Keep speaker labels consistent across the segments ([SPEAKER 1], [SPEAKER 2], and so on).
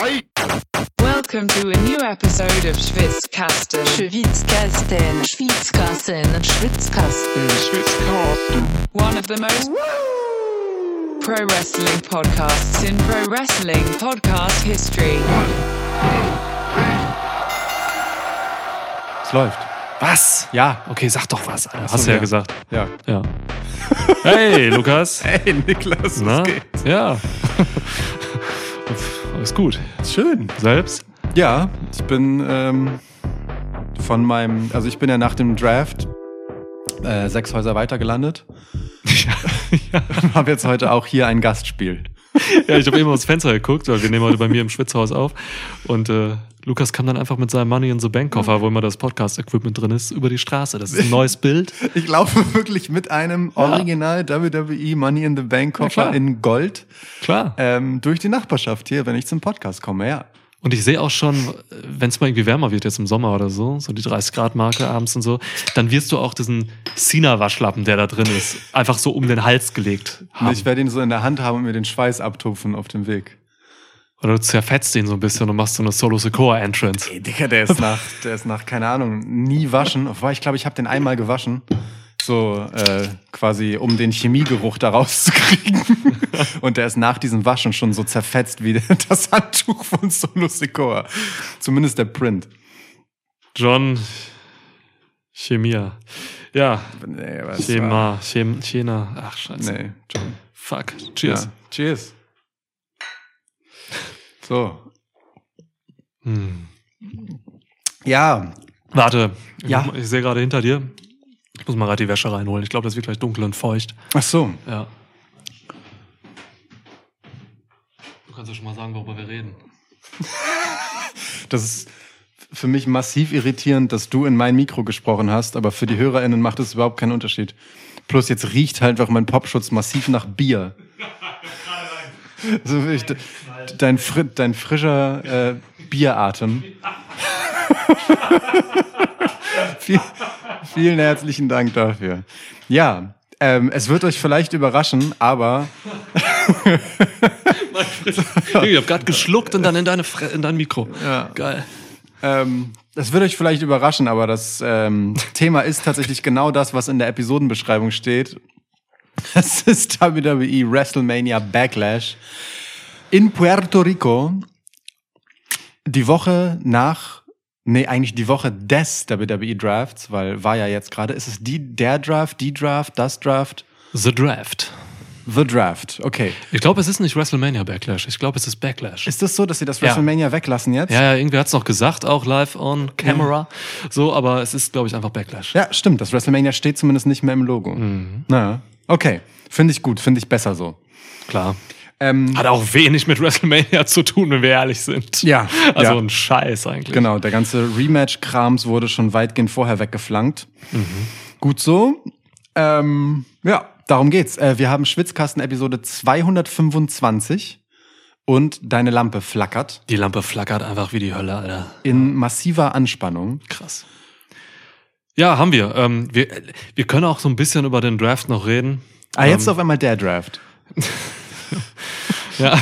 [SPEAKER 1] Welcome to a new episode of Schwitzkasten.
[SPEAKER 2] Schwitzkasten, Schwitzkasten, Schwitzkasten.
[SPEAKER 1] One of the most pro wrestling podcasts in pro wrestling podcast history.
[SPEAKER 3] Es läuft.
[SPEAKER 4] Was?
[SPEAKER 3] Ja.
[SPEAKER 4] Okay, sag doch was. Alter. Hast du ja,
[SPEAKER 3] ja.
[SPEAKER 4] gesagt.
[SPEAKER 3] Ja.
[SPEAKER 4] Ja. Hey, Lukas.
[SPEAKER 3] Hey, Niklas,
[SPEAKER 4] Na? Ja. Alles gut.
[SPEAKER 3] Schön.
[SPEAKER 4] Selbst?
[SPEAKER 3] Ja, ich bin ähm, von meinem, also ich bin ja nach dem Draft äh, sechs Häuser weiter gelandet.
[SPEAKER 4] ja.
[SPEAKER 3] Habe jetzt heute auch hier ein Gastspiel.
[SPEAKER 4] Ja, ich habe eben dem Fenster geguckt, weil wir nehmen heute bei mir im Schwitzhaus auf. Und äh, Lukas kam dann einfach mit seinem Money in the Bank Koffer, wo immer das Podcast-Equipment drin ist, über die Straße. Das ist ein neues Bild.
[SPEAKER 3] Ich laufe wirklich mit einem Original WWE Money in the Bank
[SPEAKER 4] Ja,
[SPEAKER 3] in Gold
[SPEAKER 4] Klar.
[SPEAKER 3] ähm, durch die Nachbarschaft hier, wenn ich zum Podcast komme. Ja.
[SPEAKER 4] Und ich sehe auch schon, wenn es mal irgendwie wärmer wird jetzt im Sommer oder so, so die 30 Grad Marke abends und so, dann wirst du auch diesen Cena-Waschlappen, der da drin ist, einfach so um den Hals gelegt haben.
[SPEAKER 3] ich werde ihn so in der Hand haben und mir den Schweiß abtupfen auf dem Weg.
[SPEAKER 4] Oder du zerfetzt ihn so ein bisschen und machst so eine Solo Secor Entrance.
[SPEAKER 3] Ey, Digga, der ist nach, der ist nach, keine Ahnung, nie waschen. Wobei, ich glaube, ich habe den einmal gewaschen. So, äh, quasi, um den Chemiegeruch da rauszukriegen. Und der ist nach diesem Waschen schon so zerfetzt wie das Handtuch von Solo Secor. Zumindest der Print.
[SPEAKER 4] John Chemia. Ja,
[SPEAKER 3] Nee, was
[SPEAKER 4] Chema, Chem, Chena. Ach, scheiße.
[SPEAKER 3] Nee, John.
[SPEAKER 4] Fuck. Cheers.
[SPEAKER 3] Ja. Cheers. So.
[SPEAKER 4] Hm.
[SPEAKER 3] Ja,
[SPEAKER 4] Warte, ich,
[SPEAKER 3] Ja.
[SPEAKER 4] ich sehe gerade hinter dir. Ich muss mal gerade die Wäsche reinholen. Ich glaube, das wird gleich dunkel und feucht.
[SPEAKER 3] ach so.
[SPEAKER 4] Ja. Du kannst ja schon mal sagen, worüber wir reden.
[SPEAKER 3] Das ist für mich massiv irritierend, dass du in mein Mikro gesprochen hast, aber für die HörerInnen macht es überhaupt keinen Unterschied. Plus jetzt riecht halt einfach mein Popschutz massiv nach Bier. So de- dein, fri dein frischer äh, Bieratem. Viel, vielen herzlichen Dank dafür. Ja, ähm, es wird euch vielleicht überraschen, aber
[SPEAKER 4] ich habe gerade geschluckt und dann in, deine Fre in dein Mikro.
[SPEAKER 3] Ja.
[SPEAKER 4] Geil.
[SPEAKER 3] Ähm, das wird euch vielleicht überraschen, aber das ähm, Thema ist tatsächlich genau das, was in der Episodenbeschreibung steht. Es ist WWE WrestleMania Backlash in Puerto Rico. Die Woche nach, nee, eigentlich die Woche des WWE Drafts, weil war ja jetzt gerade, ist es die, der Draft, die Draft, das Draft?
[SPEAKER 4] The Draft.
[SPEAKER 3] The Draft, okay.
[SPEAKER 4] Ich glaube, es ist nicht WrestleMania Backlash. Ich glaube, es ist Backlash.
[SPEAKER 3] Ist das so, dass sie das
[SPEAKER 4] Ja.
[SPEAKER 3] WrestleMania weglassen jetzt?
[SPEAKER 4] ja, ja, irgendwer hat es noch gesagt, auch live on camera. So, aber es ist, glaube ich, einfach Backlash.
[SPEAKER 3] Ja, stimmt. Das WrestleMania steht zumindest nicht mehr im Logo. Naja. Okay. Finde ich gut. Finde ich besser so.
[SPEAKER 4] Klar.
[SPEAKER 3] Ähm,
[SPEAKER 4] Hat auch wenig mit WrestleMania zu tun, wenn wir ehrlich sind.
[SPEAKER 3] Ja,
[SPEAKER 4] Also
[SPEAKER 3] ja.
[SPEAKER 4] ein Scheiß eigentlich.
[SPEAKER 3] genau. Der ganze Rematch-Krams wurde schon weitgehend vorher weggeflankt. Gut so. Ähm, ja, darum geht's. Äh, wir haben Schwitzkasten-Episode 225 und deine Lampe flackert
[SPEAKER 4] Die Lampe flackert einfach wie die Hölle, Alter.
[SPEAKER 3] in massiver Anspannung.
[SPEAKER 4] Krass. Ja, haben wir. Ähm, wir. Wir können auch so ein bisschen über den Draft noch reden.
[SPEAKER 3] Ah, jetzt
[SPEAKER 4] ähm,
[SPEAKER 3] auf einmal der Draft.
[SPEAKER 4] Ja.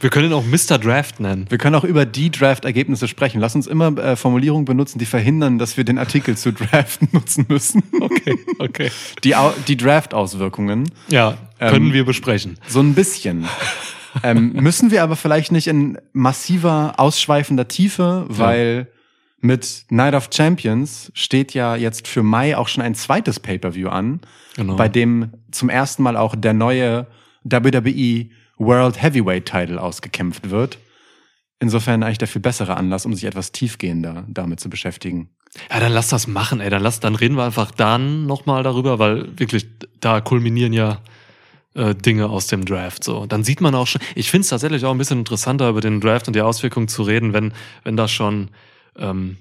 [SPEAKER 4] wir können ihn auch Mr. Draft nennen.
[SPEAKER 3] Wir können auch über die Draft-Ergebnisse sprechen. Lass uns immer äh, Formulierungen benutzen, die verhindern, dass wir den Artikel zu Draften nutzen müssen.
[SPEAKER 4] Okay, okay.
[SPEAKER 3] Die, die Draft-Auswirkungen.
[SPEAKER 4] Ja, können wir besprechen.
[SPEAKER 3] So ein bisschen. ähm, müssen wir aber vielleicht nicht in massiver, ausschweifender Tiefe, weil mit Night of Champions steht ja jetzt für Mai auch schon ein zweites Pay-Per-View an,
[SPEAKER 4] Genau.
[SPEAKER 3] bei dem zum ersten Mal auch der neue WWE World Heavyweight Title ausgekämpft wird. Insofern eigentlich der viel bessere Anlass, um sich etwas tiefgehender damit zu beschäftigen.
[SPEAKER 4] Ja, dann lass das machen, ey. Dann lass, dann reden wir einfach dann nochmal darüber, weil wirklich da kulminieren ja äh, Dinge aus dem Draft. So, dann sieht man auch schon. Ich finde es tatsächlich auch ein bisschen interessanter, über den Draft und die Auswirkungen zu reden, wenn wenn da schon ähm,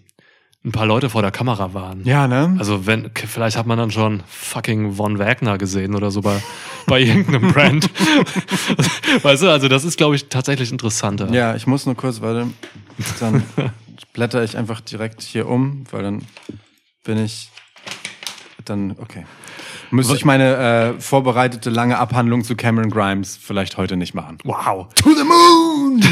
[SPEAKER 4] ein paar Leute vor der Kamera waren.
[SPEAKER 3] Ja, ne?
[SPEAKER 4] Also wenn, vielleicht hat man dann schon fucking Von Wagner gesehen oder so bei, bei irgendeinem Brand. weißt du, also das ist, glaube ich, tatsächlich interessanter.
[SPEAKER 3] Ja, ich muss nur kurz, warte. Dann blätter ich einfach direkt hier um, weil dann bin ich dann, okay. Müsste ich meine äh, vorbereitete lange Abhandlung zu Cameron Grimes vielleicht heute nicht machen.
[SPEAKER 4] Wow.
[SPEAKER 3] To the moon!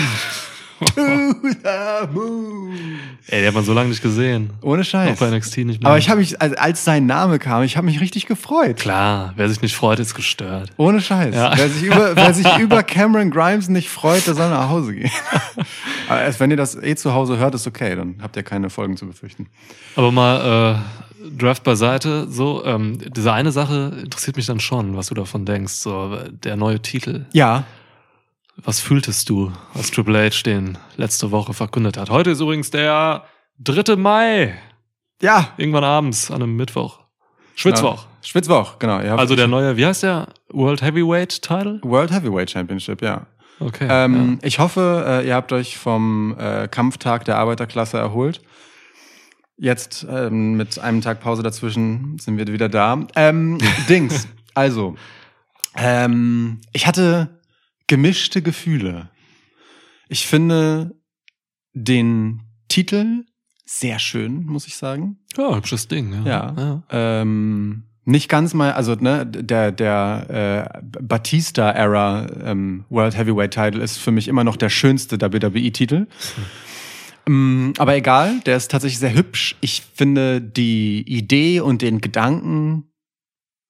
[SPEAKER 4] Ey, der hat man so lange nicht gesehen.
[SPEAKER 3] Ohne Scheiß.
[SPEAKER 4] Auch bei NXT nicht mehr.
[SPEAKER 3] Aber ich habe mich, als, als sein Name kam, ich habe mich richtig gefreut.
[SPEAKER 4] Klar, wer sich nicht freut, ist gestört.
[SPEAKER 3] Ohne Scheiß.
[SPEAKER 4] Ja.
[SPEAKER 3] Wer, sich über, wer sich über Cameron Grimes nicht freut, der soll nach Hause gehen. Aber erst wenn ihr das eh zu Hause hört, ist okay, dann habt ihr keine Folgen zu befürchten.
[SPEAKER 4] Aber mal äh, Draft beiseite, so, ähm, diese eine Sache interessiert mich dann schon, was du davon denkst. So, der neue Titel.
[SPEAKER 3] Ja.
[SPEAKER 4] Was fühltest du, als Triple H den letzte Woche verkündet hat? Heute ist übrigens der 3. Mai.
[SPEAKER 3] Ja.
[SPEAKER 4] Irgendwann abends, an einem Mittwoch. Schwitzwoch.
[SPEAKER 3] Ja. Schwitzwoch, genau.
[SPEAKER 4] Also der neue, wie heißt der? World Heavyweight Title?
[SPEAKER 3] World Heavyweight Championship, ja.
[SPEAKER 4] Okay.
[SPEAKER 3] Ähm, Ich hoffe, äh, ihr habt euch vom äh, Kampftag der Arbeiterklasse erholt. Jetzt ähm, mit einem Tag Pause dazwischen sind wir wieder da. Ähm, Dings, also, ähm, ich hatte gemischte Gefühle. Ich finde den Titel sehr schön, muss ich sagen.
[SPEAKER 4] ja. ja, hübsches Ding. Ja.
[SPEAKER 3] Ja. Ähm, nicht ganz mal, also ne, der der äh, Batista Era ähm, World Heavyweight Title ist für mich immer noch der schönste WWE Titel. Ähm, aber egal, der ist tatsächlich sehr hübsch. Ich finde die Idee und den Gedanken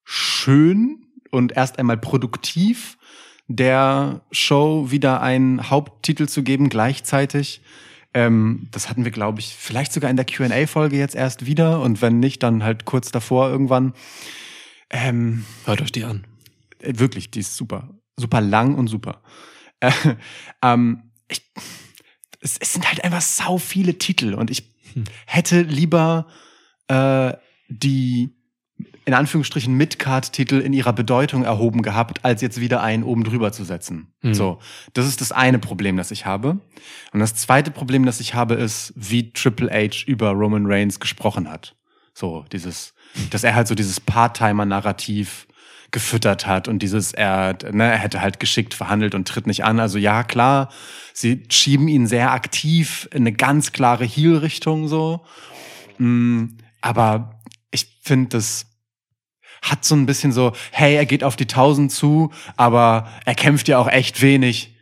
[SPEAKER 3] schön und erst einmal produktiv, der Show wieder einen Haupttitel zu geben gleichzeitig. Ähm, das hatten wir, glaube ich, vielleicht sogar in der QA-Folge jetzt erst wieder und wenn nicht, dann halt kurz davor irgendwann. Ähm,
[SPEAKER 4] Hört euch die an.
[SPEAKER 3] äh, wirklich, die ist super. Super lang und super. Äh, ähm, ich, es, es sind halt einfach sau viele Titel und ich
[SPEAKER 4] Hm.
[SPEAKER 3] hätte lieber äh, die in Anführungsstrichen Midcard-Titel in ihrer Bedeutung erhoben gehabt, als jetzt wieder einen oben drüber zu setzen.
[SPEAKER 4] Hm.
[SPEAKER 3] So, das ist das eine Problem, das ich habe. Und das zweite Problem, das ich habe, ist, wie Triple H über Roman Reigns gesprochen hat. So, dieses, dass er halt so dieses Part-Timer-Narrativ gefüttert hat und dieses, er, ne, er hätte halt geschickt verhandelt und tritt nicht an. Also ja, klar, sie schieben ihn sehr aktiv in eine ganz klare Heel-Richtung so. Mm, aber ich finde, das hat so ein bisschen so, hey, er geht auf die 1000 zu, aber er kämpft ja auch echt wenig.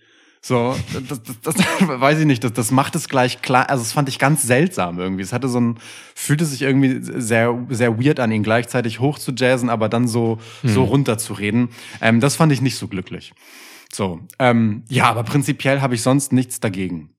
[SPEAKER 3] So, das, das, das weiß ich nicht, das, das macht es gleich klar. Also, das fand ich ganz seltsam irgendwie. Es hatte so ein, fühlte sich irgendwie sehr, sehr weird an, ihn gleichzeitig hoch zu jazzen, aber dann so, so runter zu reden. Ähm, das fand ich nicht so glücklich. So, ähm, ja, aber prinzipiell habe ich sonst nichts dagegen.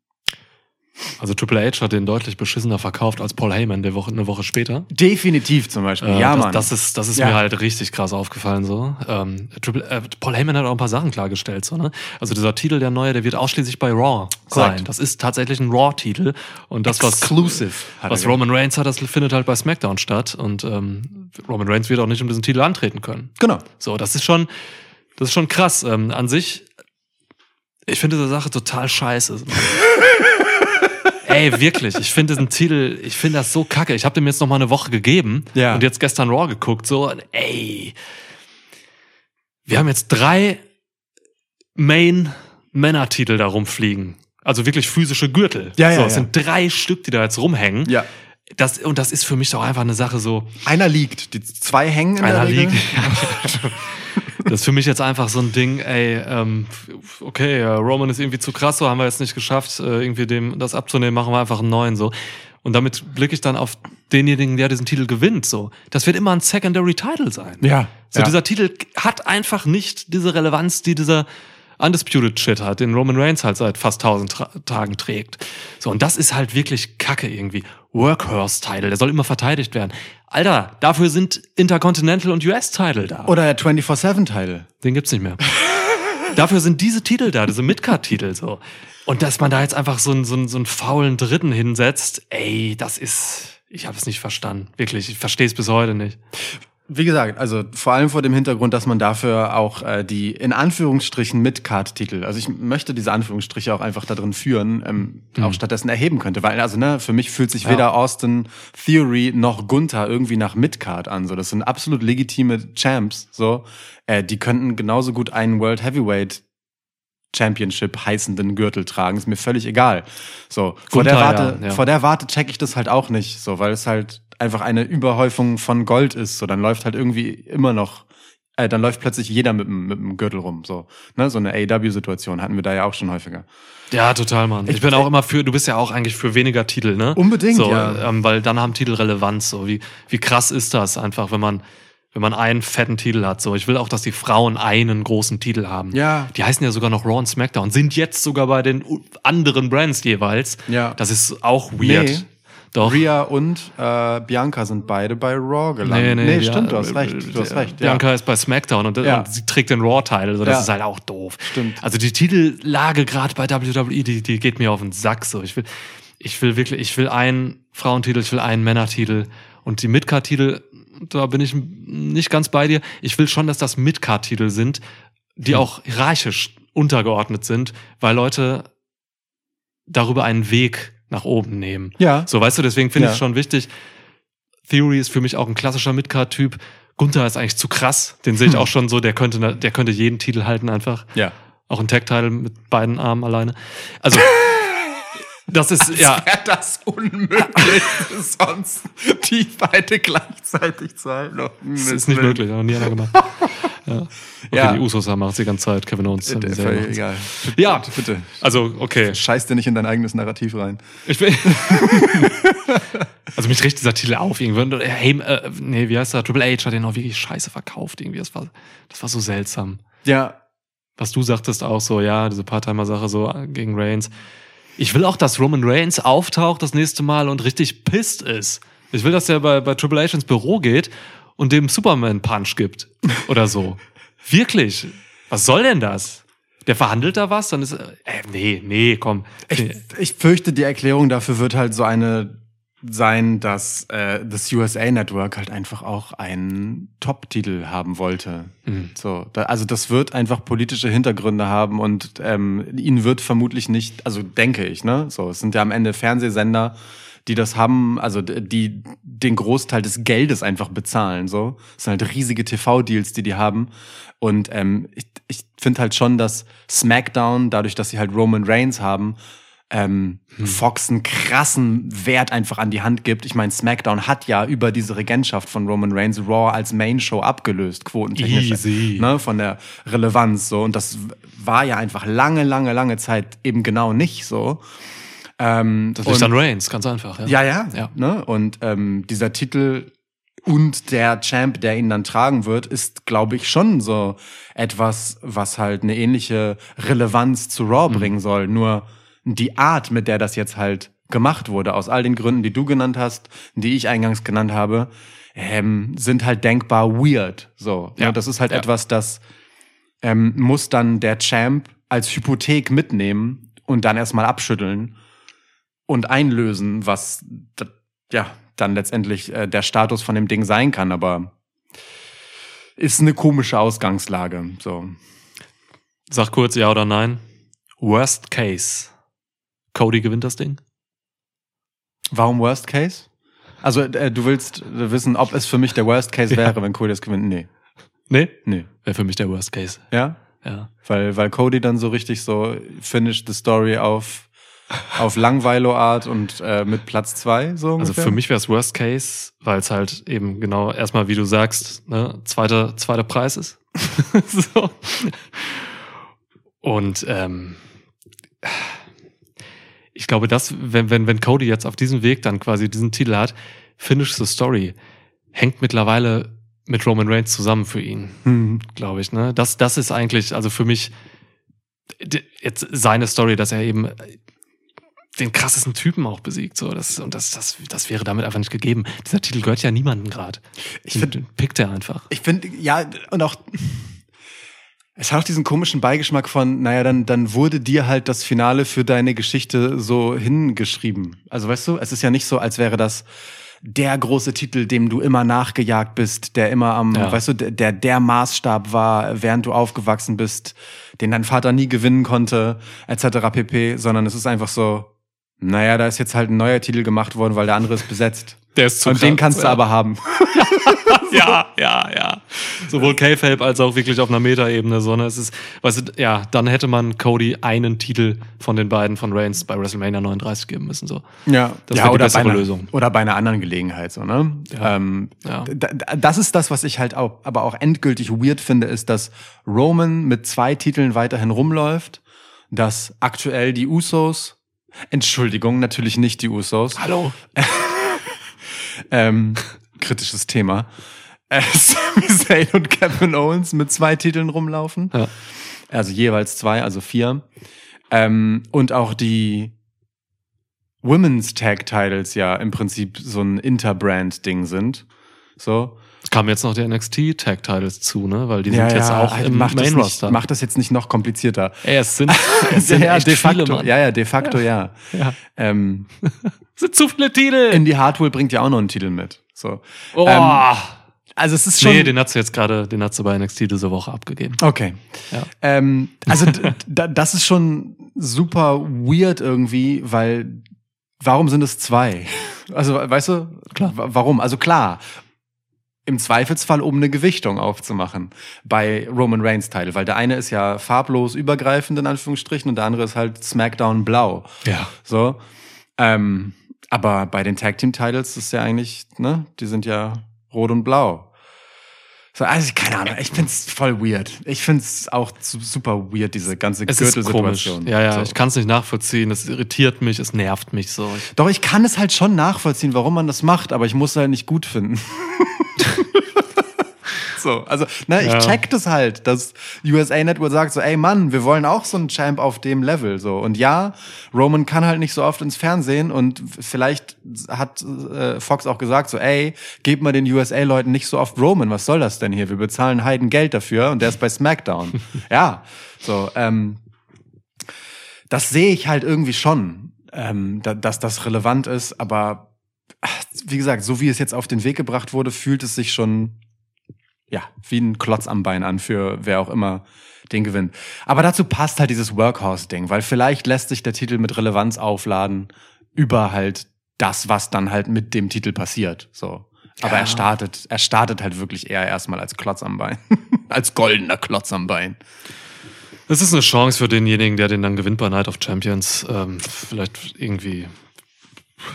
[SPEAKER 4] Also Triple H hat den deutlich beschissener verkauft als Paul Heyman der Woche, eine Woche später.
[SPEAKER 3] Definitiv zum Beispiel.
[SPEAKER 4] Äh,
[SPEAKER 3] ja,
[SPEAKER 4] das,
[SPEAKER 3] Mann.
[SPEAKER 4] das ist, das ist
[SPEAKER 3] Ja.
[SPEAKER 4] mir halt richtig krass aufgefallen so. Ähm, Triple, äh, Paul Heyman hat auch ein paar Sachen klargestellt so. Ne? Also dieser Titel, der neue, der wird ausschließlich bei Raw sein. Das ist tatsächlich ein Raw-Titel und das was
[SPEAKER 3] Exclusive,
[SPEAKER 4] was
[SPEAKER 3] gesagt.
[SPEAKER 4] Roman Reigns hat, das findet halt bei SmackDown statt und ähm, Roman Reigns wird auch nicht um diesen Titel antreten können.
[SPEAKER 3] Genau.
[SPEAKER 4] So, das ist schon, das ist schon krass. Ähm, an sich, ich finde diese Sache total scheiße. Ey, wirklich, ich finde diesen Titel, ich finde das so kacke. Ich habe dem jetzt noch mal eine Woche gegeben
[SPEAKER 3] Ja.
[SPEAKER 4] und jetzt gestern Raw geguckt, so, ey. Wir haben jetzt drei Main-Männer-Titel da rumfliegen. Also wirklich physische Gürtel.
[SPEAKER 3] Ja, ja,
[SPEAKER 4] so, es
[SPEAKER 3] ja.
[SPEAKER 4] sind drei Stück, die da jetzt rumhängen.
[SPEAKER 3] Ja.
[SPEAKER 4] Das, und das ist für mich doch einfach eine Sache so,
[SPEAKER 3] Einer liegt, die zwei hängen in der
[SPEAKER 4] einer
[SPEAKER 3] Regel.
[SPEAKER 4] liegt. Das ist für mich jetzt einfach so ein Ding, ey, ähm, okay, äh, Roman ist irgendwie zu krass, so haben wir jetzt nicht geschafft, äh, irgendwie dem das abzunehmen, machen wir einfach einen neuen so. Und damit blicke ich dann auf denjenigen, der diesen Titel gewinnt, so. Das wird immer ein Secondary Title sein.
[SPEAKER 3] Ja.
[SPEAKER 4] So,
[SPEAKER 3] ja.
[SPEAKER 4] dieser Titel hat einfach nicht diese Relevanz, die dieser Undisputed Shit hat, den Roman Reigns halt seit fast tausend Tra Tagen trägt. So, und das ist halt wirklich Kacke irgendwie. Workhorse-Title, der soll immer verteidigt werden. Alter, dafür sind Intercontinental und US-Title da.
[SPEAKER 3] Oder der 24-7-Titel.
[SPEAKER 4] Den gibt's nicht mehr. Dafür sind diese Titel da, diese Midcard-Titel so. Und dass man da jetzt einfach so einen, so einen, so einen faulen Dritten hinsetzt, ey, das ist, ich habe es nicht verstanden. Wirklich, ich verstehe es bis heute nicht.
[SPEAKER 3] Wie gesagt, also vor allem vor dem Hintergrund, dass man dafür auch äh, die in Anführungsstrichen Mid-Card-Titel, also ich möchte diese Anführungsstriche auch einfach da drin führen, ähm, auch stattdessen erheben könnte. Weil, also ne, für mich fühlt sich
[SPEAKER 4] Ja.
[SPEAKER 3] weder Austin Theory noch Gunther irgendwie nach Mid-Card an. So, das sind absolut legitime Champs. So, äh, die könnten genauso gut einen World Heavyweight Championship heißenden Gürtel tragen. Ist mir völlig egal. So, vor der
[SPEAKER 4] Gunther,
[SPEAKER 3] Warte,
[SPEAKER 4] ja, ja.
[SPEAKER 3] vor der Warte check ich das halt auch nicht, so, weil es halt einfach eine Überhäufung von Gold ist. So, dann läuft halt irgendwie immer noch äh, dann läuft plötzlich jeder mit, dem- mit dem Gürtel rum. So, ne? so eine AEW-Situation hatten wir da ja auch schon häufiger.
[SPEAKER 4] Ja, total, Mann. Ich, bin auch immer für, du bist ja auch eigentlich für weniger Titel, ne?
[SPEAKER 3] Unbedingt,
[SPEAKER 4] so,
[SPEAKER 3] ja.
[SPEAKER 4] Ähm, weil dann haben Titel Relevanz. So wie, wie krass ist das einfach, wenn man, wenn man einen fetten Titel hat. So, ich will auch, dass die Frauen einen großen Titel haben.
[SPEAKER 3] Ja.
[SPEAKER 4] Die heißen ja sogar noch Raw und SmackDown, sind jetzt sogar bei den anderen Brands jeweils.
[SPEAKER 3] Ja.
[SPEAKER 4] Das ist auch weird.
[SPEAKER 3] Nee.
[SPEAKER 4] Doch.
[SPEAKER 3] Rhea und äh, Bianca sind beide bei Raw gelandet. Nee,
[SPEAKER 4] die-
[SPEAKER 3] stimmt, du
[SPEAKER 4] äh,
[SPEAKER 3] hast recht. Du hast recht. Ja.
[SPEAKER 4] Bianca ist bei SmackDown und,
[SPEAKER 3] Ja.
[SPEAKER 4] und sie trägt den Raw-Teil. Also das
[SPEAKER 3] Ja.
[SPEAKER 4] ist halt auch doof.
[SPEAKER 3] Stimmt.
[SPEAKER 4] Also die Titellage gerade bei WWE, die, die geht mir auf den Sack. So, ich will, ich will wirklich, ich will einen Frauentitel, ich will einen Männertitel und die Midcard-Titel. Da bin ich nicht ganz bei dir. Ich will schon, dass das Midcard-Titel sind, die
[SPEAKER 3] Hm.
[SPEAKER 4] auch hierarchisch untergeordnet sind, weil Leute darüber einen Weg nach oben nehmen.
[SPEAKER 3] Ja.
[SPEAKER 4] So, weißt du, deswegen finde ich
[SPEAKER 3] Ja.
[SPEAKER 4] es schon wichtig. Theory ist für mich auch ein klassischer Midcard-Typ. Gunther ist eigentlich zu krass. Den sehe ich auch schon so, der könnte, der könnte jeden Titel halten einfach.
[SPEAKER 3] Ja.
[SPEAKER 4] Auch ein Tag-Title mit beiden Armen alleine. Also, das ist, ja,
[SPEAKER 3] Wäre das unmöglich, sonst die beide gleichzeitig zu halten. Oh,
[SPEAKER 4] das ist nicht möglich, hat noch nie einer gemacht. Ja. Okay,
[SPEAKER 3] Ja.
[SPEAKER 4] die Usos haben es die ganze Zeit, Kevin Owens. die selber
[SPEAKER 3] Völlig egal.
[SPEAKER 4] Ja.
[SPEAKER 3] Bitte.
[SPEAKER 4] Also, okay.
[SPEAKER 3] Scheiß dir nicht in dein eigenes Narrativ rein.
[SPEAKER 4] Ich bin also mich riecht dieser Titel auf irgendwie. Hey, äh, nee, wie heißt der? Triple H hat den auch wirklich scheiße verkauft irgendwie. Das war, das war so seltsam.
[SPEAKER 3] Ja,
[SPEAKER 4] Was du sagtest auch so, ja, diese Part-Timer-Sache so gegen Reigns. Ich will auch, dass Roman Reigns auftaucht das nächste Mal und richtig pisst ist. Ich will, dass er bei, bei Triple H ins Büro geht und dem Superman-Punch gibt. Oder so. Wirklich. Was soll denn das? Der verhandelt da was? Dann ist, äh, nee, nee, komm.
[SPEAKER 3] ich, ich fürchte, die Erklärung dafür wird halt so eine sein, dass äh, das USA Network halt einfach auch einen Top-Titel haben wollte.
[SPEAKER 4] Mhm.
[SPEAKER 3] So, da, also das wird einfach politische Hintergründe haben und ähm, ihnen wird vermutlich nicht, also denke ich, ne? So, es sind ja am Ende Fernsehsender, die das haben, also die den Großteil des Geldes einfach bezahlen. So, das sind halt riesige TV-Deals, die die haben. Und ähm, ich, ich finde halt schon, dass SmackDown, dadurch, dass sie halt Roman Reigns haben, ähm, Fox einen krassen Wert einfach an die Hand gibt. Ich meine, SmackDown hat ja über diese Regentschaft von Roman Reigns Raw als Main Show abgelöst, quotentechnisch.
[SPEAKER 4] Easy.
[SPEAKER 3] Ne, von der Relevanz so. Und das war ja einfach lange, lange, lange Zeit eben genau nicht so. Ähm,
[SPEAKER 4] Das
[SPEAKER 3] und-
[SPEAKER 4] an Reigns, ganz einfach. Ja,
[SPEAKER 3] ja, ja.
[SPEAKER 4] Ja.
[SPEAKER 3] Ne? Und ähm, dieser Titel und der Champ, der ihn dann tragen wird, ist, glaube ich, schon so etwas, was halt eine ähnliche Relevanz zu Raw bringen soll. Nur die Art, mit der das jetzt halt gemacht wurde, aus all den Gründen, die du genannt hast, die ich eingangs genannt habe, ähm, sind halt denkbar weird. So,
[SPEAKER 4] Ja.
[SPEAKER 3] ne? das ist halt
[SPEAKER 4] Ja.
[SPEAKER 3] etwas, das ähm, muss dann der Champ als Hypothek mitnehmen und dann erstmal abschütteln und einlösen, was ja dann letztendlich äh, der Status von dem Ding sein kann, aber ist eine komische Ausgangslage. So.
[SPEAKER 4] Sag kurz ja oder nein. Worst Case. Cody gewinnt das Ding?
[SPEAKER 3] Warum Worst Case? Also äh, du willst wissen, ob es für mich der Worst Case wäre, wenn Cody das gewinnt? Nee.
[SPEAKER 4] Nee.
[SPEAKER 3] Nee.
[SPEAKER 4] Wäre für mich der Worst Case.
[SPEAKER 3] Ja?
[SPEAKER 4] Ja.
[SPEAKER 3] Weil, weil Cody dann so richtig so finished the story auf, auf Langweilo-Art und äh, mit Platz zwei so
[SPEAKER 4] Also
[SPEAKER 3] ungefähr?
[SPEAKER 4] für mich wäre es Worst Case, weil es halt eben genau erstmal, wie du sagst, ne, zweiter, zweiter Preis ist. so. Und ähm, ich glaube, dass, wenn, wenn, wenn Cody jetzt auf diesem Weg dann quasi diesen Titel hat, Finish the Story, hängt mittlerweile mit Roman Reigns zusammen für ihn,
[SPEAKER 3] Hm.
[SPEAKER 4] glaube ich. Ne? Das, das ist eigentlich, also für mich jetzt seine Story, dass er eben den krassesten Typen auch besiegt. So, das, und das, das, das wäre damit einfach nicht gegeben. Dieser Titel gehört ja niemandem gerade.
[SPEAKER 3] Ich
[SPEAKER 4] Den-
[SPEAKER 3] find-
[SPEAKER 4] den pickt er einfach.
[SPEAKER 3] Ich finde, ja, und auch, es hat auch diesen komischen Beigeschmack von, naja, dann, dann wurde dir halt das Finale für deine Geschichte so hingeschrieben. Also weißt du, es ist ja nicht so, als wäre das der große Titel, dem du immer nachgejagt bist, der immer am,
[SPEAKER 4] Ja.
[SPEAKER 3] weißt du, der- der der Maßstab war, während du aufgewachsen bist, den dein Vater nie gewinnen konnte, etc. pp, sondern es ist einfach so, Naja, da ist jetzt halt ein neuer Titel gemacht worden, weil der andere ist besetzt.
[SPEAKER 4] Der ist zu
[SPEAKER 3] Und den
[SPEAKER 4] krass,
[SPEAKER 3] kannst du
[SPEAKER 4] ja.
[SPEAKER 3] aber haben.
[SPEAKER 4] ja, ja, ja. Sowohl K-Fape als auch wirklich auf einer Meta-Ebene, sondern es ist, weißt du, ja, dann hätte man Cody einen Titel von den beiden von Reigns bei WrestleMania 39 geben müssen, so.
[SPEAKER 3] Ja,
[SPEAKER 4] Das
[SPEAKER 3] ja
[SPEAKER 4] wäre die
[SPEAKER 3] oder,
[SPEAKER 4] bessere
[SPEAKER 3] bei einer,
[SPEAKER 4] Lösung.
[SPEAKER 3] oder bei einer anderen Gelegenheit, so, ne?
[SPEAKER 4] Ja.
[SPEAKER 3] Ähm,
[SPEAKER 4] Ja.
[SPEAKER 3] Das ist das, was ich halt auch, aber auch endgültig weird finde, ist, dass Roman mit zwei Titeln weiterhin rumläuft, dass aktuell die Usos, Entschuldigung, natürlich nicht die Usos,
[SPEAKER 4] Hallo.
[SPEAKER 3] ähm, kritisches Thema, äh, Sami Zayn und Kevin Owens mit zwei Titeln rumlaufen.
[SPEAKER 4] Ja.
[SPEAKER 3] Also jeweils zwei, also vier. Ähm, und auch die Women's Tag Titles ja im Prinzip so ein Interbrand-Ding sind. So.
[SPEAKER 4] Kamen jetzt noch die NXT Tag Titles zu, ne? Weil die sind jetzt auch
[SPEAKER 3] halt
[SPEAKER 4] im
[SPEAKER 3] macht das
[SPEAKER 4] Main Roster.
[SPEAKER 3] Macht das jetzt nicht noch komplizierter.
[SPEAKER 4] Ey, es sind, es sind
[SPEAKER 3] ja, de
[SPEAKER 4] viele,
[SPEAKER 3] facto,
[SPEAKER 4] Mann.
[SPEAKER 3] ja, ja, de facto ja.
[SPEAKER 4] Ja.
[SPEAKER 3] Ähm,
[SPEAKER 4] Es sind zu viele Titel.
[SPEAKER 3] Indy Hartwell bringt ja auch noch einen Titel mit. So.
[SPEAKER 4] oh.
[SPEAKER 3] Ähm, also es ist schon.
[SPEAKER 4] nee, den hat sie jetzt gerade, den hat sie bei NXT diese Woche abgegeben.
[SPEAKER 3] Okay.
[SPEAKER 4] Ja.
[SPEAKER 3] Ähm, also das ist schon super weird irgendwie, weil warum sind es zwei? Also weißt du,
[SPEAKER 4] Klar.
[SPEAKER 3] wa- warum? Also klar, im Zweifelsfall um eine Gewichtung aufzumachen bei Roman Reigns Title, weil der eine ist ja farblos übergreifend in Anführungsstrichen und der andere ist halt SmackDown blau.
[SPEAKER 4] Ja.
[SPEAKER 3] So. Ähm, aber bei den Tag Team Titles ist ja eigentlich, ne, die sind ja rot und blau. So, also keine Ahnung, ich find's voll weird. Ich find's auch su- super weird, diese ganze. Gürtelsituation.
[SPEAKER 4] Ja, ja,
[SPEAKER 3] So.
[SPEAKER 4] ich kann es nicht nachvollziehen. Es irritiert mich, es nervt mich so.
[SPEAKER 3] Doch, ich kann es halt schon nachvollziehen, warum man das macht, aber ich muss es halt nicht gut finden. so, also, ne, ich
[SPEAKER 4] Ja.
[SPEAKER 3] check das halt, dass USA Network sagt so, ey Mann, wir wollen auch so einen Champ auf dem Level, so. Und ja, Roman kann halt nicht so oft ins Fernsehen und vielleicht hat äh, Fox auch gesagt so, ey, gebt mal den USA-Leuten nicht so oft Roman, was soll das denn hier? Wir bezahlen Heiden Geld dafür und der ist bei SmackDown. ja, so, ähm, das sehe ich halt irgendwie schon, ähm, da, dass das relevant ist, aber wie gesagt, so wie es jetzt auf den Weg gebracht wurde, fühlt es sich schon ja wie ein Klotz am Bein an für wer auch immer den gewinnt. Aber dazu passt halt dieses Workhorse-Ding, weil vielleicht lässt sich der Titel mit Relevanz aufladen über halt das, was dann halt mit dem Titel passiert. So. Aber
[SPEAKER 4] Ja.
[SPEAKER 3] er startet, er startet halt wirklich eher erstmal als Klotz am Bein. als goldener Klotz am Bein.
[SPEAKER 4] Es ist eine Chance für denjenigen, der den dann gewinnt bei Night of Champions, ähm, vielleicht irgendwie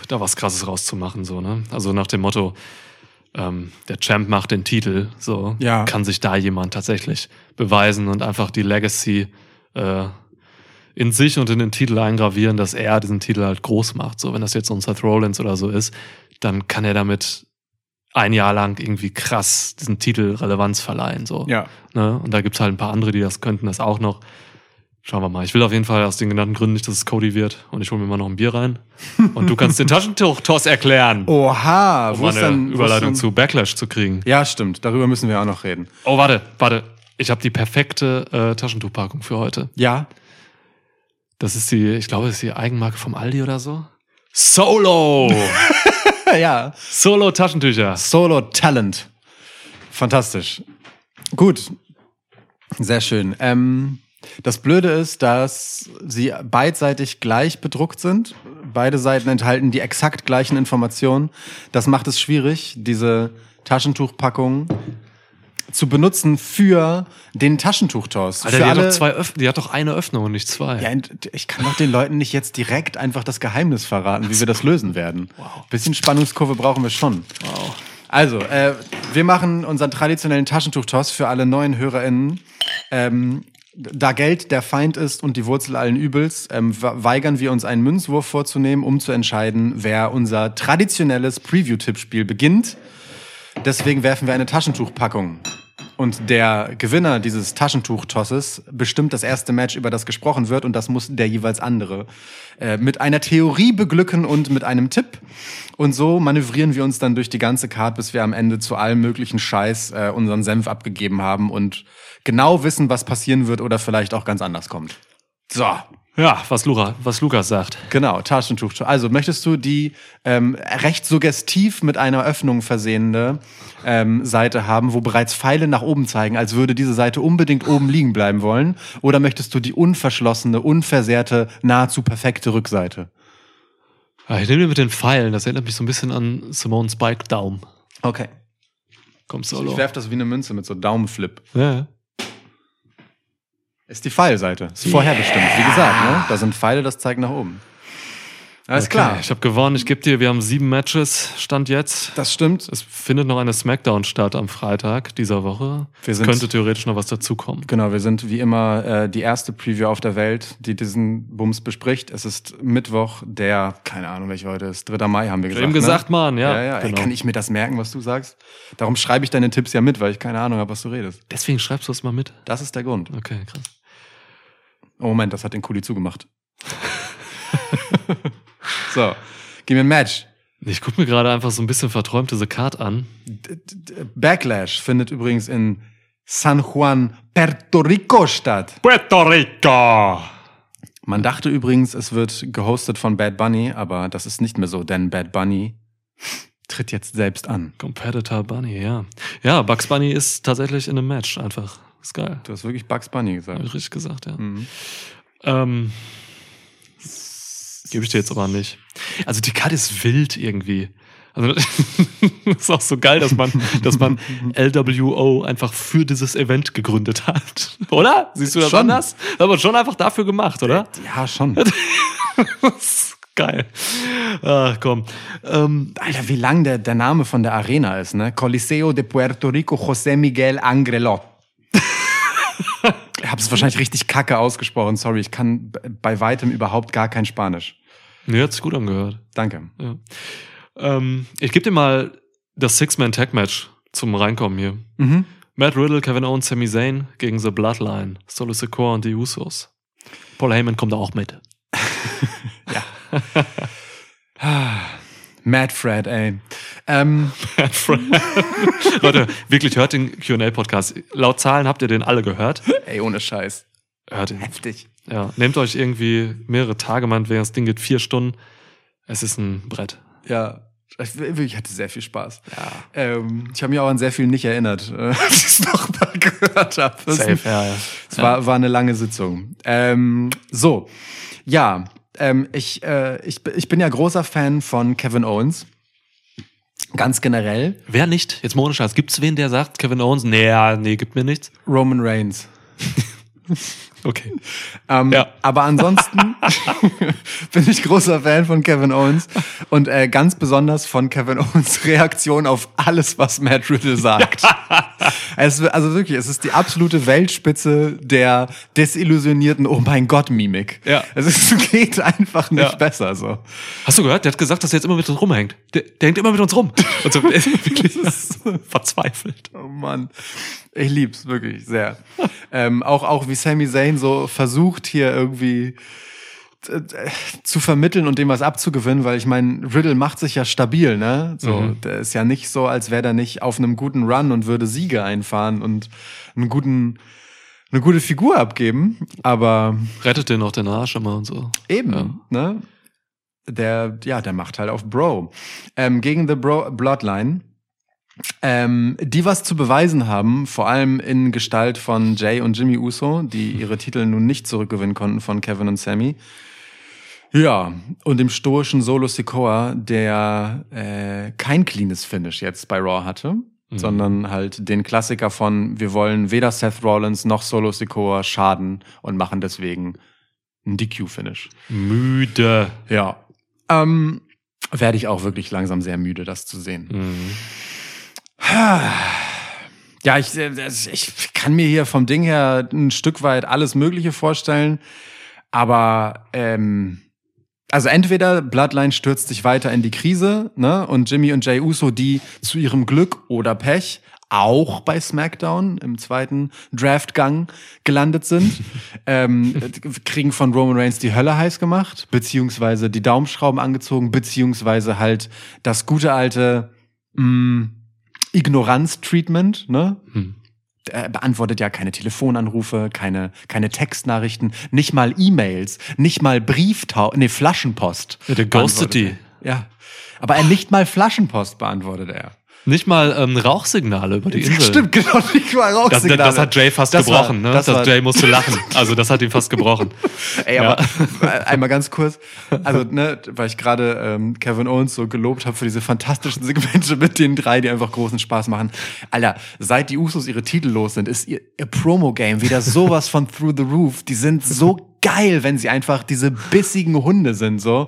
[SPEAKER 4] da was Krasses rauszumachen, so, ne? Also nach dem Motto, ähm, der Champ macht den Titel, so,
[SPEAKER 3] Ja.
[SPEAKER 4] kann sich da jemand tatsächlich beweisen und einfach die Legacy äh, in sich und in den Titel eingravieren, dass er diesen Titel halt groß macht. So, wenn das jetzt ein Seth Rollins oder so ist, dann kann er damit ein Jahr lang irgendwie krass diesen Titel Relevanz verleihen, so.
[SPEAKER 3] Ja.
[SPEAKER 4] Ne? Und da gibt's halt ein paar andere, die das könnten, das auch noch. Schauen wir mal. Ich will auf jeden Fall aus den genannten Gründen nicht, dass es Cody wird. Und ich hole mir mal noch ein Bier rein. Und du kannst den Taschentuch-Toss erklären,
[SPEAKER 3] Oha,
[SPEAKER 4] um
[SPEAKER 3] wo ist
[SPEAKER 4] eine
[SPEAKER 3] dann ist
[SPEAKER 4] Überleitung
[SPEAKER 3] dann-
[SPEAKER 4] zu Backlash zu kriegen.
[SPEAKER 3] Ja, stimmt. Darüber müssen wir auch noch reden.
[SPEAKER 4] Oh, warte, warte. Ich habe die perfekte äh, Taschentuchpackung für heute.
[SPEAKER 3] Ja.
[SPEAKER 4] Das ist die, ich glaube, das ist die Eigenmarke vom Aldi oder so. Solo!
[SPEAKER 3] ja.
[SPEAKER 4] Solo Taschentücher.
[SPEAKER 3] Solo Talent. Fantastisch. Gut. Sehr schön. Ähm, das Blöde ist, dass sie beidseitig gleich bedruckt sind. Beide Seiten enthalten die exakt gleichen Informationen. Das macht es schwierig, diese Taschentuchpackung zu benutzen für den Taschentuchtoss.
[SPEAKER 4] Alter,
[SPEAKER 3] für
[SPEAKER 4] die hat,
[SPEAKER 3] alle,
[SPEAKER 4] doch zwei Öff die hat doch eine Öffnung und nicht zwei.
[SPEAKER 3] ja, ich kann doch den Leuten nicht jetzt direkt einfach das Geheimnis verraten, wie wir das lösen werden.
[SPEAKER 4] Wow.
[SPEAKER 3] Bisschen Spannungskurve brauchen wir schon.
[SPEAKER 4] Wow.
[SPEAKER 3] Also, äh, wir machen unseren traditionellen Taschentuchtoss für alle neuen HörerInnen. Ähm, da Geld der Feind ist und die Wurzel allen Übels, ähm, we- weigern wir uns einen Münzwurf vorzunehmen, um zu entscheiden, wer unser traditionelles Preview-Tippspiel beginnt. Deswegen werfen wir eine Taschentuchpackung. Und der Gewinner dieses Taschentuchtosses bestimmt das erste Match, über das gesprochen wird, und das muss der jeweils andere äh, mit einer Theorie beglücken und mit einem Tipp. Und so manövrieren wir uns dann durch die ganze Card, bis wir am Ende zu allem möglichen Scheiß äh, unseren Senf abgegeben haben und genau wissen, was passieren wird oder vielleicht auch ganz anders kommt. So,
[SPEAKER 4] Ja, was, Lura, was Lukas sagt.
[SPEAKER 3] Genau, Taschentuch. Also möchtest du die ähm, recht suggestiv mit einer Öffnung versehende ähm, Seite haben, wo bereits Pfeile nach oben zeigen, als würde diese Seite unbedingt oben liegen bleiben wollen? Oder möchtest du die unverschlossene, unversehrte, nahezu perfekte Rückseite?
[SPEAKER 4] Ah, Ich nehme mit den Pfeilen. Das erinnert mich so ein bisschen an Simone Spike Daum.
[SPEAKER 3] Okay.
[SPEAKER 4] Komm,
[SPEAKER 3] Ich
[SPEAKER 4] Solo.
[SPEAKER 3] werf das wie eine Münze mit so Daumenflip.
[SPEAKER 4] Ja, ja.
[SPEAKER 3] Ist die Pfeilseite. Ist vorherbestimmt. Wie gesagt, ne? Da sind Pfeile, das zeigt nach oben. Alles
[SPEAKER 4] Okay,
[SPEAKER 3] klar.
[SPEAKER 4] Ich habe gewonnen. Ich gebe dir, wir haben sieben Matches, Stand jetzt.
[SPEAKER 3] Das stimmt.
[SPEAKER 4] Es findet noch eine Smackdown statt am Freitag dieser Woche.
[SPEAKER 3] Wir
[SPEAKER 4] Es
[SPEAKER 3] sind-
[SPEAKER 4] könnte theoretisch noch was dazukommen.
[SPEAKER 3] Genau, wir sind wie immer äh, die erste Preview auf der Welt, die diesen Bums bespricht. Es ist Mittwoch, der, keine Ahnung, welcher heute ist, 3. Mai haben wir gesagt.
[SPEAKER 4] Eben
[SPEAKER 3] ne?
[SPEAKER 4] gesagt, Mann, ja.
[SPEAKER 3] Ja, ja. Ey,
[SPEAKER 4] genau.
[SPEAKER 3] kann ich mir das merken, was du sagst? Darum schreibe ich deine Tipps ja mit, weil ich keine Ahnung habe, was du redest.
[SPEAKER 4] Deswegen schreibst du es mal mit.
[SPEAKER 3] Das ist der Grund.
[SPEAKER 4] Okay, krass.
[SPEAKER 3] Oh, Moment, das hat den Kuli zugemacht. so, gib mir ein Match.
[SPEAKER 4] Ich gucke mir gerade einfach so ein bisschen verträumt diese Card an.
[SPEAKER 3] Backlash findet übrigens in San Juan, Puerto Rico statt.
[SPEAKER 4] Puerto Rico!
[SPEAKER 3] Man dachte übrigens, es wird gehostet von Bad Bunny, aber das ist nicht mehr so, denn Bad Bunny tritt jetzt selbst an.
[SPEAKER 4] Competitor Bunny, ja. Ja, Bugs Bunny ist tatsächlich in einem Match einfach. Ist geil.
[SPEAKER 3] Du hast wirklich Bugs Bunny gesagt.
[SPEAKER 4] ich richtig gesagt, ja.
[SPEAKER 3] Mhm.
[SPEAKER 4] Ähm, Gebe ich dir jetzt aber nicht. Also die Karte ist wild irgendwie. Also ist auch so geil, dass man, dass man LWO einfach für dieses Event gegründet hat. Oder? Siehst du das
[SPEAKER 3] Schon.
[SPEAKER 4] anders? Aber schon einfach dafür gemacht, oder?
[SPEAKER 3] Ja, schon.
[SPEAKER 4] Das ist geil. Ach komm. Ähm,
[SPEAKER 3] Alter, wie lang der, der Name von der Arena ist, ne? Coliseo de Puerto Rico José Miguel Angrelot. Ich habe es wahrscheinlich richtig kacke ausgesprochen, sorry. Ich kann bei weitem überhaupt gar kein Spanisch.
[SPEAKER 4] mir hat's gut angehört.
[SPEAKER 3] Danke.
[SPEAKER 4] Ja. Ähm, ich gebe dir mal das Six-Man-Tag-Match zum Reinkommen hier.
[SPEAKER 3] Mhm.
[SPEAKER 4] Matt Riddle, Kevin Owens, Sami Zayn gegen The Bloodline, Solo Secure und die Usos. Paul Heyman kommt auch mit.
[SPEAKER 3] Mad Fred, ey. Ähm,
[SPEAKER 4] Leute, wirklich hört den Q&A-Podcast. Laut Zahlen habt ihr den alle gehört.
[SPEAKER 3] ey, ohne Scheiß.
[SPEAKER 4] Hört ihn.
[SPEAKER 3] Heftig.
[SPEAKER 4] Ja, nehmt euch irgendwie mehrere Tage, meinetwegen, das Ding geht vier Stunden. Es ist ein Brett.
[SPEAKER 3] Ja. Ich, hatte sehr viel Spaß. Ähm, ich habe mich auch an sehr viel nicht erinnert, äh, als ich es nochmal gehört habe.
[SPEAKER 4] Safe, ja, ja.
[SPEAKER 3] Es war, war eine lange Sitzung. Ähm, so, ja, ähm, ich, äh, ich, ich bin ja großer Fan von Kevin Owens. Ganz generell.
[SPEAKER 4] Wer nicht? Jetzt mal ohne Scheiß. Gibt's wen, der sagt, Kevin Owens, nee, ja, nee, gibt mir nichts?
[SPEAKER 3] Roman Reigns.
[SPEAKER 4] Okay.
[SPEAKER 3] Ähm,
[SPEAKER 4] Ja.
[SPEAKER 3] Aber ansonsten bin ich großer Fan von Kevin Owens und äh, ganz besonders von Kevin Owens Reaktion auf alles, was Matt Riddle sagt. es, also wirklich, es ist die absolute Weltspitze der desillusionierten Oh mein Gott Mimik.
[SPEAKER 4] Ja.
[SPEAKER 3] Es ist, geht einfach nicht
[SPEAKER 4] Ja.
[SPEAKER 3] besser so.
[SPEAKER 4] Hast du gehört? Der hat gesagt, dass er jetzt immer mit uns rumhängt. Der, der hängt immer mit uns rum. Und so, wirklich verzweifelt.
[SPEAKER 3] Oh Mann. Ich lieb's wirklich sehr. ähm, auch, auch wie Sami Zayn so versucht hier irgendwie äh, zu vermitteln und dem was abzugewinnen, weil ich meine, Riddle macht sich ja stabil, ne? So,
[SPEAKER 4] Mhm.
[SPEAKER 3] der ist ja nicht so, als wäre der nicht auf einem guten Run und würde Siege einfahren und einen guten, eine gute Figur abgeben. Aber
[SPEAKER 4] Rettet den auch den Arsch immer und so.
[SPEAKER 3] Eben,
[SPEAKER 4] Ja.
[SPEAKER 3] ne? Der, ja, der macht halt auf Bro. Ähm, gegen The Bro Bloodline, ähm, die was zu beweisen haben, vor allem in Gestalt von Jay und Jimmy Uso, die ihre Titel nun nicht zurückgewinnen konnten von Kevin und Sammy. Ja, und dem stoischen Solo Sikoa, der äh, kein cleanes Finish jetzt bei Raw hatte, sondern halt den Klassiker von wir wollen weder Seth Rollins noch Solo Sikoa schaden und machen deswegen ein DQ-Finish.
[SPEAKER 4] Müde.
[SPEAKER 3] Ja. Ähm, werde ich auch wirklich langsam sehr müde, das zu sehen.
[SPEAKER 4] Mhm.
[SPEAKER 3] Ja, ich, äh, ich kann mir hier vom Ding her ein Stück weit alles Mögliche vorstellen, aber ähm, also entweder Bloodline stürzt sich weiter in die Krise, ne, und Jimmy und Jay Uso, die zu ihrem Glück oder Pech auch bei SmackDown im zweiten Draftgang gelandet sind, ähm, kriegen von Roman Reigns die Hölle heiß gemacht, beziehungsweise die Daumenschrauben angezogen, beziehungsweise halt das gute alte mh, Ignoranz-Treatment, ne?
[SPEAKER 4] Hm.
[SPEAKER 3] Er beantwortet ja keine Telefonanrufe, keine, keine Textnachrichten, nicht mal E-Mails, nicht mal Brieftau, nee, Flaschenpost.
[SPEAKER 4] Ja, der ghostet
[SPEAKER 3] er. Ja. Aber er nicht mal Flaschenpost beantwortet er.
[SPEAKER 4] Nicht mal ähm, Rauchsignale über die Insel.
[SPEAKER 3] Stimmt, genau, nicht mal
[SPEAKER 4] Das,
[SPEAKER 3] Rauchsignale.
[SPEAKER 4] das hat Jay fast
[SPEAKER 3] Das war-
[SPEAKER 4] gebrochen, ne?
[SPEAKER 3] das
[SPEAKER 4] Das,
[SPEAKER 3] war-
[SPEAKER 4] Jay musste lachen. Also das hat ihn fast gebrochen.
[SPEAKER 3] Ey, aber einmal ganz kurz, also ne, weil ich gerade ähm, Kevin Owens so gelobt habe für diese fantastischen Segmente mit den drei, die einfach großen Spaß machen. Alter, seit die Usos ihre Titel los sind, ist ihr, ihr Promo-Game wieder sowas von Through the Roof. Die sind so geil, wenn sie einfach diese bissigen Hunde sind, so.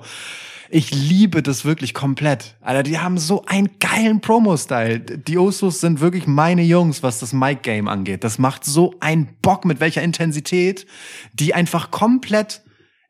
[SPEAKER 3] Ich liebe das wirklich komplett. Alter, die haben so einen geilen Promo-Style. Die Usos sind wirklich meine Jungs, was das Mic-Game angeht. Das macht so einen Bock, mit welcher Intensität, die einfach komplett,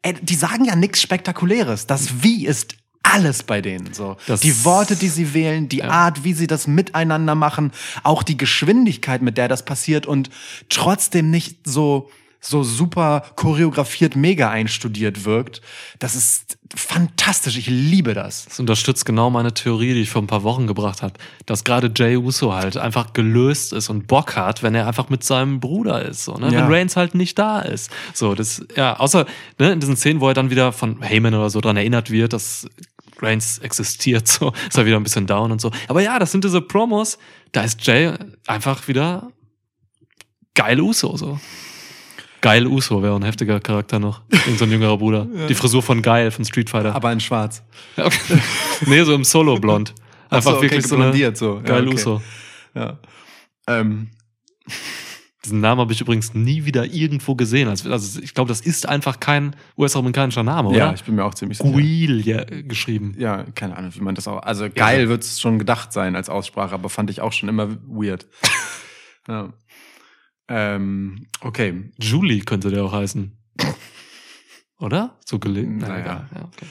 [SPEAKER 3] ey, die sagen ja nichts Spektakuläres. Das Wie ist alles bei denen so.
[SPEAKER 4] Das-
[SPEAKER 3] die Worte, die sie wählen, die Art, wie sie das miteinander machen, auch die Geschwindigkeit, mit der das passiert und trotzdem nicht so so super choreografiert mega einstudiert wirkt. Das ist fantastisch. Ich liebe das.
[SPEAKER 4] Das unterstützt genau meine Theorie, die ich vor ein paar Wochen gebracht habe, dass gerade Jay Uso halt einfach gelöst ist und Bock hat, wenn er einfach mit seinem Bruder ist, so, ne?
[SPEAKER 3] Ja.
[SPEAKER 4] wenn Reigns halt nicht da ist. So, das, ja, außer ne, in diesen Szenen, wo er dann wieder von Heyman oder so dran erinnert wird, dass Reigns existiert, so, ist er wieder ein bisschen down und so. Aber ja, das sind diese Promos, da ist Jay einfach wieder geil Uso, so. Geil Uso wäre ein heftiger Charakter noch. Irgend so ein jüngerer Bruder. Die Frisur von Geil von Street Fighter.
[SPEAKER 3] Aber in schwarz.
[SPEAKER 4] Ja, Okay. nee, so im Solo-Blond.
[SPEAKER 3] Ach
[SPEAKER 4] Einfach
[SPEAKER 3] so, okay,
[SPEAKER 4] wirklich so eine,
[SPEAKER 3] so. Ja,
[SPEAKER 4] geil
[SPEAKER 3] okay.
[SPEAKER 4] Uso.
[SPEAKER 3] Ja. Ähm,
[SPEAKER 4] Diesen Namen habe ich übrigens nie wieder irgendwo gesehen. Also, also ich glaube, das ist einfach kein US-amerikanischer Name, oder?
[SPEAKER 3] ja, ich bin mir auch ziemlich sicher.
[SPEAKER 4] Guil ja, geschrieben.
[SPEAKER 3] Ja, keine Ahnung, wie man das auch. Also geil wird es schon gedacht sein als Aussprache, aber fand ich auch schon immer weird. ja. Ähm, okay.
[SPEAKER 4] Julie könnte der auch heißen. Oder? So gelegen?
[SPEAKER 3] Naja.
[SPEAKER 4] egal. Ja, okay.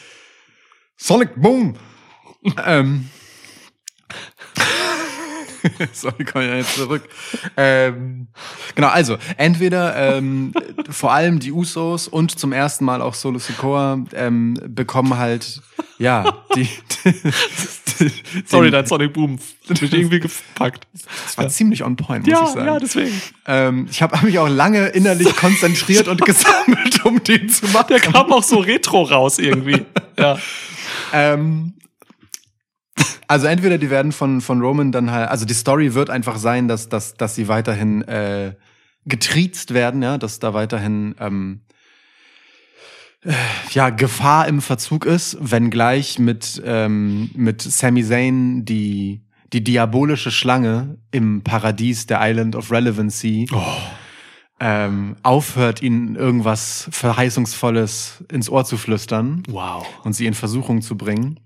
[SPEAKER 3] Sonic Boom! ähm. Sorry, komm ja jetzt zurück. Ähm, genau, also entweder ähm, vor allem die Usos und zum ersten Mal auch Solo Sikoa ähm, bekommen halt ja die, die
[SPEAKER 4] Sorry,
[SPEAKER 3] den-
[SPEAKER 4] dein Sonic Boom mich irgendwie gepackt.
[SPEAKER 3] Das war ziemlich on point, muss ich
[SPEAKER 4] Ja,
[SPEAKER 3] sagen.
[SPEAKER 4] ja, deswegen.
[SPEAKER 3] ähm, ich habe hab mich auch lange innerlich konzentriert und gesammelt, um den zu machen.
[SPEAKER 4] Der kam auch so retro raus irgendwie. Ja.
[SPEAKER 3] Ähm, also entweder die werden von, von Roman dann halt, also die Story wird einfach sein, dass, dass, dass sie weiterhin äh, getriezt werden, ja, dass da weiterhin ähm, äh, ja, Gefahr im Verzug ist, wenngleich mit, ähm, mit Sami Zayn die, die diabolische Schlange im Paradies der Island of Relevancy ähm, aufhört, ihnen irgendwas Verheißungsvolles ins Ohr zu flüstern
[SPEAKER 4] Wow.
[SPEAKER 3] und sie in Versuchung zu bringen.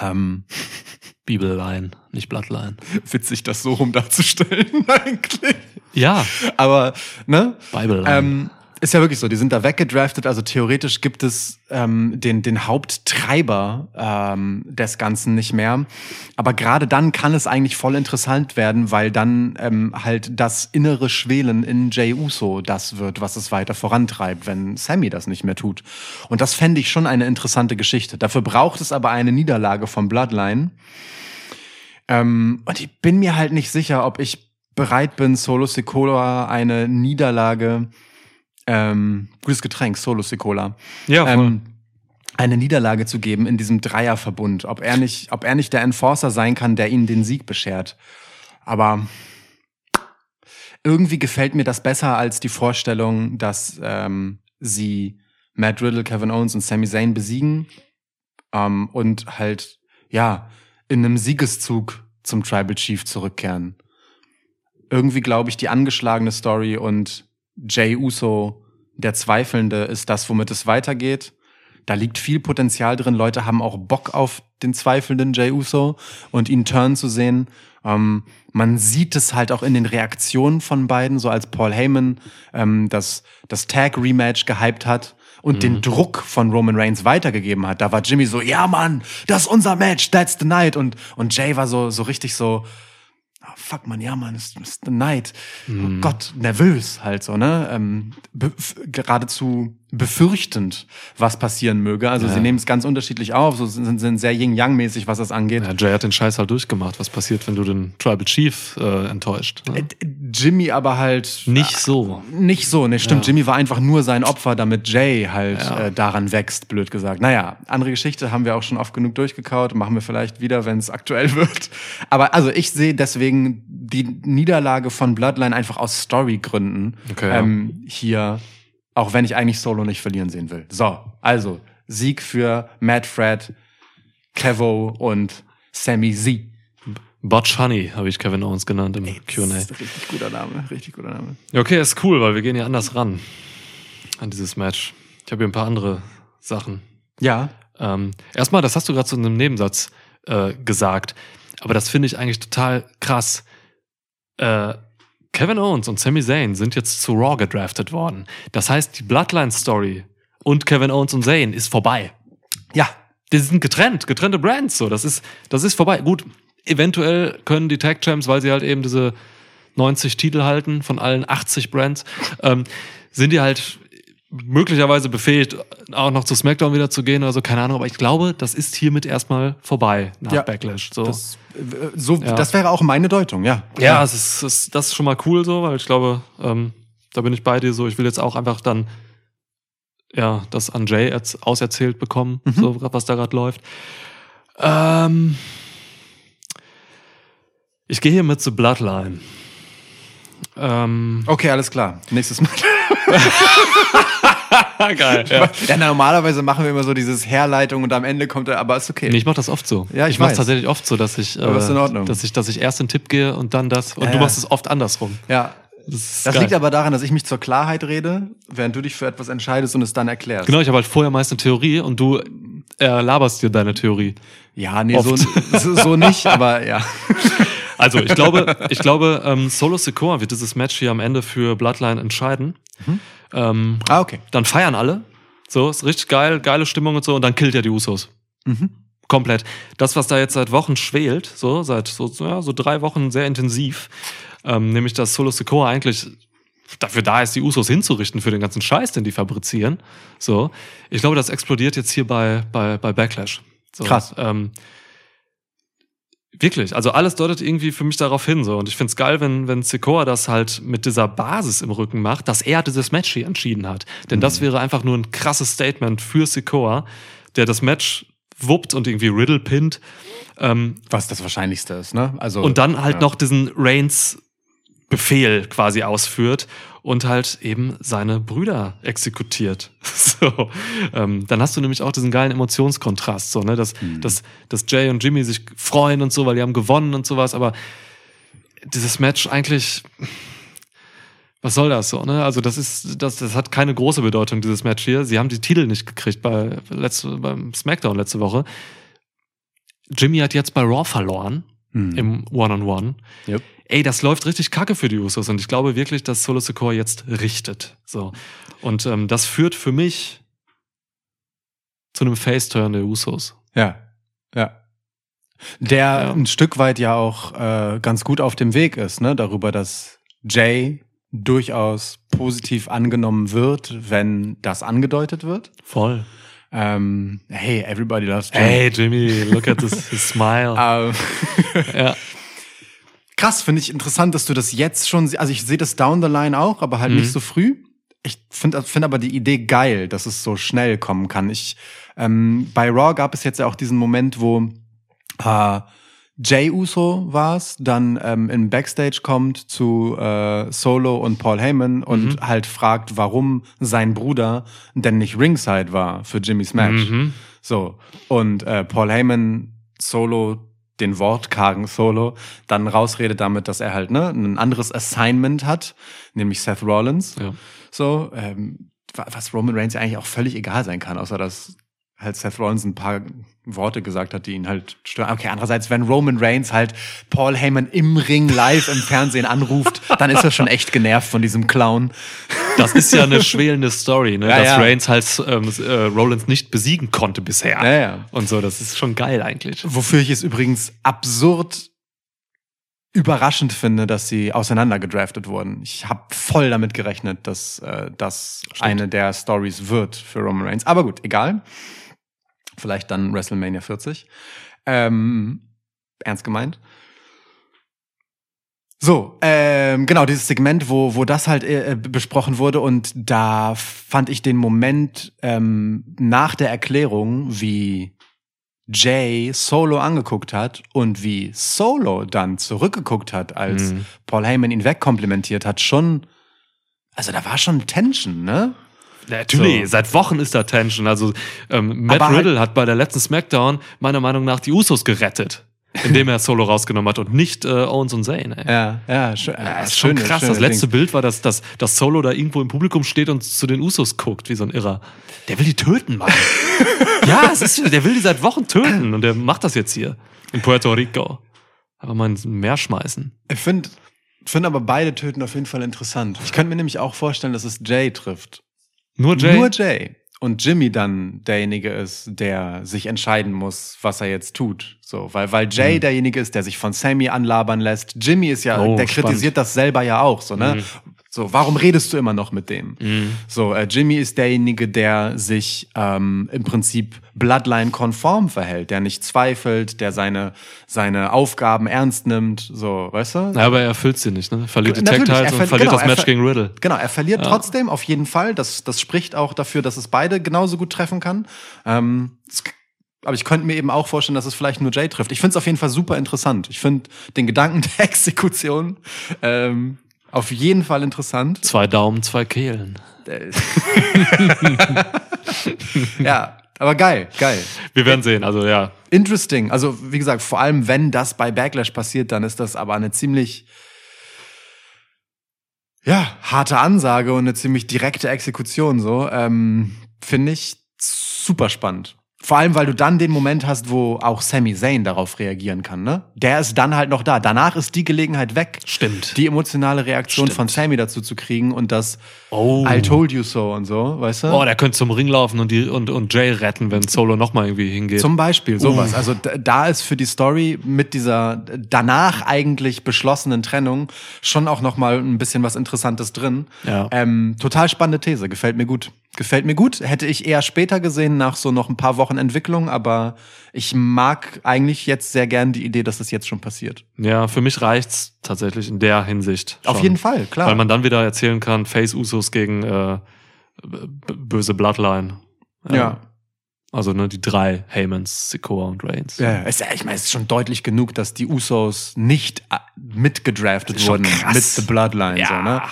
[SPEAKER 3] Ähm,
[SPEAKER 4] Bibelline, nicht Bloodline.
[SPEAKER 3] witzig, das so rum darzustellen, eigentlich.
[SPEAKER 4] Ja,
[SPEAKER 3] Aber, ne?
[SPEAKER 4] Bibelline.
[SPEAKER 3] Ähm, ist ja wirklich so, die sind da weggedraftet, also theoretisch gibt es ähm, den, den Haupttreiber ähm, des Ganzen nicht mehr. Aber gerade dann kann es eigentlich voll interessant werden, weil dann ähm, halt das innere Schwelen in Jay Uso das wird, was es weiter vorantreibt, wenn Sammy das nicht mehr tut. Und das fände ich schon eine interessante Geschichte. Dafür braucht es aber eine Niederlage vom Bloodline. Ähm, und ich bin mir halt nicht sicher, ob ich bereit bin, Solo Sikola eine Niederlage, ähm, gutes Getränk, Solo Sikola,
[SPEAKER 4] ja, voll.
[SPEAKER 3] ähm, eine Niederlage zu geben in diesem Dreierverbund. Ob er nicht, ob er nicht der Enforcer sein kann, der ihnen den Sieg beschert. Aber irgendwie gefällt mir das besser als die Vorstellung, dass ähm, sie Matt Riddle, Kevin Owens und Sami Zayn besiegen ähm, und halt ja in einem Siegeszug zum Tribal Chief zurückkehren. Irgendwie glaube ich, die angeschlagene Story und Jay Uso, der Zweifelnde, ist das, womit es weitergeht. Da liegt viel Potenzial drin. Leute haben auch Bock auf den zweifelnden Jay Uso und ihn turn zu sehen. Ähm, man sieht es halt auch in den Reaktionen von beiden, so als Paul Heyman ähm, das, das Tag-Rematch gehypt hat und den Druck von Roman Reigns weitergegeben hat. Da war Jimmy so, ja Mann, das ist unser Match, that's the night. Und, und Jay war so, so richtig so, fuck man, ja man, ist, ist the night. Oh Gott, nervös halt so, ne? Ähm, geradezu befürchtend, was passieren möge. Also sie nehmen es ganz unterschiedlich auf, so sind, sind sehr Yin-Yang-mäßig, was das angeht.
[SPEAKER 4] Ja, Jay hat den Scheiß halt durchgemacht. Was passiert, wenn du den Tribal Chief äh, enttäuscht? Ne?
[SPEAKER 3] Äh, Jimmy aber halt
[SPEAKER 4] Nicht so.
[SPEAKER 3] nicht so. Ne, stimmt.
[SPEAKER 4] Ja.
[SPEAKER 3] Jimmy war einfach nur sein Opfer, damit Jay halt
[SPEAKER 4] Ja.
[SPEAKER 3] äh, daran wächst, blöd gesagt. Naja, andere Geschichte haben wir auch schon oft genug durchgekaut. Machen wir vielleicht wieder, wenn es aktuell wird. Aber also ich sehe deswegen die Niederlage von Bloodline einfach aus Storygründen
[SPEAKER 4] Okay, ja.
[SPEAKER 3] ähm, hier, auch wenn ich eigentlich Solo nicht verlieren sehen will. So, also Sieg für Matt Fred, Kevo und Sammy Z.
[SPEAKER 4] Botch Honey habe ich Kevin Owens genannt im Q&A.
[SPEAKER 3] Das ist ein richtig guter Name, richtig guter Name.
[SPEAKER 4] Okay, ist cool, weil wir gehen ja anders ran an dieses Match. Ich habe hier ein paar andere Sachen.
[SPEAKER 3] Ja,
[SPEAKER 4] Ähm, erstmal, das hast du gerade so in einem Nebensatz äh, gesagt, aber das finde ich eigentlich total krass. Äh, Kevin Owens und Sami Zayn sind jetzt zu Raw gedraftet worden. Das heißt, die Bloodline-Story und Kevin Owens und Zayn ist vorbei.
[SPEAKER 3] ja,
[SPEAKER 4] Die sind getrennt, getrennte Brands. So, das ist, das ist vorbei. Gut, eventuell können die Tag Champs, weil sie halt eben diese 90 Titel halten von allen 80 Brands, ähm, sind die halt möglicherweise befähigt, auch noch zu SmackDown wieder zu gehen oder so, keine Ahnung, aber ich glaube, das ist hiermit erstmal vorbei nach
[SPEAKER 3] Ja.
[SPEAKER 4] Backlash. So.
[SPEAKER 3] Das, äh, so,
[SPEAKER 4] Ja.
[SPEAKER 3] das wäre auch meine Deutung, ja.
[SPEAKER 4] ja, es ist, es, das ist schon mal cool so, weil ich glaube, ähm, da bin ich bei dir so, ich will jetzt auch einfach dann ja, das an Jay erz- auserzählt bekommen, so was da gerade läuft. Ähm, ich gehe hier mit The Bloodline. Ähm,
[SPEAKER 3] Okay, alles klar. Nächstes Mal.
[SPEAKER 4] geil. Ja.
[SPEAKER 3] Ja, normalerweise machen wir immer so dieses Herleitung und am Ende kommt er, aber ist okay.
[SPEAKER 4] Nee, ich mache das oft so.
[SPEAKER 3] Ja, ich
[SPEAKER 4] ich mache tatsächlich oft so, dass ich, äh, dass ich, dass ich erst den Tipp gehe und dann das. Und
[SPEAKER 3] Ja,
[SPEAKER 4] du machst es oft andersrum.
[SPEAKER 3] Ja.
[SPEAKER 4] Das,
[SPEAKER 3] Das liegt aber daran, dass ich mich zur Klarheit rede, während du dich für etwas entscheidest und es dann erklärst.
[SPEAKER 4] Genau, ich habe halt vorher meist eine Theorie und du äh, laberst dir deine Theorie.
[SPEAKER 3] Ja, nee, so, so, nicht, aber ja.
[SPEAKER 4] Also ich glaube, ich glaube, ähm, Solo Sikoa wird dieses Match hier am Ende für Bloodline entscheiden. Ähm,
[SPEAKER 3] Ah, okay.
[SPEAKER 4] dann feiern alle. So, ist richtig geil, geile Stimmung und so, und dann killt er die Usos.
[SPEAKER 3] Mhm.
[SPEAKER 4] Komplett. Das, was da jetzt seit Wochen schwelt, so, seit so, ja, so drei Wochen sehr intensiv, ähm, nämlich dass Solo Sikoa eigentlich dafür da ist, die Usos hinzurichten für den ganzen Scheiß, den die fabrizieren. So, ich glaube, das explodiert jetzt hier bei, bei, bei Backlash. So,
[SPEAKER 3] Krass.
[SPEAKER 4] Ähm, Wirklich, also alles deutet irgendwie für mich darauf hin so. Und ich find's geil, wenn wenn Sikoa das halt mit dieser Basis im Rücken macht, dass er dieses Match hier entschieden hat, denn das wäre einfach nur ein krasses Statement für Sikoa, der das Match wuppt und irgendwie Riddle pinnt ähm,
[SPEAKER 3] Was das Wahrscheinlichste ist, ne? Also,
[SPEAKER 4] und dann halt
[SPEAKER 3] ja.
[SPEAKER 4] noch diesen Reigns Befehl quasi ausführt und halt eben seine Brüder exekutiert. So, ähm, dann hast du nämlich auch diesen geilen Emotionskontrast, so ne, dass,
[SPEAKER 3] Mhm.
[SPEAKER 4] dass, dass Jay und Jimmy sich freuen und so, weil die haben gewonnen und sowas, aber dieses Match eigentlich, was soll das so, ne? Also das ist, das, das hat keine große Bedeutung, dieses Match hier. Sie haben die Titel nicht gekriegt bei letzte, beim SmackDown letzte Woche. Jimmy hat jetzt bei Raw verloren
[SPEAKER 3] Hm.
[SPEAKER 4] im One-on-One.
[SPEAKER 3] Yep.
[SPEAKER 4] Ey, das läuft richtig kacke für die Usos und ich glaube wirklich, dass Solo Sikoa jetzt richtet. So. Und ähm, das führt für mich zu einem Face-Turn der Usos.
[SPEAKER 3] Ja, ja. Der
[SPEAKER 4] Ja.
[SPEAKER 3] ein Stück weit ja auch äh, ganz gut auf dem Weg ist, ne? Darüber, dass Jay durchaus positiv angenommen wird, wenn das angedeutet wird.
[SPEAKER 4] Voll.
[SPEAKER 3] Ähm, hey, everybody loves Jay.
[SPEAKER 4] Hey, Jimmy, look at this his smile.
[SPEAKER 3] Ähm,
[SPEAKER 4] ja.
[SPEAKER 3] krass, finde ich interessant, dass du das jetzt schon, also ich sehe das down the line auch, aber halt
[SPEAKER 4] Mhm.
[SPEAKER 3] nicht so früh. Ich finde find aber die Idee geil, dass es so schnell kommen kann. Ich, ähm, bei Raw gab es jetzt ja auch diesen Moment, wo äh, Jay Uso war's, dann ähm, in Backstage kommt zu äh, Solo und Paul Heyman und
[SPEAKER 4] Mhm.
[SPEAKER 3] halt fragt, warum sein Bruder denn nicht ringside war für Jimmys Match.
[SPEAKER 4] Mhm.
[SPEAKER 3] So, und äh, Paul Heyman Solo, den wortkargen Solo, dann rausredet damit, dass er halt ne, ein anderes Assignment hat, nämlich Seth Rollins.
[SPEAKER 4] Ja.
[SPEAKER 3] So, ähm, wa- was Roman Reigns ja eigentlich auch völlig egal sein kann, außer dass halt Seth Rollins ein paar Worte gesagt hat, die ihn halt stören. Okay, andererseits, wenn Roman Reigns halt Paul Heyman im Ring live im Fernsehen anruft, dann ist er schon echt genervt von diesem Clown.
[SPEAKER 4] Das ist ja eine schwelende Story, ne?
[SPEAKER 3] Ja,
[SPEAKER 4] dass
[SPEAKER 3] ja.
[SPEAKER 4] Reigns halt ähm, äh, Rollins nicht besiegen konnte bisher.
[SPEAKER 3] Ja, ja.
[SPEAKER 4] Und so, das ist schon geil eigentlich.
[SPEAKER 3] Wofür ich es übrigens absurd überraschend finde, dass sie auseinandergedraftet wurden. Ich habe voll damit gerechnet, dass äh, das eine der Stories wird für Roman Reigns. Aber gut, egal. Vielleicht dann WrestleMania 40. Ähm, ernst gemeint. So, ähm, genau, dieses Segment, wo, wo das halt äh, besprochen wurde und da fand ich den Moment ähm, nach der Erklärung, wie Jay Solo angeguckt hat und wie Solo dann zurückgeguckt hat, als
[SPEAKER 4] Mhm.
[SPEAKER 3] Paul Heyman ihn wegkomplimentiert hat, schon, also da war schon Tension, ne?
[SPEAKER 4] Natürlich,
[SPEAKER 3] So.
[SPEAKER 4] seit Wochen ist da Tension. Also ähm, Matt
[SPEAKER 3] Aber halt-
[SPEAKER 4] Riddle hat bei der letzten Smackdown meiner Meinung nach die Usos gerettet, indem er Solo rausgenommen hat und nicht äh, Owens und Zayn. Ey.
[SPEAKER 3] Ja, ja, schön.
[SPEAKER 4] Das ist schon krass. Das letzte Bild war, dass, dass, dass Solo da irgendwo im Publikum steht und zu den Usos guckt, wie so ein Irrer. Der will die töten, Mann. ja, es ist, der will die seit Wochen töten und der macht das jetzt hier in Puerto Rico. Aber mal ins Meer schmeißen.
[SPEAKER 3] Ich finde find aber beide Töten auf jeden Fall interessant. Ich könnte mir nämlich auch vorstellen, dass es Jay trifft.
[SPEAKER 4] Nur Jay.
[SPEAKER 3] Nur Jay. Und Jimmy dann derjenige ist, der sich entscheiden muss, was er jetzt tut. So, weil, weil Jay
[SPEAKER 4] Mhm.
[SPEAKER 3] derjenige ist, der sich von Sammy anlabern lässt. Jimmy ist ja,
[SPEAKER 4] Oh,
[SPEAKER 3] der
[SPEAKER 4] spannend.
[SPEAKER 3] kritisiert das selber ja auch, so, ne?
[SPEAKER 4] Mhm.
[SPEAKER 3] So, warum redest du immer noch mit dem?
[SPEAKER 4] Mhm.
[SPEAKER 3] So, äh, Jimmy ist derjenige, der sich ähm, im Prinzip Bloodline-konform verhält, der nicht zweifelt, der seine, seine Aufgaben ernst nimmt, so, weißt du?
[SPEAKER 4] Ja, aber er erfüllt sie nicht, ne? Verliert die
[SPEAKER 3] Natürlich,
[SPEAKER 4] Tag-Tiles
[SPEAKER 3] er
[SPEAKER 4] und
[SPEAKER 3] ver-
[SPEAKER 4] verliert
[SPEAKER 3] genau,
[SPEAKER 4] das Match
[SPEAKER 3] ver-
[SPEAKER 4] gegen Riddle.
[SPEAKER 3] Genau, er verliert
[SPEAKER 4] Ja.
[SPEAKER 3] trotzdem auf jeden Fall. Das, das spricht auch dafür, dass es beide genauso gut treffen kann. Ähm, aber ich könnte mir eben auch vorstellen, dass es vielleicht nur Jay trifft. Ich finde es auf jeden Fall super interessant. Ich finde den Gedanken der Exekution ähm, auf jeden Fall interessant.
[SPEAKER 4] Zwei Daumen, zwei Kehlen.
[SPEAKER 3] Ja, aber geil, geil.
[SPEAKER 4] Wir werden sehen, also ja.
[SPEAKER 3] Interesting. Also, wie gesagt, vor allem, wenn das bei Backlash passiert, dann ist das aber eine ziemlich, ja, harte Ansage und eine ziemlich direkte Exekution, so. Ähm, Finde ich super spannend. Vor allem, weil du dann den Moment hast, wo auch Sami Zayn darauf reagieren kann, ne? Der ist dann halt noch da. Danach ist die Gelegenheit weg,
[SPEAKER 4] Stimmt.
[SPEAKER 3] die emotionale Reaktion
[SPEAKER 4] Stimmt.
[SPEAKER 3] von Sammy dazu zu kriegen und das
[SPEAKER 4] Oh.
[SPEAKER 3] I told you so und so, weißt du?
[SPEAKER 4] Oh, der könnte zum Ring laufen und, die, und, und Jay retten, wenn Solo nochmal irgendwie hingeht.
[SPEAKER 3] Zum Beispiel, sowas. Also d- da ist für die Story mit dieser danach eigentlich beschlossenen Trennung schon auch noch mal ein bisschen was Interessantes drin.
[SPEAKER 4] Ja.
[SPEAKER 3] Ähm, total spannende These, gefällt mir gut. Gefällt mir gut. Hätte ich eher später gesehen, nach so noch ein paar Wochen Entwicklung, aber ich mag eigentlich jetzt sehr gern die Idee, dass das jetzt schon passiert.
[SPEAKER 4] ja, für mich reicht's tatsächlich in der Hinsicht.
[SPEAKER 3] Auf
[SPEAKER 4] schon.
[SPEAKER 3] jeden Fall, klar.
[SPEAKER 4] Weil man dann wieder erzählen kann, Face Usos gegen äh, böse Bloodline. Ähm,
[SPEAKER 3] ja.
[SPEAKER 4] Also ne, die drei, Heymans, Sikoa und Reigns.
[SPEAKER 3] Ja, ja. Ist, ja- ich meine, es ist schon deutlich genug, dass die Usos nicht äh, mitgedraftet wurden
[SPEAKER 4] krass.
[SPEAKER 3] mit The Bloodline.
[SPEAKER 4] Ja.
[SPEAKER 3] So, ne?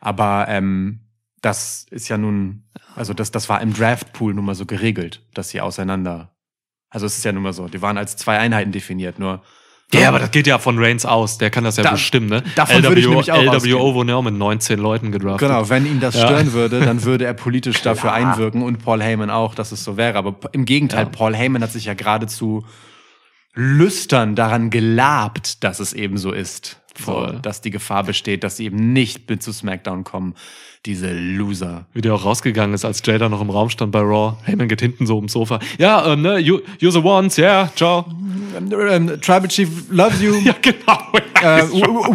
[SPEAKER 3] Aber ähm, das ist ja nun, also das, das war im Draftpool nun mal so geregelt, dass sie auseinander. Also es ist ja nun mal so, die waren als zwei Einheiten definiert, nur.
[SPEAKER 4] Ja, aber das geht ja von Reigns aus. Der kann das ja
[SPEAKER 3] Da-
[SPEAKER 4] bestimmen, ne?
[SPEAKER 3] davon würde ich nämlich auch
[SPEAKER 4] LWO
[SPEAKER 3] ausgehen.
[SPEAKER 4] wurde ja auch mit 19 Leuten gedraftet.
[SPEAKER 3] Genau, wenn ihn das
[SPEAKER 4] Ja.
[SPEAKER 3] stören würde, dann würde er politisch dafür einwirken und Paul Heyman auch, dass es so wäre. Aber im Gegenteil,
[SPEAKER 4] Ja.
[SPEAKER 3] Paul Heyman hat sich ja geradezu lüstern daran gelabt, dass es eben so ist. So,
[SPEAKER 4] Voll.
[SPEAKER 3] dass die Gefahr besteht, dass sie eben nicht mit zu SmackDown kommen. Diese Loser.
[SPEAKER 4] Wie der auch rausgegangen ist, als Jay da noch im Raum stand bei Raw. Heyman geht hinten so ums Sofa. Ja, ähm, ne, you, you're the ones, yeah, ciao.
[SPEAKER 3] Ähm, Tribal Chief loves you.
[SPEAKER 4] Ja, genau.
[SPEAKER 3] Äh,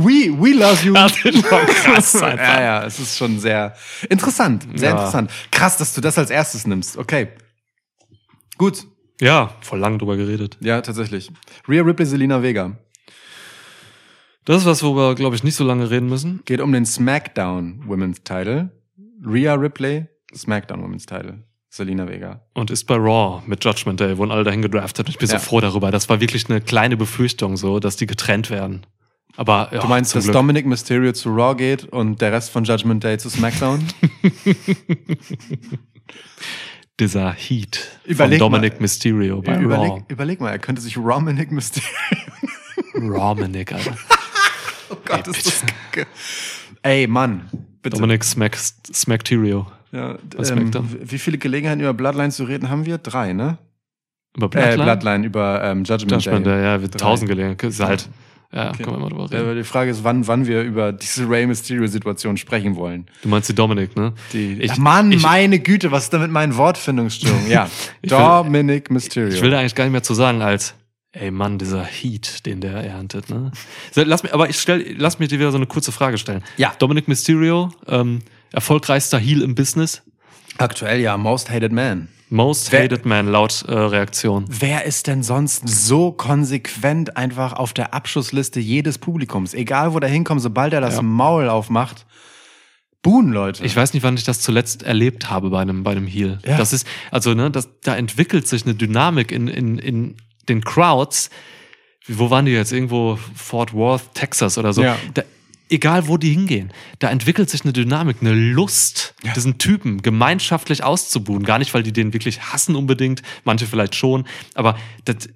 [SPEAKER 3] we, we love you.
[SPEAKER 4] Das ist schon krass
[SPEAKER 3] ja, ja, es ist schon sehr interessant. Sehr
[SPEAKER 4] Ja.
[SPEAKER 3] interessant. Krass, dass du das als erstes nimmst. Okay. Gut.
[SPEAKER 4] Ja, voll lang drüber geredet.
[SPEAKER 3] Ja, tatsächlich. Rhea Ripley, Selina Vega.
[SPEAKER 4] Das ist was, worüber wir, glaube ich, nicht so lange reden müssen.
[SPEAKER 3] Geht um den SmackDown Women's Title. Rhea Ripley, SmackDown Women's Title. Selina Vega.
[SPEAKER 4] Und ist bei Raw mit Judgment Day, wurden alle dahin gedraftet. Ich bin
[SPEAKER 3] Ja.
[SPEAKER 4] so froh darüber. Das war wirklich eine kleine Befürchtung, so, dass die getrennt werden. Aber ja,
[SPEAKER 3] Du meinst, dass
[SPEAKER 4] Glück.
[SPEAKER 3] Dominic Mysterio zu Raw geht und der Rest von Judgment Day zu SmackDown?
[SPEAKER 4] dieser Heat
[SPEAKER 3] Überleg
[SPEAKER 4] von Dominic
[SPEAKER 3] mal.
[SPEAKER 4] Mysterio bei Raw.
[SPEAKER 3] überleg, überleg mal, er könnte sich Dominic Mysterio.
[SPEAKER 4] Dominic, Alter.
[SPEAKER 3] Oh Gott, ist das kacke. Ey, Mann. Bitte.
[SPEAKER 4] Dominic Smack, Smackterio.
[SPEAKER 3] Ja,
[SPEAKER 4] Was
[SPEAKER 3] ähm, wie viele Gelegenheiten über Bloodline zu reden haben wir? Drei, ne?
[SPEAKER 4] Über
[SPEAKER 3] Äh,
[SPEAKER 4] Bloodline?
[SPEAKER 3] Bloodline über ähm, Judgment,
[SPEAKER 4] Judgment
[SPEAKER 3] Day.
[SPEAKER 4] Day, ja, wird
[SPEAKER 3] Drei.
[SPEAKER 4] tausend Gelegenheiten. Ist halt, ja,
[SPEAKER 3] Okay.
[SPEAKER 4] können wir mal drüber reden.
[SPEAKER 3] aber die Frage ist, wann, wann wir über diese Rey Mysterio-Situation sprechen wollen.
[SPEAKER 4] Du meinst die Dominic, ne?
[SPEAKER 3] Die,
[SPEAKER 4] Ich-
[SPEAKER 3] Ach Mann,
[SPEAKER 4] ich-
[SPEAKER 3] meine Güte, was ist denn mit meinen Wortfindungsstörungen? Ja,
[SPEAKER 4] Ich will-
[SPEAKER 3] Dominic Mysterio.
[SPEAKER 4] Ich will da eigentlich gar nicht mehr zu sagen, als, ey Mann, dieser Heat, den der erntet, ne? Lass mich, aber ich stell, lass mich dir wieder so eine kurze Frage stellen.
[SPEAKER 3] Ja.
[SPEAKER 4] Dominic Mysterio, ähm, erfolgreichster Heel im Business.
[SPEAKER 3] Aktuell ja, Most Hated Man.
[SPEAKER 4] Most
[SPEAKER 3] Wer-
[SPEAKER 4] hated man laut äh, Reaktion.
[SPEAKER 3] Wer ist denn sonst so konsequent einfach auf der Abschussliste jedes Publikums? Egal, wo der hinkommt, sobald er das
[SPEAKER 4] Ja.
[SPEAKER 3] Maul aufmacht, buhen Leute.
[SPEAKER 4] Ich weiß nicht, wann ich das zuletzt erlebt habe bei einem, bei einem Heal.
[SPEAKER 3] Ja.
[SPEAKER 4] Das ist, also, ne, das, da entwickelt sich eine Dynamik in, in, in den Crowds. Wo waren die jetzt? Irgendwo Fort Worth, Texas oder so.
[SPEAKER 3] Ja.
[SPEAKER 4] Da, egal, wo die hingehen, da entwickelt sich eine Dynamik, eine Lust, diesen Typen gemeinschaftlich auszubuhen. Gar nicht, weil die den wirklich hassen unbedingt, manche vielleicht schon, aber das,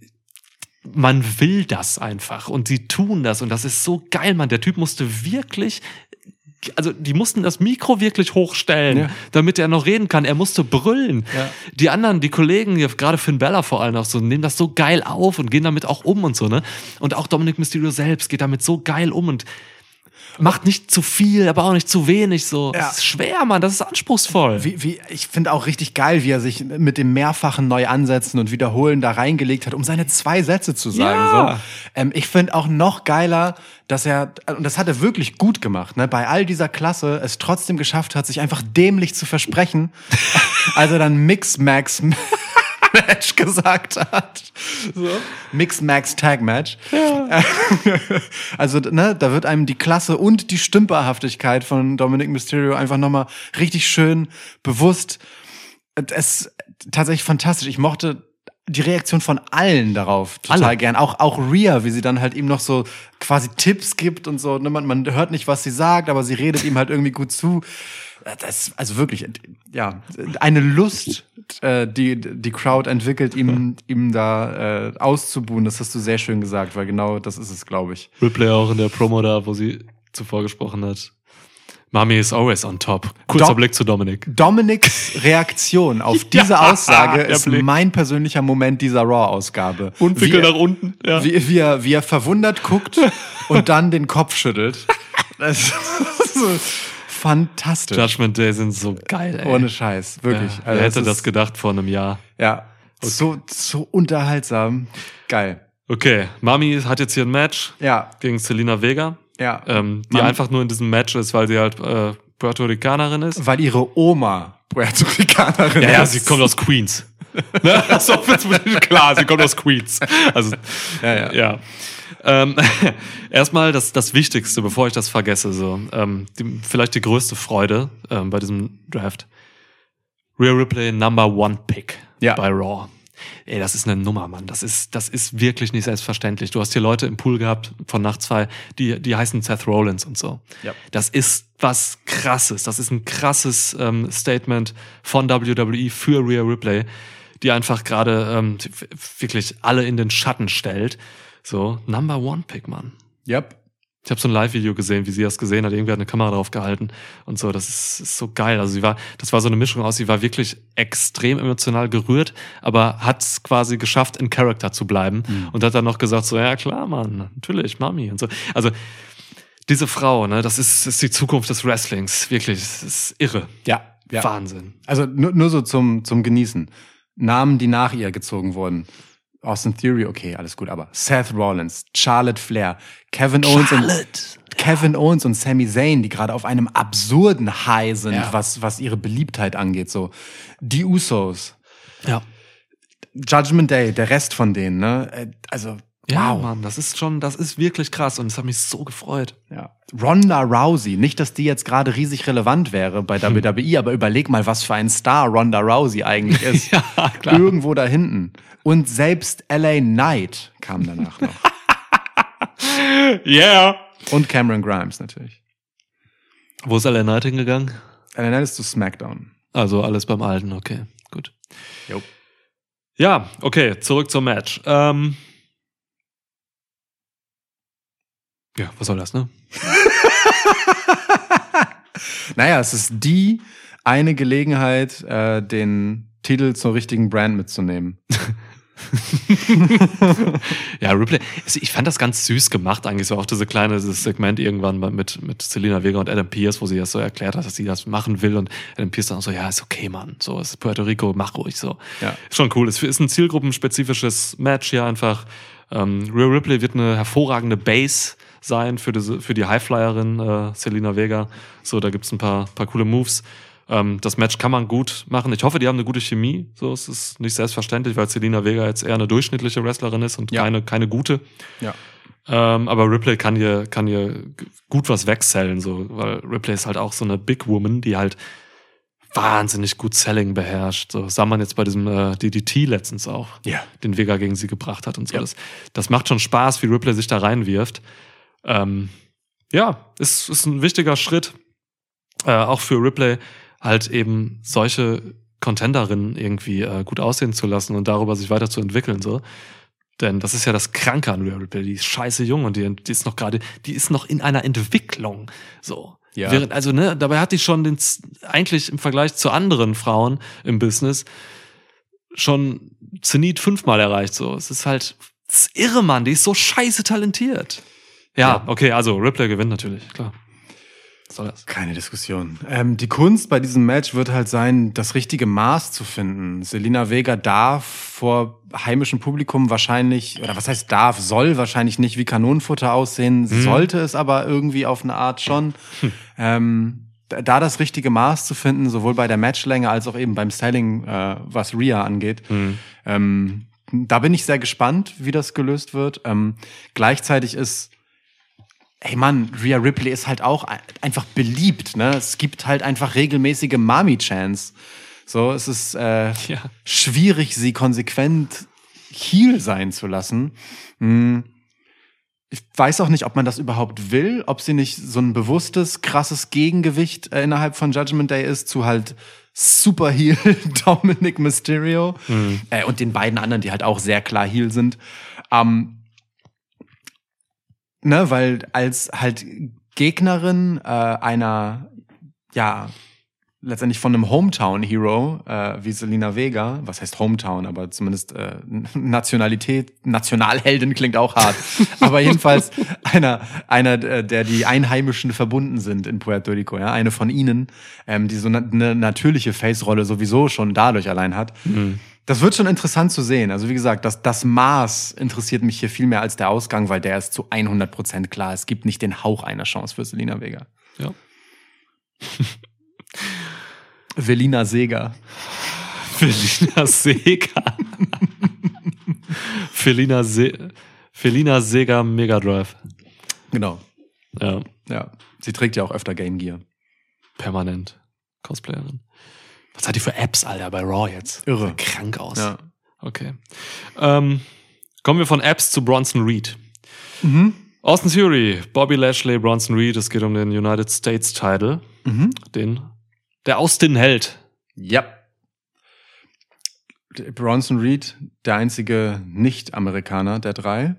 [SPEAKER 4] man will das einfach und sie tun das und das ist so geil, Mann. Der Typ musste wirklich, also die mussten das Mikro wirklich hochstellen,
[SPEAKER 3] Ja.
[SPEAKER 4] damit er noch reden kann. Er musste brüllen.
[SPEAKER 3] Ja.
[SPEAKER 4] Die anderen, die Kollegen, gerade Finn Bella vor allem auch so, nehmen das so geil auf und gehen damit auch um und so, ne? Und auch Dominic Mysterio selbst geht damit so geil um und macht nicht zu viel, aber auch nicht zu wenig so.
[SPEAKER 3] Ja.
[SPEAKER 4] Das ist schwer, Mann, das ist anspruchsvoll.
[SPEAKER 3] Wie, wie, ich finde auch richtig geil, wie er sich mit dem mehrfachen Neu-Ansetzen und Wiederholen da reingelegt hat, um seine zwei Sätze zu sagen.
[SPEAKER 4] Ja.
[SPEAKER 3] So. Ähm, ich finde auch noch geiler, dass er, und das hat er wirklich gut gemacht, ne, bei all dieser Klasse es trotzdem geschafft hat, sich einfach dämlich zu versprechen, als er dann Mix-Max Match gesagt hat. So. Mixed Max Tag Match. also, ne, da wird einem die Klasse und die Stümperhaftigkeit von Dominic Mysterio einfach nochmal richtig schön bewusst. Es ist tatsächlich fantastisch. Ich mochte die Reaktion von allen darauf total
[SPEAKER 4] Alle.
[SPEAKER 3] gern. Auch, auch Rhea, wie sie dann halt ihm noch so quasi Tipps gibt und so. Ne, Man, man hört nicht, was sie sagt, aber sie redet ihm halt irgendwie gut zu. Das, also wirklich, ja, eine Lust, äh, die die Crowd entwickelt, ihm, ihm da äh, auszubuhen. Das hast du sehr schön gesagt, weil genau das ist es, glaube ich.
[SPEAKER 4] Ripley auch in der Promo da, wo sie zuvor gesprochen hat. Mami is always on top. Kurzer
[SPEAKER 3] Dom-
[SPEAKER 4] Blick zu Dominik.
[SPEAKER 3] Dominics Reaktion auf diese
[SPEAKER 4] Ja,
[SPEAKER 3] Aussage ist
[SPEAKER 4] Blick.
[SPEAKER 3] mein persönlicher Moment dieser Raw-Ausgabe. Er-
[SPEAKER 4] nach unten. Ja.
[SPEAKER 3] Wie, wie, er, wie er verwundert guckt und dann den Kopf schüttelt. Das ist fantastisch.
[SPEAKER 4] Judgment Day sind so geil, ey.
[SPEAKER 3] Ohne Scheiß, wirklich.
[SPEAKER 4] Ja,
[SPEAKER 3] Also
[SPEAKER 4] wer hätte das
[SPEAKER 3] ist-
[SPEAKER 4] gedacht vor einem Jahr?
[SPEAKER 3] Ja, so, so unterhaltsam. Geil.
[SPEAKER 4] Okay, Mami hat jetzt hier ein Match
[SPEAKER 3] Ja,
[SPEAKER 4] gegen Selena Vega,
[SPEAKER 3] ja.
[SPEAKER 4] ähm, die
[SPEAKER 3] Mami-
[SPEAKER 4] einfach nur in diesem Match ist, weil sie halt äh, Puerto Ricanerin ist.
[SPEAKER 3] Weil ihre Oma Puerto Ricanerin
[SPEAKER 4] Ja, ja,
[SPEAKER 3] ist.
[SPEAKER 4] sie kommt aus Queens. ne? Offensichtlich klar, sie kommt aus Queens. Also,
[SPEAKER 3] Ja, ja.
[SPEAKER 4] ja. Ähm, erstmal das, das Wichtigste, bevor ich das vergesse, so, ähm, die, vielleicht die größte Freude ähm, bei diesem Draft. Rhea Ripley Number One Pick
[SPEAKER 3] Ja.
[SPEAKER 4] bei Raw. Ey, das ist eine Nummer, Mann. Das ist, das ist wirklich nicht selbstverständlich. Du hast hier Leute im Pool gehabt von Nacht zwei, die, die heißen Seth Rollins und so.
[SPEAKER 3] Ja.
[SPEAKER 4] Das ist was krasses. Das ist ein krasses ähm, Statement von WWE für Rhea Ripley, die einfach gerade ähm, wirklich alle in den Schatten stellt. So, Number One Pick, Mann.
[SPEAKER 3] Yep.
[SPEAKER 4] Ich habe so ein Live-Video gesehen, wie sie das gesehen hat. Irgendwie hat eine Kamera drauf gehalten und so. Das ist, ist so geil. Also sie war, das war so eine Mischung aus. Sie war wirklich extrem emotional gerührt, aber hat es quasi geschafft, in Character zu bleiben und hat dann noch gesagt so, ja klar, Mann, natürlich, Mami und so. Also diese Frau, ne, das ist, ist die Zukunft des Wrestlings. Wirklich, das ist irre.
[SPEAKER 3] Ja, ja.
[SPEAKER 4] Wahnsinn.
[SPEAKER 3] Also nur, nur so zum, zum Genießen. Namen, die nach ihr gezogen wurden. Austin Theory, okay, alles gut, aber Seth Rollins, Charlotte Flair, Kevin Owens und Kevin Owens und Sami Zayn, die gerade auf einem absurden High sind,
[SPEAKER 4] Ja.
[SPEAKER 3] was, was ihre Beliebtheit angeht, so. Die Usos,
[SPEAKER 4] Ja.
[SPEAKER 3] Judgment Day, der Rest von denen, ne? Äh, Also,
[SPEAKER 4] Ja,
[SPEAKER 3] wow.
[SPEAKER 4] Mann, das ist schon, das ist wirklich krass und es hat mich so gefreut.
[SPEAKER 3] Ja. Ronda Rousey, nicht, dass die jetzt gerade riesig relevant wäre bei
[SPEAKER 4] Hm.
[SPEAKER 3] WWE, aber überleg mal, was für ein Star Ronda Rousey eigentlich ist.
[SPEAKER 4] Ja, klar.
[SPEAKER 3] Irgendwo da hinten. Und selbst LA Knight kam danach noch.
[SPEAKER 4] Yeah.
[SPEAKER 3] Und Cameron Grimes natürlich.
[SPEAKER 4] Wo ist LA Knight hingegangen?
[SPEAKER 3] LA Knight ist zu SmackDown.
[SPEAKER 4] Also alles beim Alten, okay, gut.
[SPEAKER 3] Jo.
[SPEAKER 4] Ja, okay, zurück zum Match. Ähm, ja, was soll das, ne?
[SPEAKER 3] Naja, es ist die eine Gelegenheit, äh, den Titel zur richtigen Brand mitzunehmen.
[SPEAKER 4] Ja, Ripley, ich fand das ganz süß gemacht eigentlich, so auch diese kleine dieses Segment irgendwann mit, mit Selena Vega und Adam Pierce, wo sie das so erklärt hat, dass sie das machen will und Adam Pierce dann auch so, ja, ist okay, Mann, so, ist Puerto Rico, mach ruhig so.
[SPEAKER 3] Ja.
[SPEAKER 4] Ist schon cool, es ist ein zielgruppenspezifisches Match hier einfach. Ähm, Rhea Ripley wird eine hervorragende Base sein für, diese, für die Highflyerin äh, Selena Vega. So, da gibt's ein paar, paar coole Moves. Ähm, das Match kann man gut machen. Ich hoffe, die haben eine gute Chemie. So, es ist nicht selbstverständlich, weil Selina Vega jetzt eher eine durchschnittliche Wrestlerin ist und
[SPEAKER 3] Ja.
[SPEAKER 4] keine, keine gute.
[SPEAKER 3] Ja.
[SPEAKER 4] Ähm, aber Ripley kann hier, kann hier gut was wegsellen, so, weil Ripley ist halt auch so eine Big Woman, die halt wahnsinnig gut Selling beherrscht. So sah man jetzt bei diesem äh, DDT letztens auch,
[SPEAKER 3] Ja.
[SPEAKER 4] den Vega gegen sie gebracht hat und so.
[SPEAKER 3] Ja.
[SPEAKER 4] Das, das macht schon Spaß, wie Ripley sich da reinwirft. Ähm, ja, ist, ist ein wichtiger Schritt, äh, auch für Ripley, halt eben solche Contenderinnen irgendwie äh, gut aussehen zu lassen und darüber sich weiterzuentwickeln. So. Denn das ist ja das Kranke an Rhea Ripley. Die ist scheiße jung und die, die ist noch gerade, die ist noch in einer Entwicklung. So.
[SPEAKER 3] Ja.
[SPEAKER 4] Während, also, ne, dabei hat die schon den, eigentlich im Vergleich zu anderen Frauen im Business schon Zenit fünfmal erreicht. So. Es ist halt, es ist irre, Mann. Die ist so scheiße talentiert. Ja, okay, also Ripley gewinnt natürlich, klar. Was soll das?
[SPEAKER 3] Keine Diskussion. Ähm, die Kunst bei diesem Match wird halt sein, das richtige Maß zu finden. Selina Vega darf vor heimischem Publikum wahrscheinlich, oder was heißt darf, soll wahrscheinlich nicht wie Kanonenfutter aussehen, sollte es aber irgendwie auf eine Art schon. Ähm, da da das richtige Maß zu finden, sowohl bei der Matchlänge als auch eben beim Selling, äh, was Rhea angeht. Ähm, da bin ich sehr gespannt, wie das gelöst wird. Ähm, gleichzeitig ist Ey Mann, Rhea Ripley ist halt auch ein- einfach beliebt, ne? Es gibt halt einfach regelmäßige Mami-Chance. So, es ist äh,
[SPEAKER 4] Ja.
[SPEAKER 3] schwierig, sie konsequent Heel sein zu lassen. Hm. Ich weiß auch nicht, ob man das überhaupt will, ob sie nicht so ein bewusstes, krasses Gegengewicht äh, innerhalb von Judgment Day ist zu halt Super Heel Dominic Mysterio äh, und den beiden anderen, die halt auch sehr klar Heel sind. Ähm, ne, weil als halt Gegnerin äh, einer, ja, letztendlich von einem Hometown-Hero äh, wie Selina Vega, was heißt Hometown, aber zumindest äh, Nationalität, Nationalheldin klingt auch hart, aber jedenfalls einer, einer, äh, der die Einheimischen verbunden sind in Puerto Rico, ja, eine von ihnen, ähm, die so eine, eine natürliche Face-Rolle sowieso schon dadurch allein hat. Das wird schon interessant zu sehen. Also wie gesagt, das, das Maß interessiert mich hier viel mehr als der Ausgang, weil der ist zu 100% klar. Es gibt nicht den Hauch einer Chance für Selina Vega.
[SPEAKER 4] Ja.
[SPEAKER 3] Velina Sega.
[SPEAKER 4] Felina Sega. Felina, Se Felina Sega Mega Drive.
[SPEAKER 3] Genau.
[SPEAKER 4] Ja,
[SPEAKER 3] Ja. Sie trägt ja auch öfter Game Gear.
[SPEAKER 4] permanent. Cosplayerin. Was hat die für Apps, Alter, bei Raw jetzt?
[SPEAKER 3] Irre.
[SPEAKER 4] Sieht Krank aus.
[SPEAKER 3] Ja.
[SPEAKER 4] Okay. Ähm, kommen wir von Apps zu Bronson Reed.
[SPEAKER 3] Mhm.
[SPEAKER 4] Austin Theory, Bobby Lashley, Bronson Reed. Es geht um den United States Title.
[SPEAKER 3] Mhm.
[SPEAKER 4] Den, der Austin hält.
[SPEAKER 3] Ja. Bronson Reed, der einzige Nicht-Amerikaner der drei.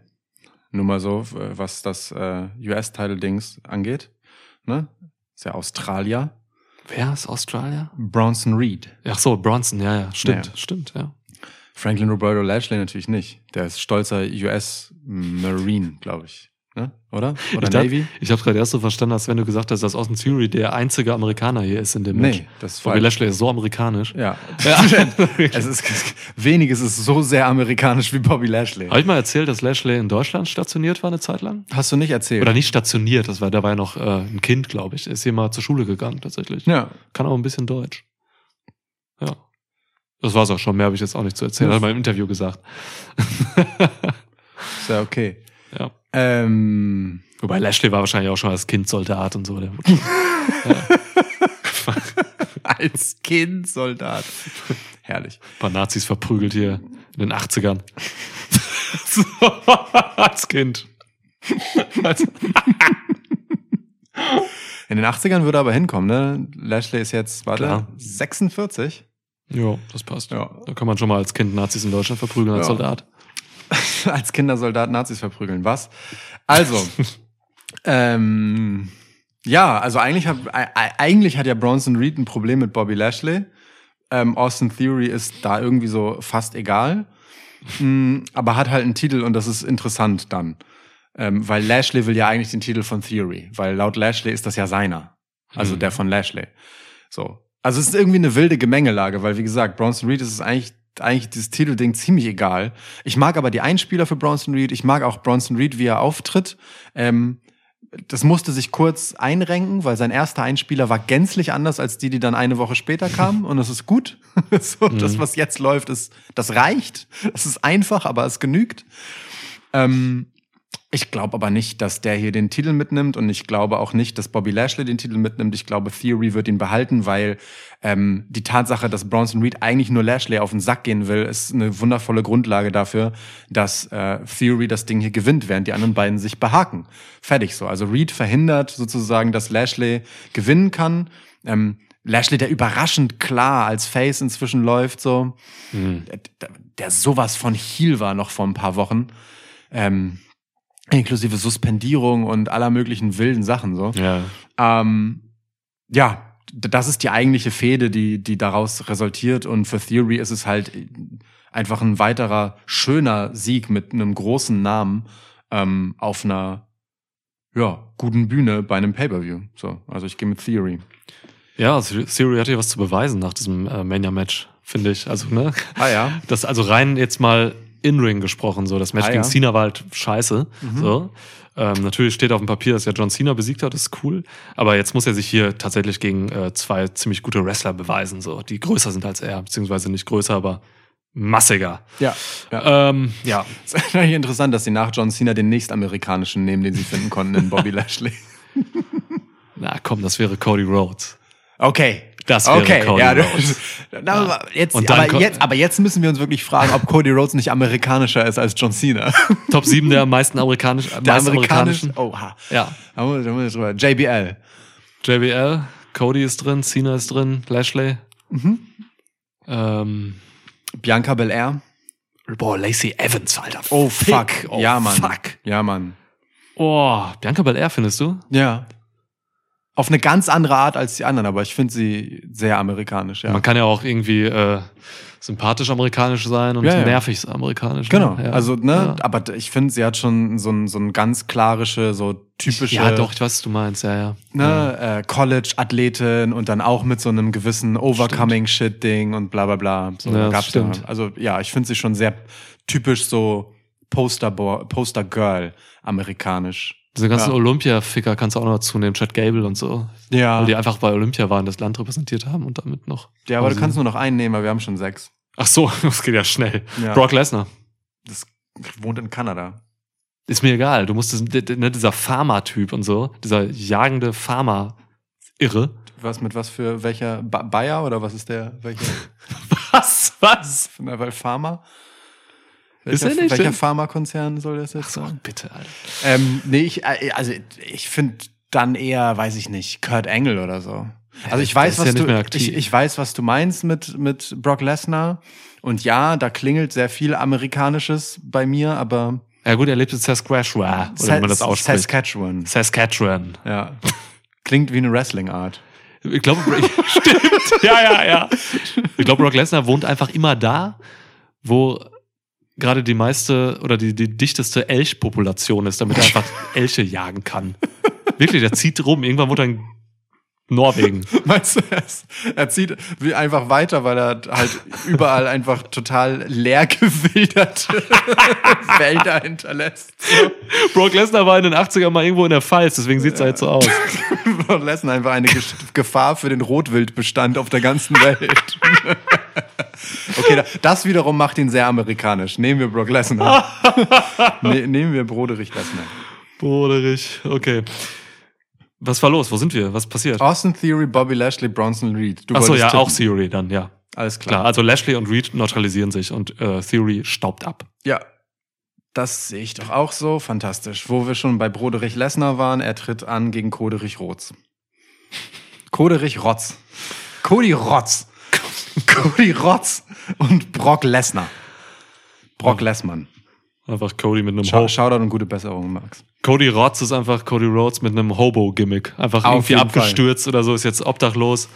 [SPEAKER 3] Nur mal so, äh, was das äh, US-Title-Dings angeht. Ne? Ist ja Australier.
[SPEAKER 4] Wer ist Australier?
[SPEAKER 3] Bronson Reed.
[SPEAKER 4] Ach so, Bronson, ja, ja. Stimmt,
[SPEAKER 3] Ja.
[SPEAKER 4] stimmt, ja.
[SPEAKER 3] Franklin Roberto Lashley natürlich nicht. Der ist stolzer US-Marine, glaube ich. Ne? Oder? Oder
[SPEAKER 4] ich dachte-
[SPEAKER 3] Navy?
[SPEAKER 4] Ich habe gerade erst so verstanden, als wenn du gesagt hast, dass Austin Theory der einzige Amerikaner hier ist in dem
[SPEAKER 3] Nee,
[SPEAKER 4] Match.
[SPEAKER 3] das ist
[SPEAKER 4] Bobby. Lashley ist so amerikanisch.
[SPEAKER 3] Ja.
[SPEAKER 4] Ja.
[SPEAKER 3] es ist, weniges ist so sehr amerikanisch wie Bobby Lashley.
[SPEAKER 4] Habe ich mal erzählt, dass Lashley in Deutschland stationiert war eine Zeit lang?
[SPEAKER 3] Hast du nicht erzählt?
[SPEAKER 4] Oder nicht stationiert, das war, da war ja noch äh, ein Kind, glaube ich. Er ist hier mal zur Schule gegangen, tatsächlich.
[SPEAKER 3] Ja.
[SPEAKER 4] Kann auch ein bisschen Deutsch. Ja. Das war's auch schon, mehr habe ich jetzt auch nicht zu erzählen. Hat er mal im Interview gesagt.
[SPEAKER 3] Ist ja okay.
[SPEAKER 4] Ja.
[SPEAKER 3] Ähm,
[SPEAKER 4] Wobei Lashley war wahrscheinlich auch schon als Kind Soldat und so. Der,
[SPEAKER 3] als Kind Soldat. Herrlich.
[SPEAKER 4] ein paar Nazis verprügelt hier in den 80ern. so, als Kind.
[SPEAKER 3] In den 80ern würde er aber hinkommen, ne? Lashley ist jetzt, warte,
[SPEAKER 4] Klar.
[SPEAKER 3] 46?
[SPEAKER 4] ja, das passt.
[SPEAKER 3] Ja.
[SPEAKER 4] Da kann man schon mal als Kind Nazis in Deutschland verprügeln als
[SPEAKER 3] Ja.
[SPEAKER 4] Soldat.
[SPEAKER 3] als Kindersoldat Nazis verprügeln. Was? Also, ähm, ja, also eigentlich hat, eigentlich hat ja Bronson Reed ein Problem mit Bobby Lashley. Ähm, Austin Theory ist da irgendwie so fast egal. Mm, aber hat halt einen Titel und das ist interessant dann. Ähm, weil Lashley will ja eigentlich den Titel von Theory, weil laut Lashley ist das ja seiner. Also
[SPEAKER 4] Mhm.
[SPEAKER 3] der von Lashley. So. Also es ist irgendwie eine wilde Gemengelage, weil wie gesagt, Bronson Reed ist es eigentlich, eigentlich dieses Titelding ziemlich egal. Ich mag aber die Einspieler für Bronson Reed. Ich mag auch Bronson Reed, wie er auftritt. Ähm, das musste sich kurz einrenken, weil sein erster Einspieler war gänzlich anders als die, die dann eine Woche später kamen. Und das ist gut. so, Das, was jetzt läuft, ist, das reicht. Das ist einfach, aber es genügt. Ähm, ich glaube aber nicht, dass der hier den Titel mitnimmt und ich glaube auch nicht, dass Bobby Lashley den Titel mitnimmt. Ich glaube, Theory wird ihn behalten, weil ähm, die Tatsache, dass Bronson Reed eigentlich nur Lashley auf den Sack gehen will, ist eine wundervolle Grundlage dafür, dass äh, Theory das Ding hier gewinnt, während die anderen beiden sich behaken. Fertig so. Also Reed verhindert sozusagen, dass Lashley gewinnen kann. Ähm, Lashley, der überraschend klar als Face inzwischen läuft, so, der, der sowas von Heel war noch vor ein paar Wochen. Ähm, inklusive Suspendierung und aller möglichen wilden Sachen so.
[SPEAKER 4] Ja.
[SPEAKER 3] Ähm, ja, das ist die eigentliche Fehde, die, die daraus resultiert. Und für Theory ist es halt einfach ein weiterer schöner Sieg mit einem großen Namen ähm, auf einer ja, guten Bühne bei einem Pay-Per-View. So, also ich gehe mit Theory.
[SPEAKER 4] Ja, Theory hat hier was zu beweisen nach diesem äh, Mania-Match, finde ich. Also, ne?
[SPEAKER 3] Ah ja.
[SPEAKER 4] Das also rein jetzt mal in-Ring gesprochen, so das Match
[SPEAKER 3] Ah,
[SPEAKER 4] gegen
[SPEAKER 3] ja.
[SPEAKER 4] Cena war halt scheiße. So. Ähm, natürlich steht auf dem Papier, dass er John Cena besiegt hat, das ist cool. Aber jetzt muss er sich hier tatsächlich gegen äh, zwei ziemlich gute Wrestler beweisen, so die größer sind als er, beziehungsweise nicht größer, aber massiger.
[SPEAKER 3] Ja. ja.
[SPEAKER 4] Ähm, ja.
[SPEAKER 3] Es ist eigentlich interessant, dass sie nach John Cena den nächstamerikanischen nehmen, den sie finden konnten in Bobby Lashley.
[SPEAKER 4] Na komm, das wäre Cody Rhodes.
[SPEAKER 3] Okay.
[SPEAKER 4] Das wäre
[SPEAKER 3] okay.
[SPEAKER 4] Cody
[SPEAKER 3] ja,
[SPEAKER 4] Rhodes.
[SPEAKER 3] Na, aber Jetzt,
[SPEAKER 4] Und dann
[SPEAKER 3] aber, jetzt, aber jetzt müssen wir uns wirklich fragen, ob Cody Rhodes nicht amerikanischer ist als John Cena.
[SPEAKER 4] Top 7 der meisten amerikanischen,
[SPEAKER 3] Der amerikanische.
[SPEAKER 4] amerikanischen.
[SPEAKER 3] Oha.
[SPEAKER 4] Ja.
[SPEAKER 3] Da muss, da muss ich drüber. JBL.
[SPEAKER 4] JBL, Cody ist drin, Cena ist drin, Lashley.
[SPEAKER 3] Mhm.
[SPEAKER 4] Ähm,
[SPEAKER 3] Bianca Belair.
[SPEAKER 4] boah, Lacey Evans, Alter.
[SPEAKER 3] Oh, fuck.
[SPEAKER 4] Oh,
[SPEAKER 3] ja, Mann.
[SPEAKER 4] Fuck.
[SPEAKER 3] Ja, Mann.
[SPEAKER 4] Oh, Bianca Belair findest du?
[SPEAKER 3] Ja. Auf eine ganz andere Art als die anderen, aber ich finde sie sehr amerikanisch, ja.
[SPEAKER 4] Man kann ja auch irgendwie äh, sympathisch amerikanisch sein und
[SPEAKER 3] Ja, ja.
[SPEAKER 4] nervig amerikanisch.
[SPEAKER 3] Genau,
[SPEAKER 4] ne?
[SPEAKER 3] Also, ne, aber ich finde, sie hat schon so ein, so ein ganz klarische, so typische,
[SPEAKER 4] Ja, doch, ich weiß, was du meinst, ja, ja.
[SPEAKER 3] ne, äh, College-Athletin und dann auch mit so einem gewissen Overcoming-Shit-Ding und bla bla bla. So,
[SPEAKER 4] Ja,
[SPEAKER 3] gab's
[SPEAKER 4] stimmt.
[SPEAKER 3] Ja. Also ja, ich finde sie schon sehr typisch so Poster-Bo- Poster-Girl amerikanisch.
[SPEAKER 4] Diese ganzen
[SPEAKER 3] Ja.
[SPEAKER 4] Olympia-Ficker kannst du auch noch dazu nehmen, Chad Gable und so.
[SPEAKER 3] Ja,
[SPEAKER 4] Weil die einfach bei Olympia waren, das Land repräsentiert haben und damit noch.
[SPEAKER 3] ja aber du kannst nur noch einen nehmen, weil wir haben schon sechs.
[SPEAKER 4] Ach so, das geht ja schnell.
[SPEAKER 3] Ja.
[SPEAKER 4] Brock Lesnar.
[SPEAKER 3] Das wohnt in Kanada.
[SPEAKER 4] Ist mir egal. Du musst ne, dieser Pharma-Typ und so, dieser jagende Pharma-Irre.
[SPEAKER 3] Was mit was für welcher ba Bayer oder was ist der? Welcher?
[SPEAKER 4] Was? Was?
[SPEAKER 3] Na, weil Pharma?
[SPEAKER 4] Ist
[SPEAKER 3] Welcher,
[SPEAKER 4] er nicht?
[SPEAKER 3] welcher Pharmakonzern soll das jetzt sein?
[SPEAKER 4] Bitte, Alter.
[SPEAKER 3] Ähm, nee, ich, äh, also ich finde dann eher, weiß ich nicht, Kurt Angle oder so. Also ich weiß,
[SPEAKER 4] ist
[SPEAKER 3] was
[SPEAKER 4] ja
[SPEAKER 3] du, ich, ich weiß, was du meinst mit mit Brock Lesnar. Und ja, da klingelt sehr viel Amerikanisches bei mir, aber
[SPEAKER 4] Ja gut, er lebt in Saskatchewan, oder wie man das ausspricht.
[SPEAKER 3] Saskatchewan.
[SPEAKER 4] Saskatchewan.
[SPEAKER 3] Ja. Klingt wie eine Wrestling-Art.
[SPEAKER 4] Ich glaube, stimmt. Ja, ja, ja. Ich glaube, Brock Lesnar wohnt einfach immer da, wo gerade die meiste oder die, die dichteste Elchpopulation ist, damit er einfach Elche jagen kann. Wirklich, der zieht rum. Irgendwann wohnt er in Norwegen.
[SPEAKER 3] Meinst du, er, zieht einfach weiter, weil er halt überall einfach total leer gewilderte Wälder hinterlässt.
[SPEAKER 4] Brock Lesnar war in den 80ern mal irgendwo in der Pfalz, deswegen sieht's halt so aus.
[SPEAKER 3] Brock Lesnar einfach eine Gefahr für den Rotwildbestand auf der ganzen Welt. okay, da- das wiederum macht ihn sehr amerikanisch. Nehmen wir Brock Lesnar. ne, nehmen wir Broderich Lesnar.
[SPEAKER 4] Boderich, okay. Was war los? Wo sind wir? Was passiert?
[SPEAKER 3] Austin Theory, Bobby Lashley, Bronson Reed. Du
[SPEAKER 4] Ach so,
[SPEAKER 3] wolltest
[SPEAKER 4] ja,
[SPEAKER 3] tippen.
[SPEAKER 4] auch Theory dann, ja.
[SPEAKER 3] Alles klar.
[SPEAKER 4] Klar, also Lashley und Reed neutralisieren sich und äh, Theory staubt ab.
[SPEAKER 3] Ja, das sehe ich doch auch so. Fantastisch. Wo wir schon bei Broderich Lesnar waren, er tritt an gegen Koderich Rotz. Koderich Rotz. Cody Rotz. Cody Rotz und Brock Lesnar. Brock Lessmann.
[SPEAKER 4] Einfach Cody mit einem
[SPEAKER 3] Schau,
[SPEAKER 4] Ho
[SPEAKER 3] Shoutout und gute Besserung, Max.
[SPEAKER 4] Cody Rhodes ist einfach Cody Rhodes mit einem Hobo-Gimmick. Einfach
[SPEAKER 3] Auf
[SPEAKER 4] irgendwie abgestürzt oder so, ist jetzt obdachlos.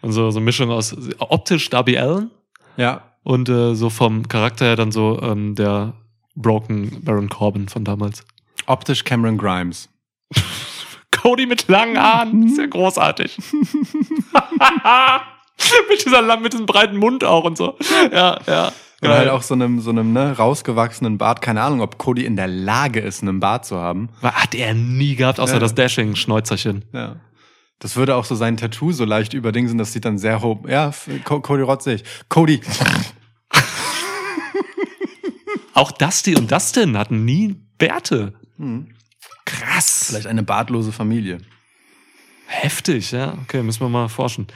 [SPEAKER 4] Und so, so eine Mischung aus optisch Darby Allen
[SPEAKER 3] Ja.
[SPEAKER 4] und äh, so vom Charakter her dann so ähm, der Broken Baron Corbin von damals.
[SPEAKER 3] Optisch Cameron Grimes.
[SPEAKER 4] Cody mit langen Haaren, ist ja großartig. mit dieser mit diesem breiten Mund auch und so. Ja, ja.
[SPEAKER 3] Und halt auch so einem, so einem ne, rausgewachsenen Bart. Keine Ahnung, ob Cody in der Lage ist, einen Bart zu haben.
[SPEAKER 4] Hat er nie gehabt, außer
[SPEAKER 3] Ja.
[SPEAKER 4] das Dashing-Schnäuzerchen.
[SPEAKER 3] Ja. Das würde auch so sein Tattoo so leicht überdingsen, das sieht dann sehr hoch. Ja, Cody ich. Cody.
[SPEAKER 4] Auch Dusty und Dustin hatten nie Bärte. Krass.
[SPEAKER 3] Vielleicht eine bartlose Familie.
[SPEAKER 4] Heftig, ja. Okay, müssen wir mal forschen.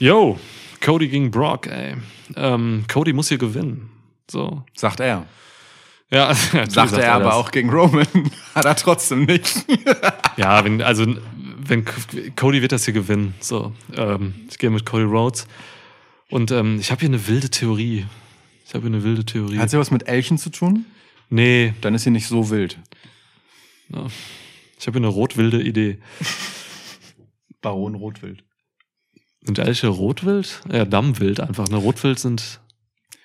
[SPEAKER 4] Yo, Cody gegen Brock, ey. Ähm, Cody muss hier gewinnen. So.
[SPEAKER 3] Sagt er.
[SPEAKER 4] Ja, natürlich
[SPEAKER 3] Sagte er aber
[SPEAKER 4] das.
[SPEAKER 3] auch gegen Roman. Hat er trotzdem nicht.
[SPEAKER 4] Ja, wenn, also, wenn Cody wird das hier gewinnen. So, ähm, ich gehe mit Cody Rhodes. Und ähm, ich habe hier eine wilde Theorie. Ich habe hier eine wilde Theorie.
[SPEAKER 3] Hat sie was mit Elchen zu tun?
[SPEAKER 4] nee,
[SPEAKER 3] Dann ist sie nicht so wild.
[SPEAKER 4] ich habe hier eine rot-wilde Idee.
[SPEAKER 3] Baron Rotwild.
[SPEAKER 4] Sind Elche rotwild? Ja, Dammwild einfach. Ne? Rotwild sind,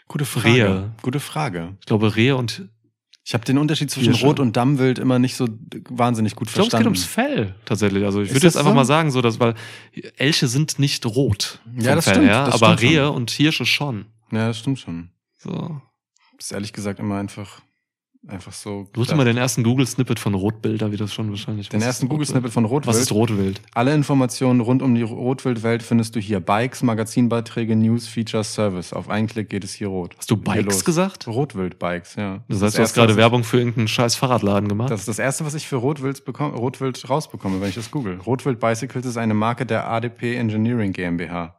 [SPEAKER 3] Gute Frage.
[SPEAKER 4] Rehe.
[SPEAKER 3] Gute Frage.
[SPEAKER 4] ich glaube, Rehe und
[SPEAKER 3] Ich habe den Unterschied zwischen
[SPEAKER 4] Hirsche.
[SPEAKER 3] Rot und Dammwild immer nicht so wahnsinnig gut
[SPEAKER 4] Ich glaube, es geht
[SPEAKER 3] verstanden.
[SPEAKER 4] ums Fell tatsächlich. Also ich
[SPEAKER 3] Ist
[SPEAKER 4] würde jetzt
[SPEAKER 3] das
[SPEAKER 4] einfach
[SPEAKER 3] so?
[SPEAKER 4] mal sagen, so dass, weil Elche sind nicht rot.
[SPEAKER 3] Ja, das
[SPEAKER 4] Fell
[SPEAKER 3] stimmt,
[SPEAKER 4] her,
[SPEAKER 3] das
[SPEAKER 4] aber
[SPEAKER 3] stimmt schon.
[SPEAKER 4] Rehe und Hirsche schon.
[SPEAKER 3] ja, das stimmt schon.
[SPEAKER 4] So.
[SPEAKER 3] Ist ehrlich gesagt immer einfach, einfach so. Gedacht.
[SPEAKER 4] mal den ersten Google-Snippet von Rotbilder, wie das schon wahrscheinlich
[SPEAKER 3] den ersten Google-Snippet von
[SPEAKER 4] Rotwild? Was ist
[SPEAKER 3] Rotwild.
[SPEAKER 4] Rotwild?
[SPEAKER 3] Alle Informationen rund um die Rotwildwelt findest du hier. Bikes, Magazinbeiträge, News, Features, Service. Auf einen Klick geht es hier rot.
[SPEAKER 4] Hast du Bikes gesagt?
[SPEAKER 3] Rotwild-Bikes, ja.
[SPEAKER 4] Das heißt, du hast gerade Werbung für irgendeinen scheiß Fahrradladen gemacht?
[SPEAKER 3] das ist das erste, was ich für Rotwild, bekomme, Rotwild rausbekomme, wenn ich das google. Rotwild Bicycles ist eine Marke der ADP Engineering GmbH.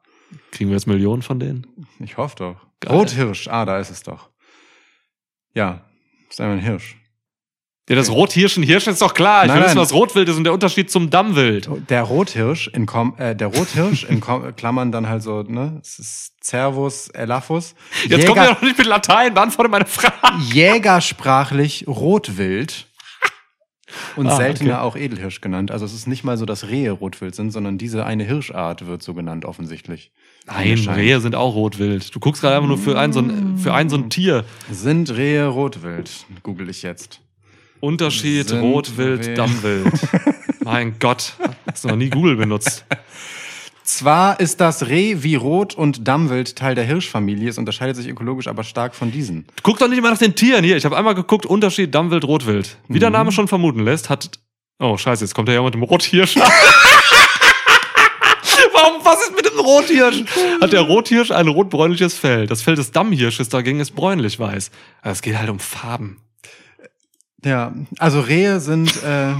[SPEAKER 4] Kriegen wir jetzt Millionen von denen?
[SPEAKER 3] Ich hoffe doch.
[SPEAKER 4] Geil.
[SPEAKER 3] Rothirsch, ah, da ist es doch. Ja, ist einmal ein Hirsch.
[SPEAKER 4] Ja, das Rothirschen, Hirsch ist doch klar. Ich
[SPEAKER 3] Nein,
[SPEAKER 4] will wissen,
[SPEAKER 3] nein.
[SPEAKER 4] was Rotwild ist und der Unterschied zum Dammwild.
[SPEAKER 3] Der Rothirsch in Kom äh, der Rothirsch in Kom Klammern dann halt so, ne? Es ist Cervus elaphus.
[SPEAKER 4] Jetzt kommt er doch nicht mit Latein, beantworte meine Frage.
[SPEAKER 3] Jägersprachlich Rotwild. Und
[SPEAKER 4] Ah,
[SPEAKER 3] seltener
[SPEAKER 4] okay.
[SPEAKER 3] auch Edelhirsch genannt. Also es ist nicht mal so, dass Rehe Rotwild sind, sondern diese eine Hirschart wird so genannt offensichtlich.
[SPEAKER 4] Nein. Rehe sind auch Rotwild. Du guckst gerade einfach nur für ein so ein, für ein, so ein Tier.
[SPEAKER 3] Sind Rehe Rotwild? Google ich jetzt.
[SPEAKER 4] Unterschied
[SPEAKER 3] Sind
[SPEAKER 4] Rotwild,
[SPEAKER 3] Rehe-
[SPEAKER 4] Dammwild. mein Gott, hast du noch nie Google benutzt.
[SPEAKER 3] Zwar ist das Reh wie Rot und Dammwild Teil der Hirschfamilie, es unterscheidet sich ökologisch aber stark von diesen.
[SPEAKER 4] Guck doch nicht mal nach den Tieren hier. Ich habe einmal geguckt, Unterschied Dammwild, Rotwild. Wie
[SPEAKER 3] Mhm.
[SPEAKER 4] der Name schon vermuten lässt, hat. Oh, scheiße, jetzt kommt der ja mit dem Rothirsch. Warum, was ist mit dem Rothirsch? Hat der Rothirsch ein rotbräunliches Fell? Das Fell des Dammhirsches dagegen ist bräunlich-weiß. Also Es geht halt um Farben.
[SPEAKER 3] Ja, also Rehe sind, äh,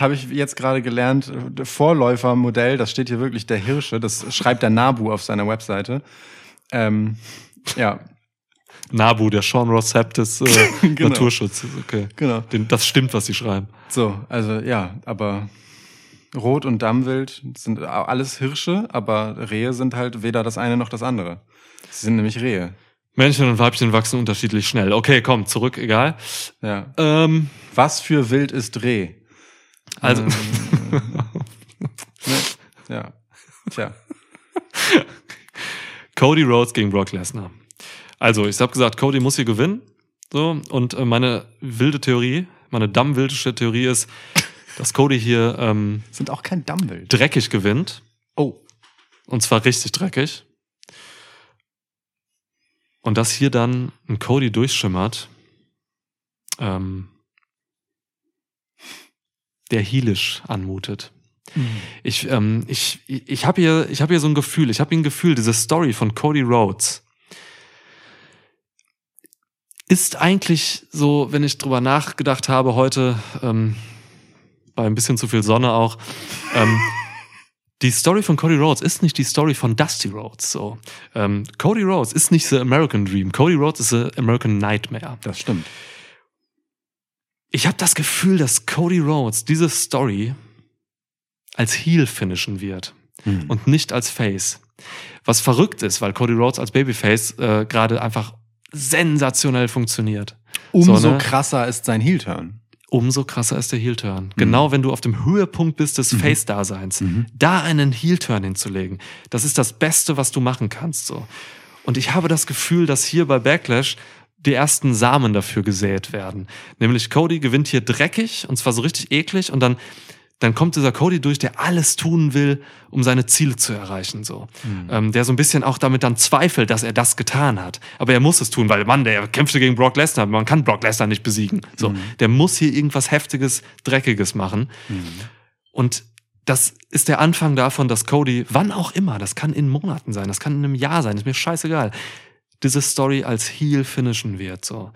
[SPEAKER 3] habe ich jetzt gerade gelernt, Vorläufermodell, das steht hier wirklich der Hirsche, das schreibt der Nabu auf seiner Webseite. Ähm, ja,
[SPEAKER 4] Nabu, der Sean Ross Sapp des äh,
[SPEAKER 3] Genau.
[SPEAKER 4] Naturschutzes. Okay.
[SPEAKER 3] genau.
[SPEAKER 4] Den, das stimmt, was sie schreiben.
[SPEAKER 3] So, also ja, aber Rot und Dammwild sind alles Hirsche, aber Rehe sind halt weder das eine noch das andere. Sie sind nämlich Rehe.
[SPEAKER 4] Männchen und Weibchen wachsen unterschiedlich schnell. Okay, komm, zurück, egal.
[SPEAKER 3] Ja.
[SPEAKER 4] Ähm,
[SPEAKER 3] Was für Wild ist Reh?
[SPEAKER 4] also,
[SPEAKER 3] Ne? Ja. Tja.
[SPEAKER 4] Cody Rhodes gegen Brock Lesnar. Also, ich habe gesagt, Cody muss hier gewinnen. So, und äh, meine wilde Theorie, meine dammwildische Theorie ist, dass Cody hier ähm,
[SPEAKER 3] Sind auch kein Dammwild.
[SPEAKER 4] dreckig gewinnt.
[SPEAKER 3] Oh.
[SPEAKER 4] Und zwar richtig dreckig. Und dass hier dann ein Cody durchschimmert, ähm, der heelisch anmutet. Ich, ähm, ich, ich habe hier, ich habe hier so ein Gefühl, ich habe hier ein Gefühl, diese Story von Cody Rhodes ist eigentlich so, wenn ich drüber nachgedacht habe heute, ähm, bei ein bisschen zu viel Sonne auch, ähm, die Story von Cody Rhodes ist nicht die Story von Dusty Rhodes. So, ähm, Cody Rhodes ist nicht the American Dream. Cody Rhodes ist the American Nightmare.
[SPEAKER 3] Das stimmt.
[SPEAKER 4] Ich habe das Gefühl, dass Cody Rhodes diese Story als Heel finishen wird
[SPEAKER 3] Hm.
[SPEAKER 4] und nicht als Face. Was verrückt ist, weil Cody Rhodes als Babyface äh, gerade einfach sensationell funktioniert.
[SPEAKER 3] Umso
[SPEAKER 4] So, ne?
[SPEAKER 3] krasser ist sein Heel-Turn.
[SPEAKER 4] Umso krasser ist der Heel-Turn. Genau wenn du auf dem Höhepunkt bist des Face-Daseins,
[SPEAKER 3] Mhm.
[SPEAKER 4] da einen Heel-Turn hinzulegen, das ist das Beste, was du machen kannst. So. Und ich habe das Gefühl, dass hier bei Backlash die ersten Samen dafür gesät werden. Nämlich Cody gewinnt hier dreckig und zwar so richtig eklig und dann dann kommt dieser Cody durch, der alles tun will, um seine Ziele zu erreichen, so. Ähm, der so ein bisschen auch damit dann zweifelt, dass er das getan hat. Aber er muss es tun, weil, Mann, der kämpfte gegen Brock Lesnar, man kann Brock Lesnar nicht besiegen. So. Der muss hier irgendwas Heftiges, Dreckiges machen. Und das ist der Anfang davon, dass Cody, wann auch immer, das kann in Monaten sein, das kann in einem Jahr sein, ist mir scheißegal, diese Story als Heel finishen wird, so.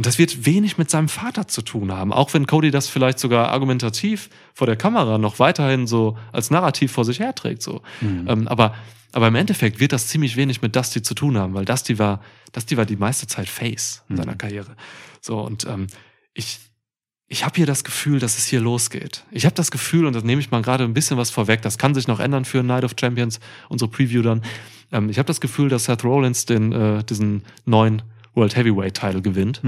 [SPEAKER 4] Und das wird wenig mit seinem Vater zu tun haben, auch wenn Cody das vielleicht sogar argumentativ vor der Kamera noch weiterhin so als Narrativ vor sich herträgt, so. Ähm, aber, aber im Endeffekt wird das ziemlich wenig mit Dusty zu tun haben, weil Dusty war, Dusty war die meiste Zeit Face in seiner Karriere. So, und ähm, ich, ich habe hier das Gefühl, dass es hier losgeht. Ich habe das Gefühl, und das nehme ich mal gerade ein bisschen was vorweg, das kann sich noch ändern für Night of Champions, unsere Preview dann. Ähm, ich habe das Gefühl, dass Seth Rollins den, äh, diesen neuen World Heavyweight Title gewinnt.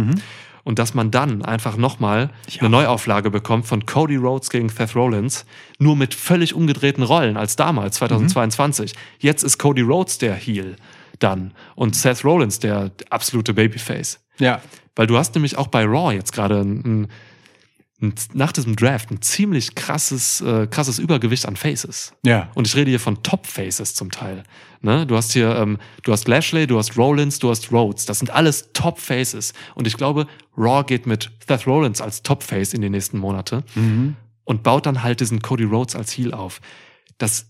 [SPEAKER 4] Und dass man dann einfach nochmal eine Neuauflage bekommt von Cody Rhodes gegen Seth Rollins, nur mit völlig umgedrehten Rollen als damals, 2022. Jetzt ist Cody Rhodes der Heel dann und Seth Rollins der absolute Babyface.
[SPEAKER 3] Ja.
[SPEAKER 4] Weil du hast nämlich auch bei Raw jetzt gerade ein, ein, nach diesem Draft ein ziemlich krasses, äh, krasses Übergewicht an Faces.
[SPEAKER 3] Ja.
[SPEAKER 4] Und ich rede hier von Top-Faces zum Teil. Ne? Du hast hier, ähm, du hast Lashley, du hast Rollins, du hast Rhodes. Das sind alles Top-Faces. Und ich glaube, Raw geht mit Seth Rollins als Top-Face in die nächsten Monate und baut dann halt diesen Cody Rhodes als Heel auf. Das,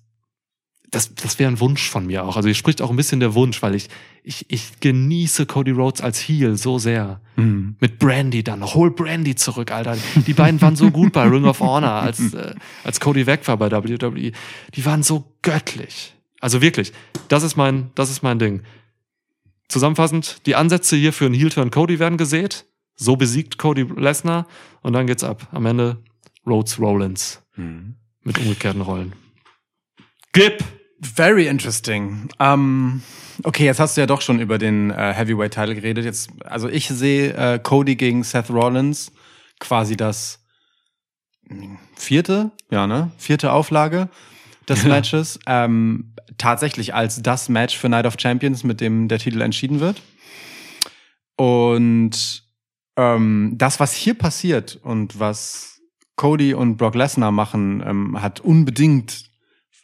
[SPEAKER 4] das, das wäre ein Wunsch von mir auch. Also hier spricht auch ein bisschen der Wunsch, weil ich, ich, ich genieße Cody Rhodes als Heel so sehr. Mit Brandy dann noch. Hol Brandy zurück, Alter. Die beiden waren so gut bei Ring of Honor, als, äh, als Cody weg war bei WWE. Die waren so göttlich. Also wirklich, das ist mein, das ist mein Ding. Zusammenfassend, die Ansätze hier für einen Heel-Turn Cody werden gesät. So besiegt Cody Lesnar und dann geht's ab. Am Ende Rhodes Rollins. Mit umgekehrten Rollen. Gib!
[SPEAKER 3] Very interesting. Ähm, okay, jetzt hast du ja doch schon über den äh, Heavyweight-Title geredet. Jetzt, also ich sehe äh, Cody gegen Seth Rollins quasi das mh, vierte, ja ne, vierte Auflage des Matches. Ähm, tatsächlich als das Match für Night of Champions, mit dem der Titel entschieden wird. Und ähm, das, was hier passiert und was Cody und Brock Lesnar machen, ähm, hat unbedingt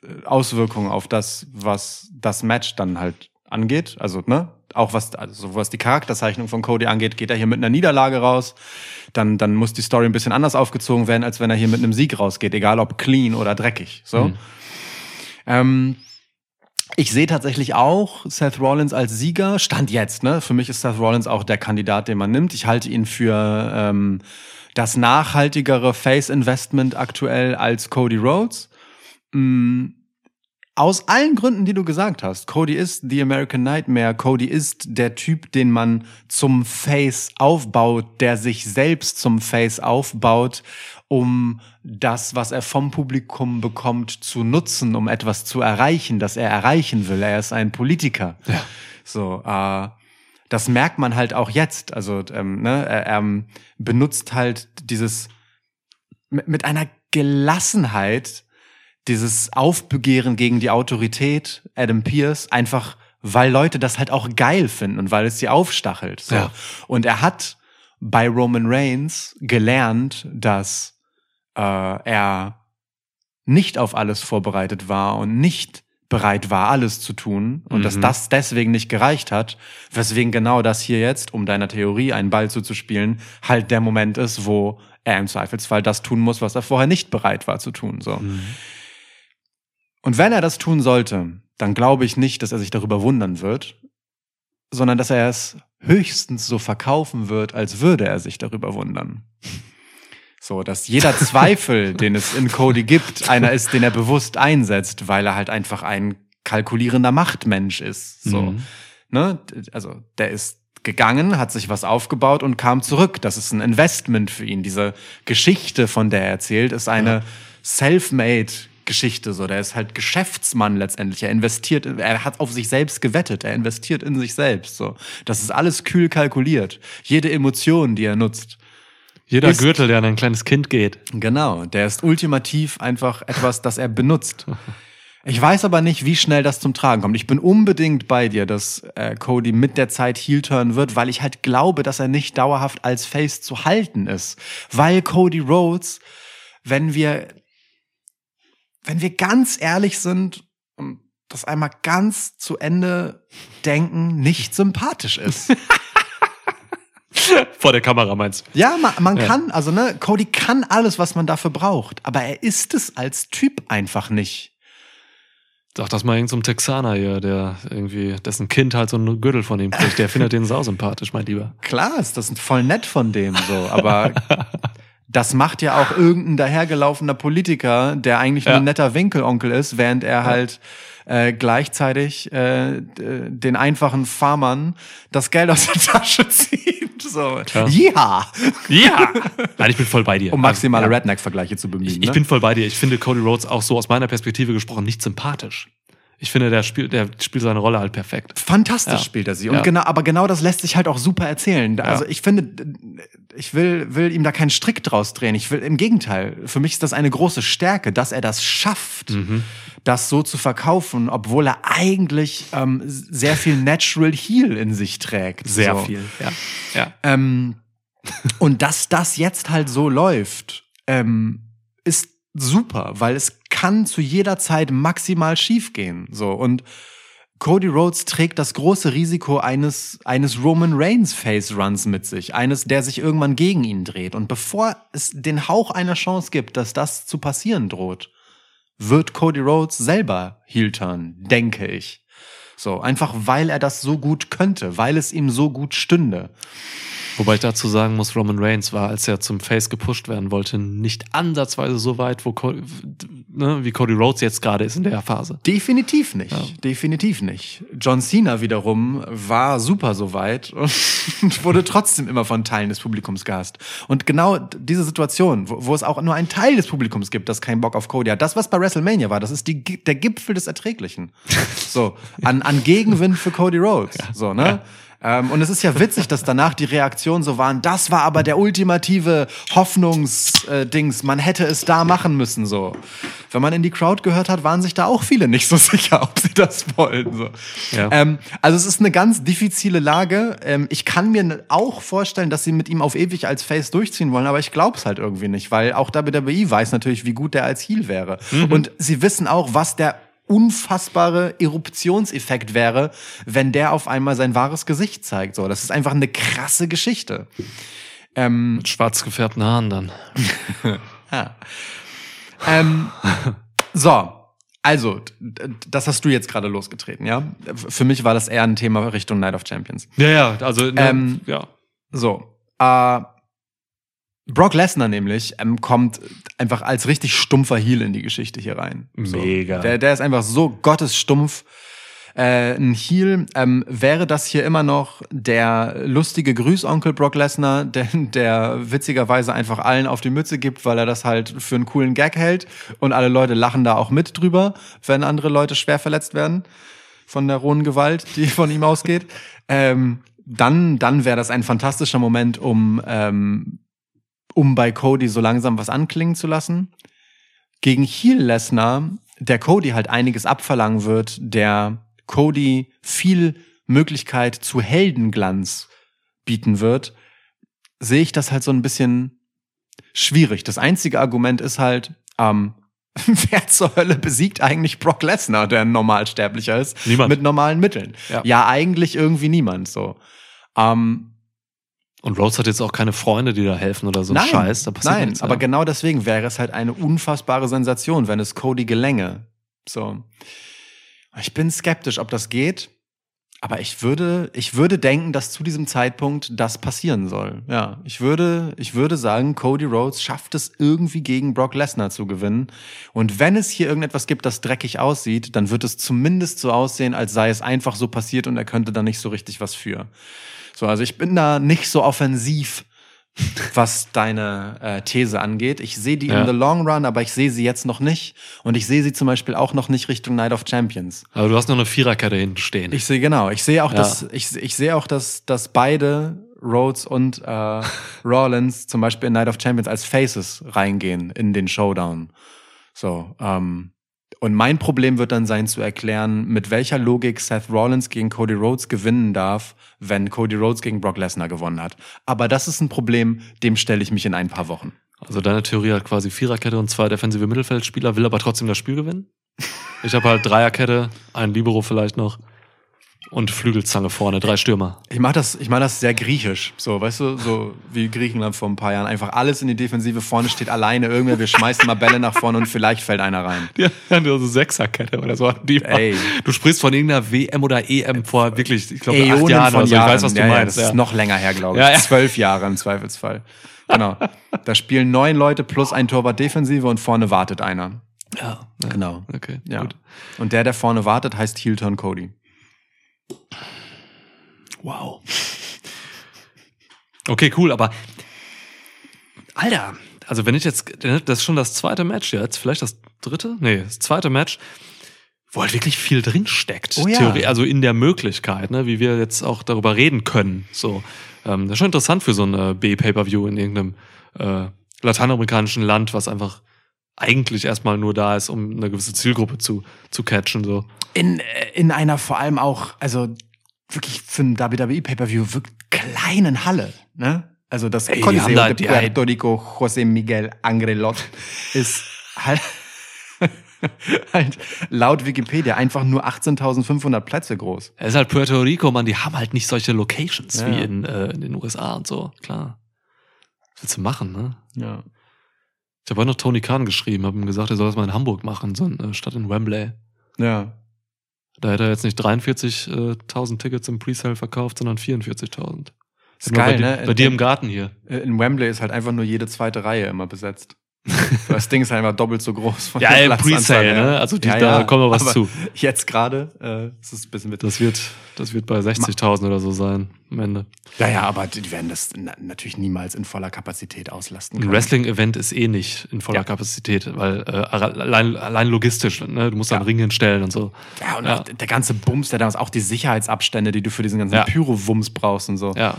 [SPEAKER 3] äh, Auswirkungen auf das, was das Match dann halt angeht. Also, ne? Auch was, also was die Charakterzeichnung von Cody angeht, geht er hier mit einer Niederlage raus. Dann, dann muss die Story ein bisschen anders aufgezogen werden, als wenn er hier mit einem Sieg rausgeht, egal ob clean oder dreckig. So. Ähm, ich sehe tatsächlich auch Seth Rollins als Sieger. Stand jetzt, ne? Für mich ist Seth Rollins auch der Kandidat, den man nimmt. Ich halte ihn für ähm, das nachhaltigere Face-Investment aktuell als Cody Rhodes. Mm, aus allen Gründen, die du gesagt hast. Cody ist The American Nightmare. Cody ist der Typ, den man zum Face aufbaut, der sich selbst zum Face aufbaut, um das, was er vom Publikum bekommt, zu nutzen, um etwas zu erreichen, das er erreichen will. Er ist ein Politiker.
[SPEAKER 4] Ja.
[SPEAKER 3] So, äh, das merkt man halt auch jetzt. Also, ähm, ne, er ähm, benutzt halt dieses mit, einer Gelassenheit, dieses Aufbegehren gegen die Autorität, Adam Pierce, einfach weil Leute das halt auch geil finden und weil es sie aufstachelt. So.
[SPEAKER 4] Ja.
[SPEAKER 3] Und er hat bei Roman Reigns gelernt, dass äh, er nicht auf alles vorbereitet war und nicht bereit war, alles zu tun und dass das deswegen nicht gereicht hat, weswegen genau das hier jetzt, um deiner Theorie einen Ball zuzuspielen, halt der Moment ist, wo er im Zweifelsfall das tun muss, was er vorher nicht bereit war zu tun. So. Und wenn er das tun sollte, dann glaube ich nicht, dass er sich darüber wundern wird, sondern dass er es höchstens so verkaufen wird, als würde er sich darüber wundern. So, dass jeder Zweifel, den es in Cody gibt, einer ist, den er bewusst einsetzt, weil er halt einfach ein kalkulierender Machtmensch ist. So,
[SPEAKER 4] Mhm.
[SPEAKER 3] ne? Also, der ist gegangen, hat sich was aufgebaut und kam zurück. Das ist ein Investment für ihn. Diese Geschichte, von der er erzählt, ist eine self-made Geschichte. So, der ist halt Geschäftsmann letztendlich. Er investiert, er hat auf sich selbst gewettet. Er investiert in sich selbst. So, das ist alles kühl kalkuliert. Jede Emotion, die er nutzt.
[SPEAKER 4] Jeder
[SPEAKER 3] Ist-
[SPEAKER 4] Gürtel, der an ein kleines Kind geht.
[SPEAKER 3] Genau, der ist ultimativ einfach etwas, das er benutzt. Ich weiß aber nicht, wie schnell das zum Tragen kommt. Ich bin unbedingt bei dir, dass äh, Cody mit der Zeit heel turn wird, weil ich halt glaube, dass er nicht dauerhaft als Face zu halten ist. Weil Cody Rhodes, wenn wir wenn wir ganz ehrlich sind und das einmal ganz zu Ende denken, nicht sympathisch ist.
[SPEAKER 4] Vor der Kamera meinst du?
[SPEAKER 3] Ja, man, man
[SPEAKER 4] Ja.
[SPEAKER 3] kann, also ne, Cody kann alles, was man dafür braucht, aber er ist es als Typ einfach nicht.
[SPEAKER 4] Sag das mal irgendeinem Texaner hier, der irgendwie, dessen Kind halt so einen Gürtel von ihm kriegt. Der findet den sau sympathisch, mein Lieber.
[SPEAKER 3] Klar ist das voll nett von dem so, aber das macht ja auch irgendein dahergelaufener Politiker, der eigentlich nur
[SPEAKER 4] Ja.
[SPEAKER 3] ein netter Winkelonkel ist, während er halt äh, gleichzeitig äh, den einfachen Farmern das Geld aus der Tasche zieht. So, ja,
[SPEAKER 4] Ja! Nein, ich bin voll bei dir.
[SPEAKER 3] um maximale
[SPEAKER 4] Also, ja.
[SPEAKER 3] Redneck-Vergleiche zu bemühen.
[SPEAKER 4] Ich, ich
[SPEAKER 3] ne?
[SPEAKER 4] bin voll bei dir. Ich finde Cody Rhodes auch so aus meiner Perspektive gesprochen nicht sympathisch. Ich finde, der spielt, der spielt seine Rolle halt perfekt.
[SPEAKER 3] Fantastisch
[SPEAKER 4] Ja.
[SPEAKER 3] spielt er sie. Und
[SPEAKER 4] Ja.
[SPEAKER 3] genau, aber genau das lässt sich halt auch super erzählen. Also
[SPEAKER 4] Ja.
[SPEAKER 3] ich finde, ich will, will ihm da keinen Strick draus drehen. Ich will, im Gegenteil. Für mich ist das eine große Stärke, dass er das schafft,
[SPEAKER 4] Mhm.
[SPEAKER 3] das so zu verkaufen, obwohl er eigentlich ähm, sehr viel Natural Heal in sich trägt.
[SPEAKER 4] Sehr
[SPEAKER 3] so.
[SPEAKER 4] viel. Ja. Ja.
[SPEAKER 3] Ähm, und dass das jetzt halt so läuft, ähm, ist super, weil es kann zu jeder Zeit maximal schiefgehen. So und Cody Rhodes trägt das große Risiko eines, eines Roman Reigns Face Runs mit sich. Eines, der sich irgendwann gegen ihn dreht. Und bevor es den Hauch einer Chance gibt, dass das zu passieren droht, wird Cody Rhodes selber Heel turn, denke ich. So, einfach weil er das so gut könnte, weil es ihm so gut stünde.
[SPEAKER 4] Wobei ich dazu sagen muss, Roman Reigns war, als er zum Face gepusht werden wollte, nicht ansatzweise so weit, wo ne, wie Cody Rhodes jetzt gerade ist in der Phase.
[SPEAKER 3] Definitiv nicht. Definitiv nicht. John Cena wiederum war super so weit und wurde trotzdem immer von Teilen des Publikums gehasst. Und genau diese Situation, wo, wo es auch nur einen Teil des Publikums gibt, das keinen Bock auf Cody hat, das, was bei WrestleMania war, das ist die, der Gipfel des Erträglichen. So, an, an Gegenwind für Cody Rhodes. So, ne? Ähm, und es ist ja witzig, dass danach die Reaktionen so waren, das war aber der ultimative Hoffnungsdings, man hätte es da machen müssen, so. Wenn man in die Crowd gehört hat, waren sich da auch viele nicht so sicher, ob sie das wollen, so.
[SPEAKER 4] Ja.
[SPEAKER 3] Ähm, also es ist eine ganz diffizile Lage. Ähm, ich kann mir auch vorstellen, dass sie mit ihm auf ewig als Face durchziehen wollen, aber ich glaube es halt irgendwie nicht, weil auch WWE weiß natürlich, wie gut der als Heel wäre. Und sie wissen auch, was der unfassbare Eruptionseffekt wäre, wenn der auf einmal sein wahres Gesicht zeigt. So, das ist einfach eine krasse Geschichte. Ähm,
[SPEAKER 4] Mit schwarz gefärbten Haaren dann.
[SPEAKER 3] ja. ähm, so, also, das hast du jetzt gerade losgetreten, ja? Für mich war das eher ein Thema Richtung Night of Champions.
[SPEAKER 4] Ja, ja, also, ne,
[SPEAKER 3] Ähm,
[SPEAKER 4] ja.
[SPEAKER 3] So, äh, Brock Lesnar nämlich ähm, kommt einfach als richtig stumpfer Heel in die Geschichte hier rein. So.
[SPEAKER 4] Mega.
[SPEAKER 3] Der, der ist einfach so gottesstumpf. Äh, ein Heel ähm, wäre das hier immer noch der lustige Grüßonkel Brock Lesnar, der, der witzigerweise einfach allen auf die Mütze gibt, weil er das halt für einen coolen Gag hält und alle Leute lachen da auch mit drüber, wenn andere Leute schwer verletzt werden von der rohen Gewalt, die von ihm ausgeht. Ähm, dann dann wäre das ein fantastischer Moment, um ähm, um bei Cody so langsam was anklingen zu lassen. Gegen Heel Lesnar, der Cody halt einiges abverlangen wird, der Cody viel Möglichkeit zu Heldenglanz bieten wird, sehe ich das halt so ein bisschen schwierig. Das einzige Argument ist halt, ähm, wer zur Hölle besiegt eigentlich Brock Lesnar, der ein Normalsterblicher ist,
[SPEAKER 4] Niemand.
[SPEAKER 3] mit normalen Mitteln?
[SPEAKER 4] Ja.
[SPEAKER 3] eigentlich irgendwie niemand so. Ähm,
[SPEAKER 4] Und Rhodes hat jetzt auch keine Freunde, die da helfen oder so ein
[SPEAKER 3] nein,
[SPEAKER 4] Scheiß. Da passiert
[SPEAKER 3] nein,
[SPEAKER 4] nichts,
[SPEAKER 3] aber
[SPEAKER 4] ja.
[SPEAKER 3] genau deswegen wäre es halt eine unfassbare Sensation, wenn es Cody gelänge. So. Ich bin skeptisch, ob das geht. Aber ich würde, ich würde denken, dass zu diesem Zeitpunkt das passieren soll. Ja, ich würde, ich würde sagen, Cody Rhodes schafft es irgendwie gegen Brock Lesnar zu gewinnen. Und wenn es hier irgendetwas gibt, das dreckig aussieht, dann wird es zumindest so aussehen, als sei es einfach so passiert und er könnte da nicht so richtig was für. So, also ich bin da nicht so offensiv, was deine äh, These angeht. Ich sehe die
[SPEAKER 4] Ja.
[SPEAKER 3] in the long run, aber ich sehe sie jetzt noch nicht. Und ich sehe sie zum Beispiel auch noch nicht Richtung Night of Champions.
[SPEAKER 4] Aber du hast noch eine Viererkette hinten stehen.
[SPEAKER 3] Ich sehe genau. Ich sehe auch,
[SPEAKER 4] Ja.
[SPEAKER 3] dass ich, ich sehe auch, dass, dass beide Rhodes und äh, Rollins zum Beispiel in Night of Champions als Faces reingehen in den Showdown. So. Ähm, und mein Problem wird dann sein zu erklären, mit welcher Logik Seth Rollins gegen Cody Rhodes gewinnen darf, wenn Cody Rhodes gegen Brock Lesnar gewonnen hat. Aber das ist ein Problem, dem stelle ich mich in ein paar Wochen.
[SPEAKER 4] Also deine Theorie hat quasi Viererkette und zwei defensive Mittelfeldspieler, will aber trotzdem das Spiel gewinnen. Ich habe halt Dreierkette, ein Libero vielleicht noch und Flügelzange vorne, drei Stürmer.
[SPEAKER 3] Ich mach das, ich mach das sehr griechisch. So, weißt du, so wie Griechenland vor ein paar Jahren. Einfach alles in die Defensive, vorne steht alleine irgendwer, wir schmeißen mal Bälle nach vorne und vielleicht fällt einer rein.
[SPEAKER 4] Ja, so Sechserkette oder so. Die
[SPEAKER 3] Ey.
[SPEAKER 4] Du sprichst von irgendeiner WM oder EM vor wirklich, ich glaube, acht Jahren
[SPEAKER 3] von
[SPEAKER 4] so.
[SPEAKER 3] Jahren.
[SPEAKER 4] Ich weiß, was du
[SPEAKER 3] ja, ja,
[SPEAKER 4] meinst.
[SPEAKER 3] das
[SPEAKER 4] Ja,
[SPEAKER 3] ist noch länger her, glaube ich.
[SPEAKER 4] Ja, ja.
[SPEAKER 3] Zwölf Jahre im Zweifelsfall. Genau. Da spielen neun Leute plus ein Torwart Defensive und vorne wartet einer.
[SPEAKER 4] ja, ja.
[SPEAKER 3] Genau.
[SPEAKER 4] Okay,
[SPEAKER 3] Ja.
[SPEAKER 4] gut.
[SPEAKER 3] Und der, der vorne wartet, heißt Heel-Turn Cody.
[SPEAKER 4] Wow. Okay, cool, aber Alter, also wenn ich jetzt, das ist schon das zweite Match jetzt, vielleicht das dritte? Nee, das zweite Match, wo halt wirklich viel drin steckt.
[SPEAKER 3] Oh ja.
[SPEAKER 4] Theorie, also in der Möglichkeit, ne, wie wir jetzt auch darüber reden können. So, ähm, das ist schon interessant für so ein äh, B-Pay-Per-View in irgendeinem äh, lateinamerikanischen Land, was einfach eigentlich erstmal nur da ist, um eine gewisse Zielgruppe zu, zu catchen. So.
[SPEAKER 3] In, in einer vor allem auch, also wirklich für ein WWE Pay-Per-View, wirklich kleinen Halle, ne? Also das
[SPEAKER 4] Ey,
[SPEAKER 3] Coliseo
[SPEAKER 4] da-
[SPEAKER 3] de Puerto Rico José Miguel Angrelot ist halt, halt laut Wikipedia einfach nur 18.500 Plätze groß.
[SPEAKER 4] Es ist halt Puerto Rico, man, die haben halt nicht solche Locations
[SPEAKER 3] Ja.
[SPEAKER 4] wie in, äh, in den USA und so, klar. Was willst du machen, ne?
[SPEAKER 3] Ja.
[SPEAKER 4] Ich habe heute noch Tony Khan geschrieben, habe ihm gesagt, er soll das mal in Hamburg machen, so eine Stadt in Wembley.
[SPEAKER 3] Ja.
[SPEAKER 4] Da hätte er jetzt nicht 43.000 Tickets im Presale verkauft, sondern 44.000.
[SPEAKER 3] Ist geil,
[SPEAKER 4] bei,
[SPEAKER 3] ne?
[SPEAKER 4] Bei dir im Garten hier.
[SPEAKER 3] In Wembley ist halt einfach nur jede zweite Reihe immer besetzt. Das Ding ist halt einfach doppelt so groß. Von
[SPEAKER 4] Ja,
[SPEAKER 3] der
[SPEAKER 4] im Presale, ne? Also die- da kommen wir was
[SPEAKER 3] aber
[SPEAKER 4] zu.
[SPEAKER 3] Jetzt gerade äh, ist es ein bisschen mit.
[SPEAKER 4] Das wird, das wird bei 60.000 oder so sein am Ende.
[SPEAKER 3] Ja, ja, aber die werden das na natürlich niemals in voller Kapazität auslasten
[SPEAKER 4] Ein
[SPEAKER 3] können.
[SPEAKER 4] Wrestling-Event ist eh nicht in voller
[SPEAKER 3] Ja.
[SPEAKER 4] Kapazität, weil äh, allein, allein logistisch, ne? du musst da einen
[SPEAKER 3] Ja.
[SPEAKER 4] Ring hinstellen und so.
[SPEAKER 3] Ja, und
[SPEAKER 4] Ja.
[SPEAKER 3] der ganze Bums, der damals auch die Sicherheitsabstände, die du für diesen ganzen
[SPEAKER 4] Ja.
[SPEAKER 3] Pyro-Wumms brauchst und so.
[SPEAKER 4] Ja,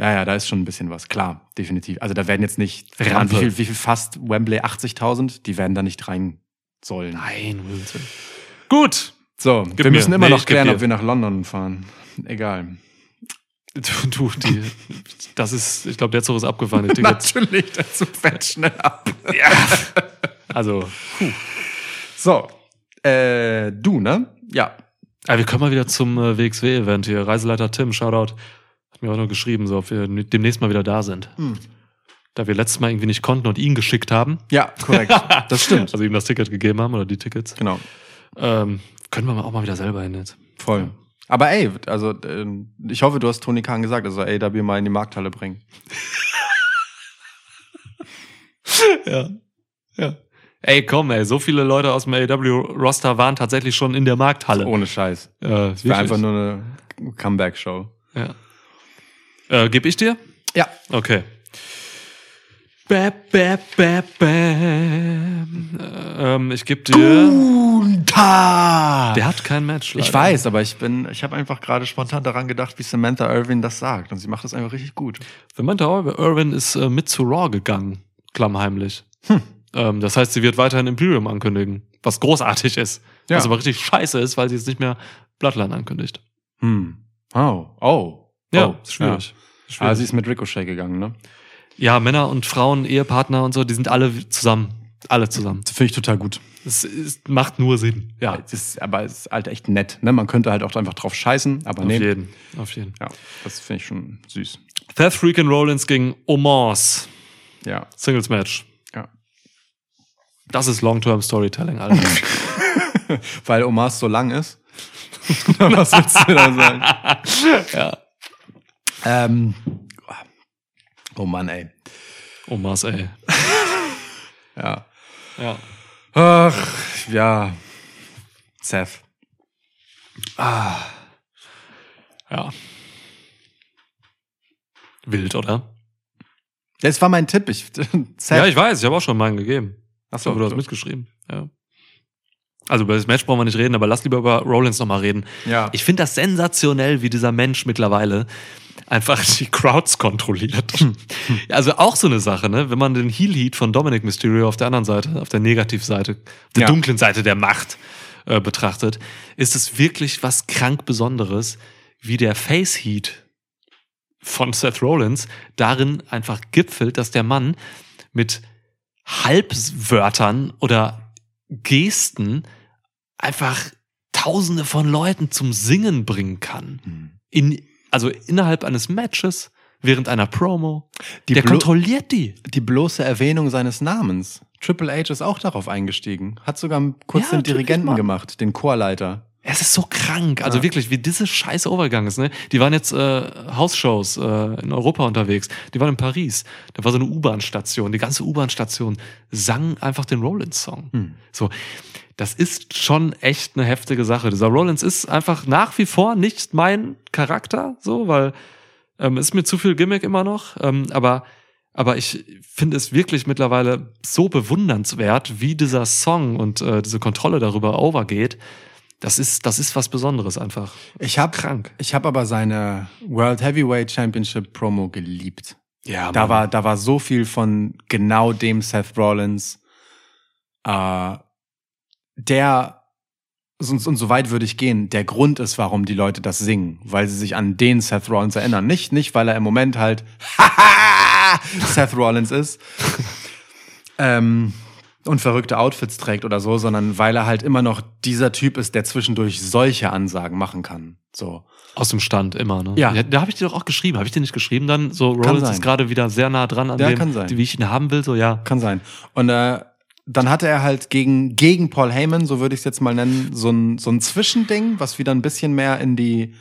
[SPEAKER 3] ja, ja, da ist schon ein bisschen was. Klar, definitiv. Also da werden jetzt nicht,
[SPEAKER 4] Rampe.
[SPEAKER 3] wie viel, wie viel fast Wembley 80.000, die werden da nicht rein sollen.
[SPEAKER 4] Nein, Willen. Gut.
[SPEAKER 3] So, wir
[SPEAKER 4] mir.
[SPEAKER 3] müssen immer
[SPEAKER 4] Nee,
[SPEAKER 3] noch klären, ob wir nach London fahren. Egal.
[SPEAKER 4] Du, du die, das ist, ich glaube, der Zug ist abgefahren. Tickets.
[SPEAKER 3] Natürlich, dazu fährt schnell ab.
[SPEAKER 4] Also,
[SPEAKER 3] So, äh, du, ne? Ja.
[SPEAKER 4] aber wir können mal wieder zum äh, WXW-Event hier. Reiseleiter Tim, Shoutout, hat mir auch noch geschrieben, so, ob wir demnächst mal wieder da sind.
[SPEAKER 3] Hm.
[SPEAKER 4] Da wir letztes Mal irgendwie nicht konnten und ihn geschickt haben.
[SPEAKER 3] Ja, korrekt. Das stimmt.
[SPEAKER 4] Also ihm das Ticket gegeben haben oder die Tickets.
[SPEAKER 3] Genau.
[SPEAKER 4] Ähm, können wir auch mal wieder selber hin jetzt.
[SPEAKER 3] Voll. Aber ey, also ähm, ich hoffe, du hast Tony Khan gesagt, er soll AW mal in die Markthalle bringen.
[SPEAKER 4] Ja. Ja. Ey, komm, ey, so viele Leute aus dem AEW-Roster waren tatsächlich schon in der Markthalle.
[SPEAKER 3] Ohne Scheiß.
[SPEAKER 4] Äh,
[SPEAKER 3] Das wäre einfach nur eine Comeback-Show.
[SPEAKER 4] Ja. Äh, geb ich dir?
[SPEAKER 3] Ja.
[SPEAKER 4] Okay. Bäb, bäb, bäb, bäm. Ähm, ich geb dir.
[SPEAKER 3] Unta!
[SPEAKER 4] Der hat kein Match.
[SPEAKER 3] Ich
[SPEAKER 4] leider.
[SPEAKER 3] weiß, aber ich bin, ich habe einfach gerade spontan daran gedacht, wie Samantha Irvin das sagt. Und sie macht das einfach richtig gut.
[SPEAKER 4] Samantha Irwin ist äh, mit zu Raw gegangen, klammheimlich. Ähm, das heißt, sie wird weiterhin Imperium ankündigen, was großartig ist.
[SPEAKER 3] Ja.
[SPEAKER 4] Was aber richtig scheiße ist, weil sie jetzt nicht mehr Bloodline ankündigt.
[SPEAKER 3] Hm. Oh. Oh.
[SPEAKER 4] Ja,
[SPEAKER 3] oh.
[SPEAKER 4] ist schwierig.
[SPEAKER 3] Ja.
[SPEAKER 4] schwierig.
[SPEAKER 3] Ah, sie ist mit Ricochet gegangen, ne?
[SPEAKER 4] Ja, Männer und Frauen, Ehepartner und so, die sind alle zusammen. Alle zusammen.
[SPEAKER 3] Das finde ich total gut.
[SPEAKER 4] Es, es macht nur Sinn. Ja,
[SPEAKER 3] Es ist, aber es ist halt echt nett, ne? Man könnte halt auch einfach drauf scheißen, aber
[SPEAKER 4] auf
[SPEAKER 3] nee.
[SPEAKER 4] jeden. Auf jeden.
[SPEAKER 3] Ja, das finde ich schon süß.
[SPEAKER 4] Seth Freakin' Rollins gegen Omos.
[SPEAKER 3] Ja.
[SPEAKER 4] Singles Match.
[SPEAKER 3] Ja.
[SPEAKER 4] Das ist Long-Term Storytelling, Alter.
[SPEAKER 3] Weil Omas so lang ist. Was willst du da sagen?
[SPEAKER 4] ja.
[SPEAKER 3] Ähm, oh Mann, ey.
[SPEAKER 4] Omos, ey.
[SPEAKER 3] Ja.
[SPEAKER 4] Ja.
[SPEAKER 3] Ach, ja. Seth. Ah.
[SPEAKER 4] Ja. Wild, oder?
[SPEAKER 3] Das war mein Tipp. Ich, Seth.
[SPEAKER 4] Ja, ich weiß, ich habe auch schon meinen gegeben.
[SPEAKER 3] Achso,
[SPEAKER 4] So, du hast mitgeschrieben. Ja. Also über das Match brauchen wir nicht reden, aber lass lieber über Rollins nochmal reden.
[SPEAKER 3] Ja.
[SPEAKER 4] Ich finde das sensationell, wie dieser Mensch mittlerweile einfach die Crowds kontrolliert. also auch so eine Sache, ne? Wenn man den Heel Heat von Dominic Mysterio auf der anderen Seite, auf der Negativseite, der
[SPEAKER 3] Ja.
[SPEAKER 4] dunklen Seite der Macht äh, betrachtet, ist es wirklich was krank Besonderes, wie der Face Heat von Seth Rollins darin einfach gipfelt, dass der Mann mit Halbwörtern oder Gesten einfach Tausende von Leuten zum Singen bringen kann.
[SPEAKER 3] Hm.
[SPEAKER 4] In, also innerhalb eines Matches, während einer Promo.
[SPEAKER 3] Die
[SPEAKER 4] Der kontrolliert die.
[SPEAKER 3] Die bloße Erwähnung seines Namens. Triple H ist auch darauf eingestiegen. Hat sogar kurz
[SPEAKER 4] Ja,
[SPEAKER 3] den Dirigenten gemacht, den Chorleiter.
[SPEAKER 4] Es ist so krank. Also
[SPEAKER 3] Ja.
[SPEAKER 4] wirklich, wie diese Scheiße overgegangen ist. Ne? Die waren jetzt äh, Hausshows äh, in Europa unterwegs. Die waren in Paris. Da war so eine U-Bahn-Station. Die ganze U-Bahn-Station sang einfach den Rollins-Song.
[SPEAKER 3] Hm.
[SPEAKER 4] So, das ist schon echt eine heftige Sache. Dieser Rollins ist einfach nach wie vor nicht mein Charakter, so, weil ähm, ist mir zu viel Gimmick immer noch. Ähm, aber aber ich finde es wirklich mittlerweile so bewundernswert, wie dieser Song und äh, diese Kontrolle darüber overgeht. Das ist, das ist was Besonderes einfach.
[SPEAKER 3] Ich habe
[SPEAKER 4] Krank.
[SPEAKER 3] ich hab aber seine World Heavyweight Championship Promo geliebt.
[SPEAKER 4] Ja,
[SPEAKER 3] Da war, da war so viel von genau dem Seth Rollins, äh, der, und, und so weit würde ich gehen, der Grund ist, warum die Leute das singen, weil sie sich an den Seth Rollins erinnern. Nicht, nicht, weil er im Moment halt Seth Rollins ist ähm, und verrückte Outfits trägt oder so, sondern weil er halt immer noch dieser Typ ist, der zwischendurch solche Ansagen machen kann. So.
[SPEAKER 4] aus dem Stand immer, ne?
[SPEAKER 3] Ja.
[SPEAKER 4] da habe ich dir doch auch geschrieben. Habe ich dir nicht geschrieben dann? So, Rollins ist gerade wieder sehr nah dran an
[SPEAKER 3] Ja,
[SPEAKER 4] dem,
[SPEAKER 3] kann sein.
[SPEAKER 4] wie ich ihn haben will, so ja.
[SPEAKER 3] Kann sein. Und äh, dann hatte er halt gegen, gegen Paul Heyman, so würde ich es jetzt mal nennen, so ein, so ein Zwischending, was wieder ein bisschen mehr in die,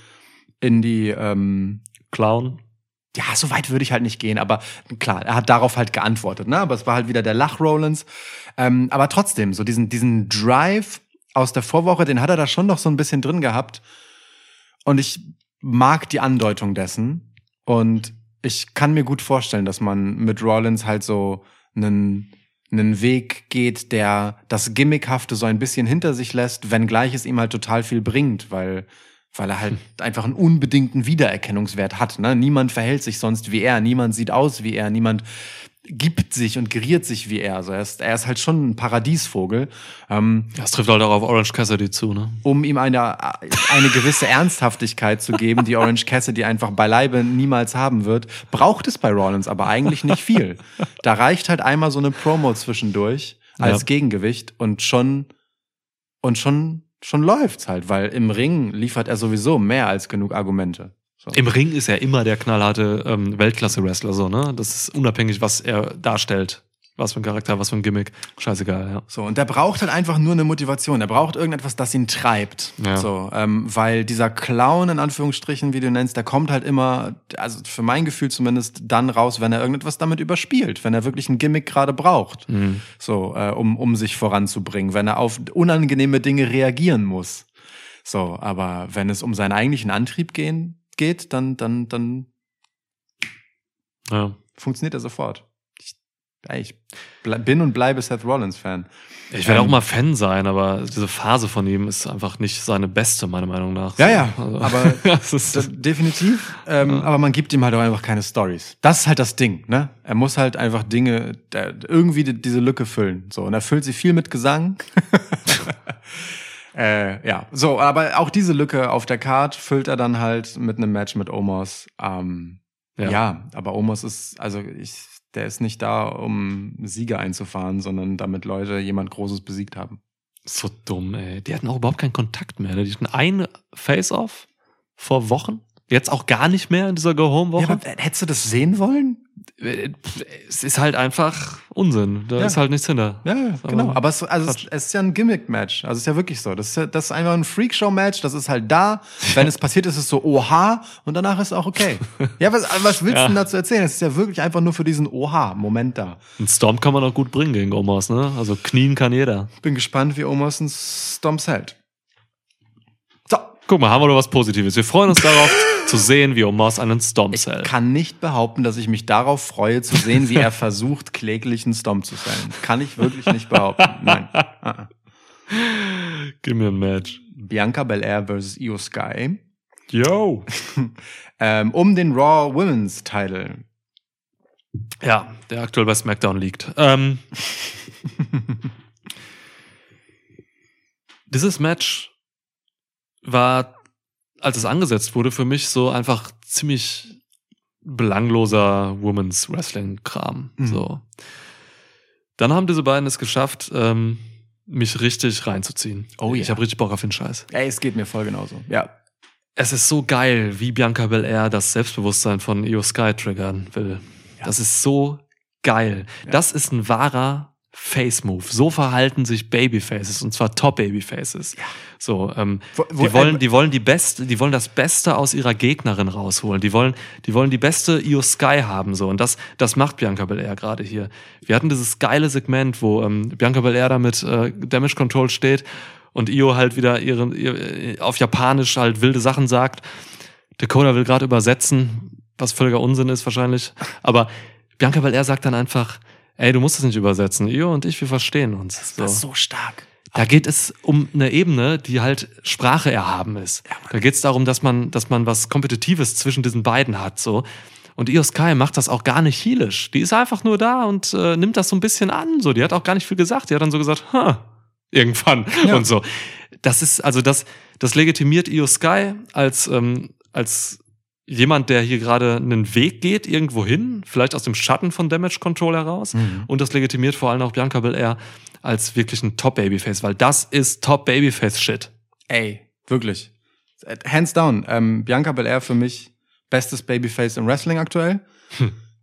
[SPEAKER 3] in die, ähm,
[SPEAKER 4] Clown.
[SPEAKER 3] ja, so weit würde ich halt nicht gehen, aber klar, er hat darauf halt geantwortet, ne? Aber es war halt wieder der Lach-Rollins. Ähm, aber trotzdem, so diesen, diesen Drive aus der Vorwoche, den hat er da schon noch so ein bisschen drin gehabt. Und ich mag die Andeutung dessen. Und ich kann mir gut vorstellen, dass man mit Rollins halt so einen, einen Weg geht, der das Gimmickhafte so ein bisschen hinter sich lässt, wenngleich es ihm halt total viel bringt, weil, weil er halt einfach einen unbedingten Wiedererkennungswert hat. Ne? Niemand verhält sich sonst wie er, niemand sieht aus wie er, niemand gibt sich und geriert sich wie er. Also er ist, er ist halt schon ein Paradiesvogel. Ähm,
[SPEAKER 4] Das trifft halt auch auf Orange Cassidy zu, ne?
[SPEAKER 3] um ihm eine, eine gewisse Ernsthaftigkeit zu geben, die Orange Cassidy einfach beileibe niemals haben wird, braucht es bei Rollins aber eigentlich nicht viel. Da reicht halt einmal so eine Promo zwischendurch als
[SPEAKER 4] Ja.
[SPEAKER 3] Gegengewicht und schon, und schon, schon läuft's halt, weil im Ring liefert er sowieso mehr als genug Argumente. So.
[SPEAKER 4] Im Ring ist er immer der knallharte ähm, Weltklasse-Wrestler, so, ne? Das ist unabhängig, was er darstellt. Was für ein Charakter, was für ein Gimmick. Scheißegal, ja.
[SPEAKER 3] So, und der braucht halt einfach nur eine Motivation. Er braucht irgendetwas, das ihn treibt.
[SPEAKER 4] Ja.
[SPEAKER 3] So, ähm, weil dieser Clown, in Anführungsstrichen, wie du nennst, der kommt halt immer, also für mein Gefühl zumindest, dann raus, wenn er irgendetwas damit überspielt, wenn er wirklich ein Gimmick gerade braucht.
[SPEAKER 4] Mhm.
[SPEAKER 3] So, äh, um, um sich voranzubringen, wenn er auf unangenehme Dinge reagieren muss. So, aber wenn es um seinen eigentlichen Antrieb gehen, geht, dann, dann, dann
[SPEAKER 4] ja.
[SPEAKER 3] funktioniert er sofort. Ich, ich bin und bleibe Seth Rollins-Fan.
[SPEAKER 4] Ich werde
[SPEAKER 3] Ähm,
[SPEAKER 4] auch mal Fan sein, aber diese Phase von ihm ist einfach nicht seine beste, meiner Meinung nach.
[SPEAKER 3] Ja, ja,
[SPEAKER 4] Also,
[SPEAKER 3] aber definitiv. Ähm, Aber man gibt ihm halt auch einfach keine Stories. Das ist halt das Ding, ne? Er muss halt einfach Dinge, irgendwie die, diese Lücke füllen. So, und er füllt sie viel mit Gesang. äh, ja, so, aber auch diese Lücke auf der Card füllt er dann halt mit einem Match mit Omos. Ähm, ja.
[SPEAKER 4] Ja.
[SPEAKER 3] aber Omos ist, also ich, der ist nicht da, um Siege einzufahren, sondern damit Leute jemand Großes besiegt haben.
[SPEAKER 4] so dumm, ey. Die hatten auch überhaupt keinen Kontakt mehr. Die hatten ein Face-Off vor Wochen. Jetzt auch gar nicht mehr in dieser
[SPEAKER 3] Ja,
[SPEAKER 4] Go-Home-Woche.
[SPEAKER 3] aber hättest du das sehen wollen?
[SPEAKER 4] Äh, es ist halt einfach Unsinn. Da
[SPEAKER 3] Ja.
[SPEAKER 4] ist halt nichts hinter.
[SPEAKER 3] Ja, ja,
[SPEAKER 4] Aber
[SPEAKER 3] genau. Aber es, also es, es ist ja ein Gimmick-Match. Also es ist ja wirklich so. Das ist, ja, das ist einfach ein Freakshow-Match. Das ist halt da. Wenn es passiert, ist es so Oha und danach ist es auch okay. Ja, was, was willst du
[SPEAKER 4] Ja.
[SPEAKER 3] denn dazu erzählen? Es ist ja wirklich einfach nur für diesen Oha-Moment da.
[SPEAKER 4] Ein Stomp kann man auch gut bringen gegen Omos, ne? Also knien kann jeder.
[SPEAKER 3] Bin gespannt, wie Omos einen Stomps hält.
[SPEAKER 4] Guck mal, haben wir doch was Positives. Wir freuen uns darauf zu sehen, wie Omos einen Stomp
[SPEAKER 3] Ich
[SPEAKER 4] hält.
[SPEAKER 3] kann nicht behaupten, dass ich mich darauf freue, zu sehen, wie er versucht, kläglich einen Stomp zu sellen. Kann ich wirklich nicht behaupten. Nein.
[SPEAKER 4] Gib mir ein Match.
[SPEAKER 3] Bianca Belair versus Io Sky.
[SPEAKER 4] Yo.
[SPEAKER 3] Ähm, um den Raw Women's Title.
[SPEAKER 4] Ja, der aktuell bei SmackDown liegt. Ähm, dieses Match war, als es angesetzt wurde, für mich so einfach ziemlich belangloser Women's Wrestling Kram.
[SPEAKER 3] Mhm.
[SPEAKER 4] So. Dann haben diese beiden es geschafft, ähm, mich richtig reinzuziehen.
[SPEAKER 3] Oh ja.
[SPEAKER 4] Ich habe richtig Bock auf den Scheiß.
[SPEAKER 3] Ey, es geht mir voll genauso. Ja.
[SPEAKER 4] Es ist so geil, wie Bianca Belair das Selbstbewusstsein von Io Sky triggern will. Das ist so geil. Das ist ein wahrer Face-Move. So verhalten sich Babyfaces und zwar Top-Babyfaces. So, ähm,
[SPEAKER 3] Wo- wo-
[SPEAKER 4] die wollen,
[SPEAKER 3] äh,
[SPEAKER 4] die wollen die beste, die wollen das Beste aus ihrer Gegnerin rausholen. Die wollen, die wollen die beste Io Sky haben so und das, das macht Bianca Belair gerade hier. Wir hatten dieses geile Segment, wo ähm, Bianca Belair da mit äh, Damage Control steht und Io halt wieder ihre, ihr, auf Japanisch halt wilde Sachen sagt. Dakota will gerade übersetzen, was völliger Unsinn ist wahrscheinlich. Aber Bianca Belair sagt dann einfach, ey, du musst es nicht übersetzen. Io und ich, wir verstehen uns.
[SPEAKER 3] Das ist so stark.
[SPEAKER 4] Da geht es um eine Ebene, die halt Sprache erhaben ist. da geht es darum, dass man, dass man was Kompetitives zwischen diesen beiden hat. So. Und Io Sky macht das auch gar nicht heelisch. Die ist einfach nur da und äh, nimmt das so ein bisschen an. So, die hat auch gar nicht viel gesagt. Die hat dann so gesagt, ha, irgendwann
[SPEAKER 3] Ja.
[SPEAKER 4] und so. Das ist, also das, das legitimiert Io Sky als, ähm, als jemand, der hier gerade einen Weg geht, irgendwo hin, vielleicht aus dem Schatten von Damage Control heraus. Und das legitimiert vor allem auch Bianca Belair als wirklich ein Top-Babyface, weil das ist Top-Babyface-Shit.
[SPEAKER 3] Ey, wirklich. Hands down. Ähm, Bianca Belair für mich bestes Babyface im Wrestling aktuell.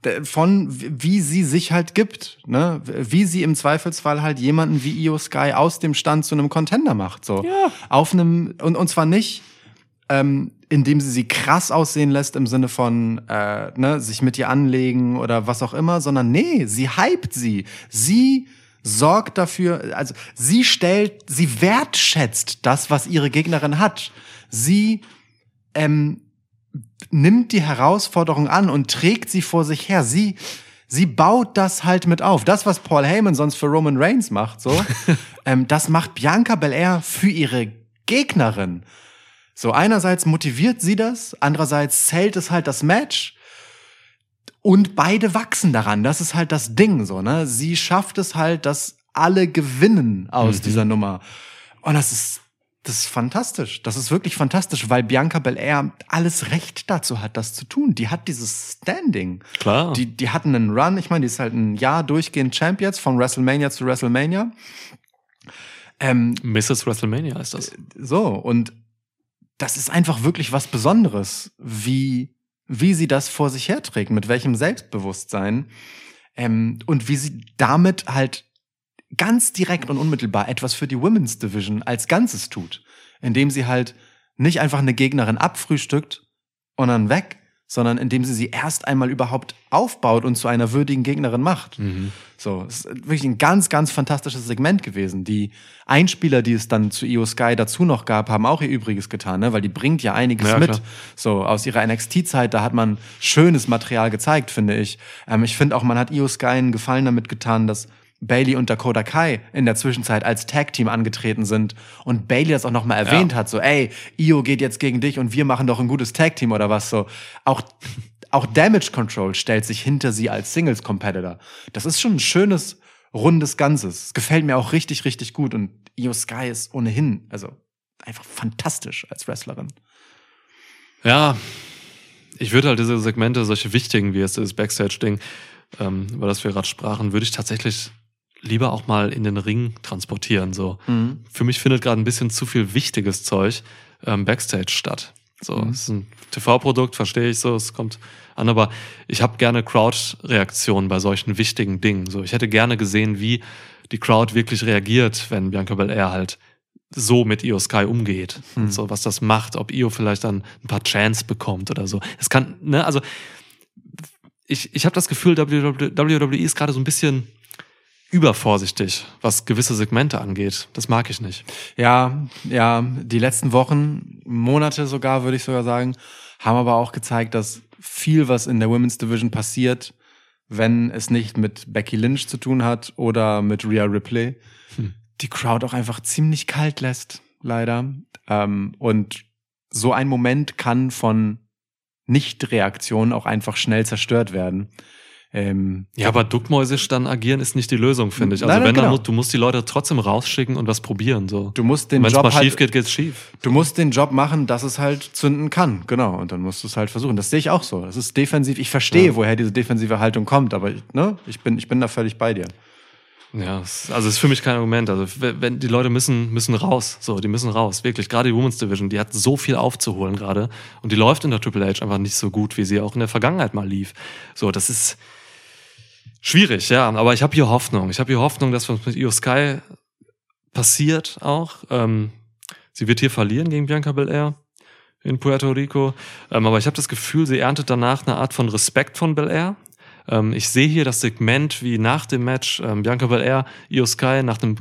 [SPEAKER 3] D- Von w- wie sie sich halt gibt, ne? Wie sie im Zweifelsfall halt jemanden wie Io Sky aus dem Stand zu einem Contender macht, so.
[SPEAKER 4] Ja.
[SPEAKER 3] Auf einem, und, und zwar nicht, ähm, indem sie sie krass aussehen lässt im Sinne von, äh, ne, sich mit ihr anlegen oder was auch immer, sondern nee, sie hypt sie. Sie sorgt dafür, also sie stellt, sie wertschätzt das, was ihre Gegnerin hat. Sie ähm, nimmt die Herausforderung an und trägt sie vor sich her. Sie, sie baut das halt mit auf. Das, was Paul Heyman sonst für Roman Reigns macht, so, ähm, das macht Bianca Belair für ihre Gegnerin. So, einerseits motiviert sie das, andererseits zählt es halt das Match. Und beide wachsen daran. Das ist halt das Ding, so, ne? Sie schafft es halt, dass alle gewinnen aus dieser Nummer. Und das ist, das ist fantastisch. Das ist wirklich fantastisch, weil Bianca Belair alles Recht dazu hat, das zu tun. Die hat dieses Standing.
[SPEAKER 4] Klar.
[SPEAKER 3] Die, die hatten einen Run. Ich meine, die ist halt ein Jahr durchgehend Champ jetzt, von WrestleMania zu WrestleMania. Ähm,
[SPEAKER 4] Mrs. WrestleMania ist das.
[SPEAKER 3] so, und das ist einfach wirklich was Besonderes, wie, wie sie das vor sich herträgt, mit welchem Selbstbewusstsein ähm, und wie sie damit halt ganz direkt und unmittelbar etwas für die Women's Division als Ganzes tut, indem sie halt nicht einfach eine Gegnerin abfrühstückt und dann weg, sondern indem sie sie erst einmal überhaupt aufbaut und zu einer würdigen Gegnerin macht.
[SPEAKER 4] Mhm.
[SPEAKER 3] So, es ist wirklich ein ganz, ganz fantastisches Segment gewesen. Die Einspieler, die es dann zu Io Sky dazu noch gab, haben auch ihr Übriges getan, ne? weil die bringt ja einiges
[SPEAKER 4] Ja,
[SPEAKER 3] mit.
[SPEAKER 4] klar.
[SPEAKER 3] So, aus ihrer NXT-Zeit, da hat man schönes Material gezeigt, finde ich. Ähm, ich finde auch, man hat Io Sky einen Gefallen damit getan, dass Bailey und Dakota Kai in der Zwischenzeit als Tag-Team angetreten sind und Bailey das auch nochmal erwähnt hat, so, ey, Io geht jetzt gegen dich und wir machen doch ein gutes Tag-Team oder was, so. Auch, auch Damage Control stellt sich hinter sie als Singles-Competitor. Das ist schon ein schönes, rundes Ganzes. Es gefällt mir auch richtig, richtig gut und Io Sky ist ohnehin, also einfach fantastisch als Wrestlerin.
[SPEAKER 4] Ja, ich würde halt diese Segmente, solche wichtigen wie jetzt dieses Backstage-Ding, ähm, über das wir gerade sprachen, würde ich tatsächlich lieber auch mal in den Ring transportieren. So. Für mich findet gerade ein bisschen zu viel wichtiges Zeug ähm, Backstage statt. So, es ist ein TV-Produkt, verstehe ich so, es kommt an, aber ich habe gerne Crowd-Reaktionen bei solchen wichtigen Dingen. So, ich hätte gerne gesehen, wie die Crowd wirklich reagiert, wenn Bianca Belair halt so mit Io Sky umgeht und so, was das macht, ob Io vielleicht dann ein paar Chance bekommt oder so. Es kann, ne, also ich, ich habe das Gefühl, WWE ist gerade so ein bisschen übervorsichtig, was gewisse Segmente angeht. Das mag ich nicht.
[SPEAKER 3] Ja, ja, die letzten Wochen, Monate sogar, würde ich sogar sagen, haben aber auch gezeigt, dass viel, was in der Women's Division passiert, wenn es nicht mit Becky Lynch zu tun hat oder mit Rhea Ripley, die Crowd auch einfach ziemlich kalt lässt, leider. Ähm, und so ein Moment kann von Nichtreaktion auch einfach schnell zerstört werden. Ähm,
[SPEAKER 4] Ja, aber duckmäusisch dann agieren ist nicht die Lösung, finde ich. Also
[SPEAKER 3] Nein, nein,
[SPEAKER 4] wenn, dann
[SPEAKER 3] genau.
[SPEAKER 4] musst, du musst die Leute trotzdem rausschicken und was probieren, so.
[SPEAKER 3] du musst den
[SPEAKER 4] Wenn es
[SPEAKER 3] Job
[SPEAKER 4] mal
[SPEAKER 3] halt,
[SPEAKER 4] schief geht, geht's schief.
[SPEAKER 3] Du musst den Job machen, dass es halt zünden kann, genau. Und dann musst du es halt versuchen. Das sehe ich auch so. Das ist defensiv. Ich verstehe,
[SPEAKER 4] Ja.
[SPEAKER 3] woher diese defensive Haltung kommt, aber ich, ne, ich bin, ich bin da völlig bei dir.
[SPEAKER 4] Ja, es- also ist für mich kein Argument. Also wenn die Leute müssen müssen raus, so die müssen raus, wirklich. Gerade die Women's Division, die hat so viel aufzuholen gerade und die läuft in der Triple H einfach nicht so gut, wie sie auch in der Vergangenheit mal lief. So, das ist schwierig, ja. Aber ich habe hier Hoffnung. Ich habe hier Hoffnung, dass was mit Io Sky passiert auch. Ähm, sie wird hier verlieren gegen Bianca Belair in Puerto Rico, ähm, aber ich habe das Gefühl, sie erntet danach eine Art von Respekt von Belair. Ähm, ich sehe hier das Segment, wie nach dem Match ähm, Bianca Belair, Io Sky nach einem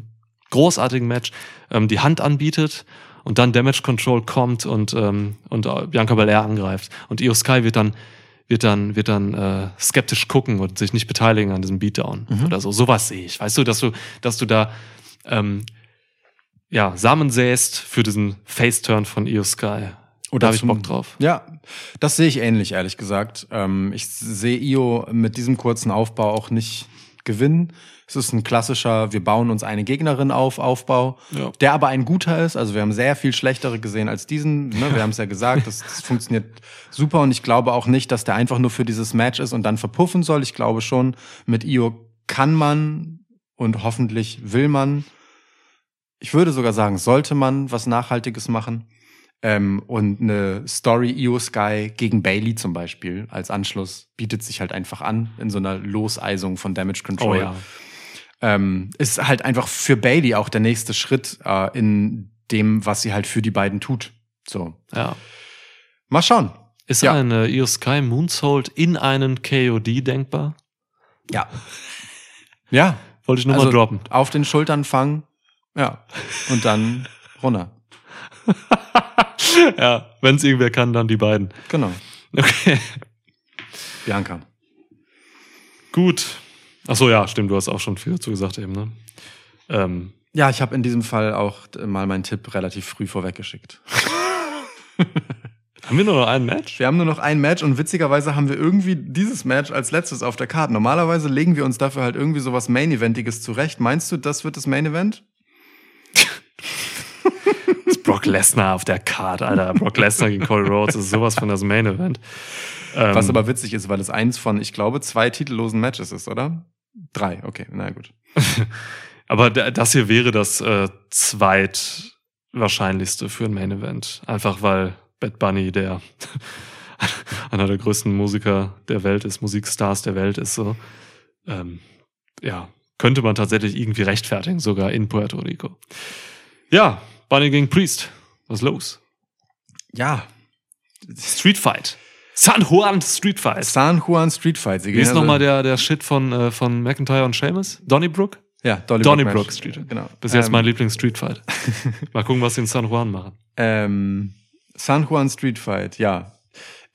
[SPEAKER 4] großartigen Match ähm, die Hand anbietet und dann Damage Control kommt und, ähm, und Bianca Belair angreift. Und Io Sky wird dann wird dann wird dann äh, skeptisch gucken und sich nicht beteiligen an diesem Beatdown oder so. Sowas sehe ich. Weißt du, dass du dass du da ähm, ja Samen säst für diesen Face-Turn von Io Sky. da habe ich Bock drauf.
[SPEAKER 3] Ja, das sehe ich ähnlich, ehrlich gesagt. Ähm, ich sehe Io mit diesem kurzen Aufbau auch nicht gewinnen. Es ist ein klassischer, wir bauen uns eine Gegnerin auf, Aufbau,
[SPEAKER 4] Ja.
[SPEAKER 3] der aber ein guter ist. Also wir haben sehr viel schlechtere gesehen als diesen. Ne? Wir haben es ja gesagt, das, das funktioniert super und ich glaube auch nicht, dass der einfach nur für dieses Match ist und dann verpuffen soll. Ich glaube schon, mit Io kann man und hoffentlich will man, ich würde sogar sagen, sollte man was Nachhaltiges machen. Ähm, und eine Story Io Sky gegen Bailey zum Beispiel als Anschluss bietet sich halt einfach an in so einer Loseisung von Damage Control.
[SPEAKER 4] Oh ja.
[SPEAKER 3] ähm, ist halt einfach für Bailey auch der nächste Schritt äh, in dem, was sie halt für die beiden tut. So.
[SPEAKER 4] Ja.
[SPEAKER 3] Mal schauen.
[SPEAKER 4] Ist
[SPEAKER 3] Ja.
[SPEAKER 4] ein äh, Io Sky Moonsault in einen KOD denkbar?
[SPEAKER 3] Ja. Ja.
[SPEAKER 4] Wollte ich nur
[SPEAKER 3] Also
[SPEAKER 4] mal droppen.
[SPEAKER 3] auf den Schultern fangen. Ja. Und dann runter.
[SPEAKER 4] ja, wenn es irgendwer kann, dann die beiden.
[SPEAKER 3] Genau.
[SPEAKER 4] Okay,
[SPEAKER 3] Bianca.
[SPEAKER 4] gut. Ach so, ja, stimmt, du hast auch schon viel dazu gesagt eben, ne? Ähm,
[SPEAKER 3] Ja, ich habe in diesem Fall auch mal meinen Tipp relativ früh vorweggeschickt.
[SPEAKER 4] haben wir nur noch ein Match?
[SPEAKER 3] Wir haben nur noch ein Match und witzigerweise haben wir irgendwie dieses Match als letztes auf der Karte. Normalerweise legen wir uns dafür halt irgendwie sowas Main-Eventiges zurecht. Meinst du, das wird das Main-Event?
[SPEAKER 4] Das ist Brock Lesnar auf der Card, Alter. Brock Lesnar gegen Cody Rhodes, ist sowas von das Main Event. Ähm,
[SPEAKER 3] Was aber witzig ist, weil es eins von, ich glaube, zwei titellosen Matches ist, oder? Drei, okay, na gut.
[SPEAKER 4] aber das hier wäre das äh, zweitwahrscheinlichste für ein Main Event. Einfach weil Bad Bunny der einer der größten Musiker der Welt ist, Musikstars der Welt ist so. Ähm, ja, könnte man tatsächlich irgendwie rechtfertigen, sogar in Puerto Rico. Ja, Bunny gegen Priest. Was ist los?
[SPEAKER 3] Ja,
[SPEAKER 4] Street Fight. San Juan Street Fight.
[SPEAKER 3] San Juan Street Fight. Sie
[SPEAKER 4] Wie ist
[SPEAKER 3] also-
[SPEAKER 4] nochmal der, der Shit von, äh, von McIntyre und Sheamus? Donnybrook?
[SPEAKER 3] Ja,
[SPEAKER 4] Donnybrook. Street.
[SPEAKER 3] Genau.
[SPEAKER 4] Bis jetzt
[SPEAKER 3] Ähm,
[SPEAKER 4] mein Lieblings-Street Fight. Mal gucken, was sie in San Juan machen.
[SPEAKER 3] Ähm, San Juan Street Fight, ja.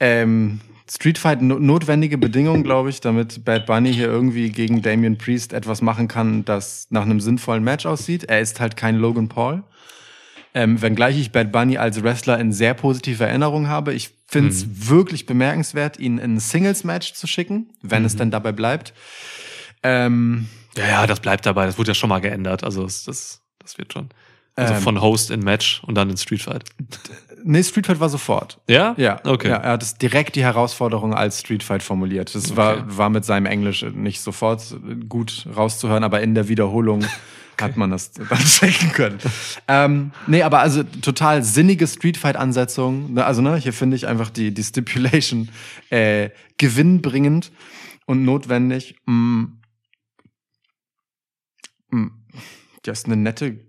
[SPEAKER 3] Ähm, Street Fight no notwendige Bedingung, glaube ich, damit Bad Bunny hier irgendwie gegen Damian Priest etwas machen kann, das nach einem sinnvollen Match aussieht. Er ist halt kein Logan Paul. Ähm, wenngleich ich Bad Bunny als Wrestler in sehr positive Erinnerung habe. Ich finde es wirklich bemerkenswert, ihn in ein Singles-Match zu schicken, wenn es denn dabei bleibt. Ähm,
[SPEAKER 4] Ja, ja, das bleibt dabei. Das wurde ja schon mal geändert. Also das, das, das wird schon. Also
[SPEAKER 3] Ähm.
[SPEAKER 4] von Host in Match und dann in Street Fight.
[SPEAKER 3] nee, Street Fight war sofort.
[SPEAKER 4] Ja?
[SPEAKER 3] Ja,
[SPEAKER 4] Okay.
[SPEAKER 3] Ja, er hat es direkt die Herausforderung als Street Fight formuliert. Das
[SPEAKER 4] Okay.
[SPEAKER 3] war, war mit seinem Englisch nicht sofort gut rauszuhören, aber in der Wiederholung hat man das dann checken können. ähm, nee, aber also total sinnige Street Fight-Ansetzung. Ne, Also, ne, hier finde ich einfach die, die Stipulation äh, gewinnbringend und notwendig. Mm. Mm. Das ist eine nette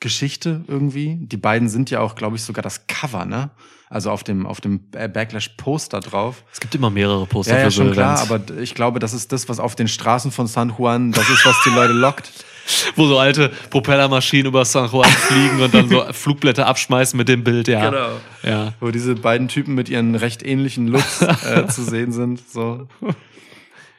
[SPEAKER 3] Geschichte irgendwie. Die beiden sind ja auch, glaube ich, sogar das Cover, ne? Also auf dem, auf dem Backlash-Poster drauf.
[SPEAKER 4] Es gibt immer mehrere Poster
[SPEAKER 3] Ja, ja,
[SPEAKER 4] für so
[SPEAKER 3] schon klar,
[SPEAKER 4] Events.
[SPEAKER 3] aber ich glaube, das ist das, was auf den Straßen von San Juan, das ist, was die Leute lockt.
[SPEAKER 4] Wo so alte Propellermaschinen über San Juan fliegen und dann so Flugblätter abschmeißen mit dem Bild, ja.
[SPEAKER 3] Genau.
[SPEAKER 4] Ja.
[SPEAKER 3] Wo diese beiden Typen mit ihren recht ähnlichen Looks äh, zu sehen sind. So.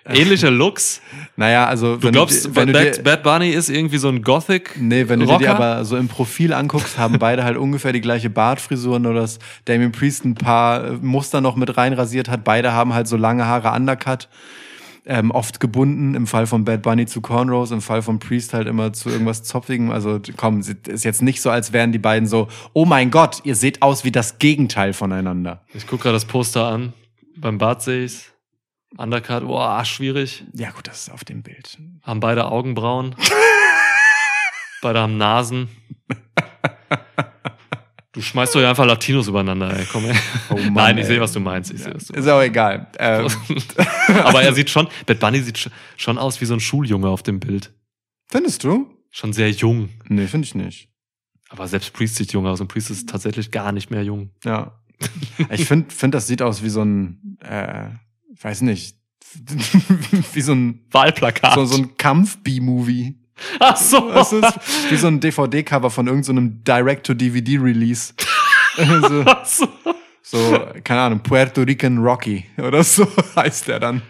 [SPEAKER 4] Ähnliche Looks.
[SPEAKER 3] Naja, also
[SPEAKER 4] Du glaubst,
[SPEAKER 3] dir, wenn du
[SPEAKER 4] Bad,
[SPEAKER 3] dir,
[SPEAKER 4] Bad Bunny ist irgendwie so ein Gothic?
[SPEAKER 3] Nee, wenn du dir
[SPEAKER 4] Rocker?
[SPEAKER 3] die aber so im Profil anguckst, haben beide halt ungefähr die gleiche Bartfrisur, nur dass Damien Priest ein paar äh, Muster noch mit reinrasiert hat. Beide haben halt so lange Haare undercut. Ähm, oft gebunden, im Fall von Bad Bunny zu Cornrows, im Fall von Priest halt immer zu irgendwas Zopfigem. Also komm, ist jetzt nicht so, als wären die beiden so, oh mein Gott, ihr seht aus wie das Gegenteil voneinander.
[SPEAKER 4] Ich gucke gerade das Poster an. Beim Bart sehe ich's. Undercut, boah, schwierig.
[SPEAKER 3] Ja, gut, das ist auf dem Bild.
[SPEAKER 4] Haben beide Augenbrauen. beide haben Nasen. Du schmeißt doch ja einfach Latinos übereinander, ey. Komm, ey.
[SPEAKER 3] Oh Mann,
[SPEAKER 4] Nein, ich sehe, was du meinst. Ich sehe, was du
[SPEAKER 3] Ist auch egal. Ähm,
[SPEAKER 4] Aber er sieht schon, Bad Bunny sieht sch- schon aus wie so ein Schuljunge auf dem Bild.
[SPEAKER 3] findest du?
[SPEAKER 4] Schon sehr jung.
[SPEAKER 3] Nee, finde ich nicht.
[SPEAKER 4] Aber selbst Priest sieht jung aus und Priest ist tatsächlich gar nicht mehr jung.
[SPEAKER 3] Ja. Ich finde, find, das sieht aus wie so ein, äh, ich weiß nicht, wie so ein,
[SPEAKER 4] Wahlplakat.
[SPEAKER 3] so, so ein Kampf-B-Movie.
[SPEAKER 4] Ach so.
[SPEAKER 3] Das ist wie so ein DVD-Cover von irgendeinem Direct-to-DVD-Release. so,
[SPEAKER 4] Ach so.
[SPEAKER 3] so, keine Ahnung, Puerto Rican Rocky oder so heißt der dann.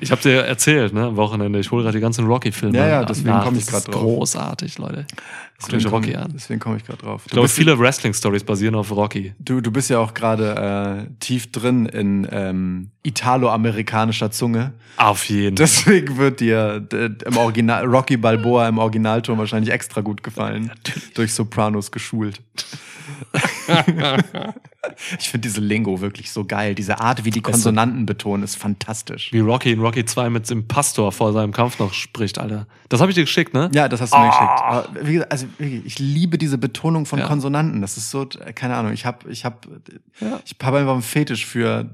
[SPEAKER 4] Ich habe dir erzählt, ne, am Wochenende. Ich hole gerade die ganzen Rocky-Filme.
[SPEAKER 3] Ja, ja, deswegen
[SPEAKER 4] nach.
[SPEAKER 3] komm ich
[SPEAKER 4] ist
[SPEAKER 3] drauf.
[SPEAKER 4] Großartig, Leute.
[SPEAKER 3] Deswegen
[SPEAKER 4] Rocky
[SPEAKER 3] komm-
[SPEAKER 4] an.
[SPEAKER 3] Deswegen komme ich gerade drauf.
[SPEAKER 4] Ich glaube, viele Wrestling-Stories basieren auf Rocky.
[SPEAKER 3] du, du bist ja auch gerade äh, tief drin in ähm, italo-amerikanischer Zunge.
[SPEAKER 4] Auf jeden.
[SPEAKER 3] Deswegen wird dir d- im Original Rocky Balboa im Originalton wahrscheinlich extra gut gefallen. Durch Sopranos geschult. ich finde diese Lingo wirklich so geil. Diese Art, wie die Konsonanten betonen, ist fantastisch.
[SPEAKER 4] Wie Rocky in Rocky 2 mit dem Pastor vor seinem Kampf noch spricht, Alter. Das habe ich dir geschickt, ne?
[SPEAKER 3] Ja, das hast du mir geschickt. Aber wie gesagt, also ich liebe diese Betonung von
[SPEAKER 4] Ja.
[SPEAKER 3] Konsonanten. Das ist so, äh, keine Ahnung. Ich habe, ich habe,
[SPEAKER 4] Ja.
[SPEAKER 3] ich habe einfach einen Fetisch für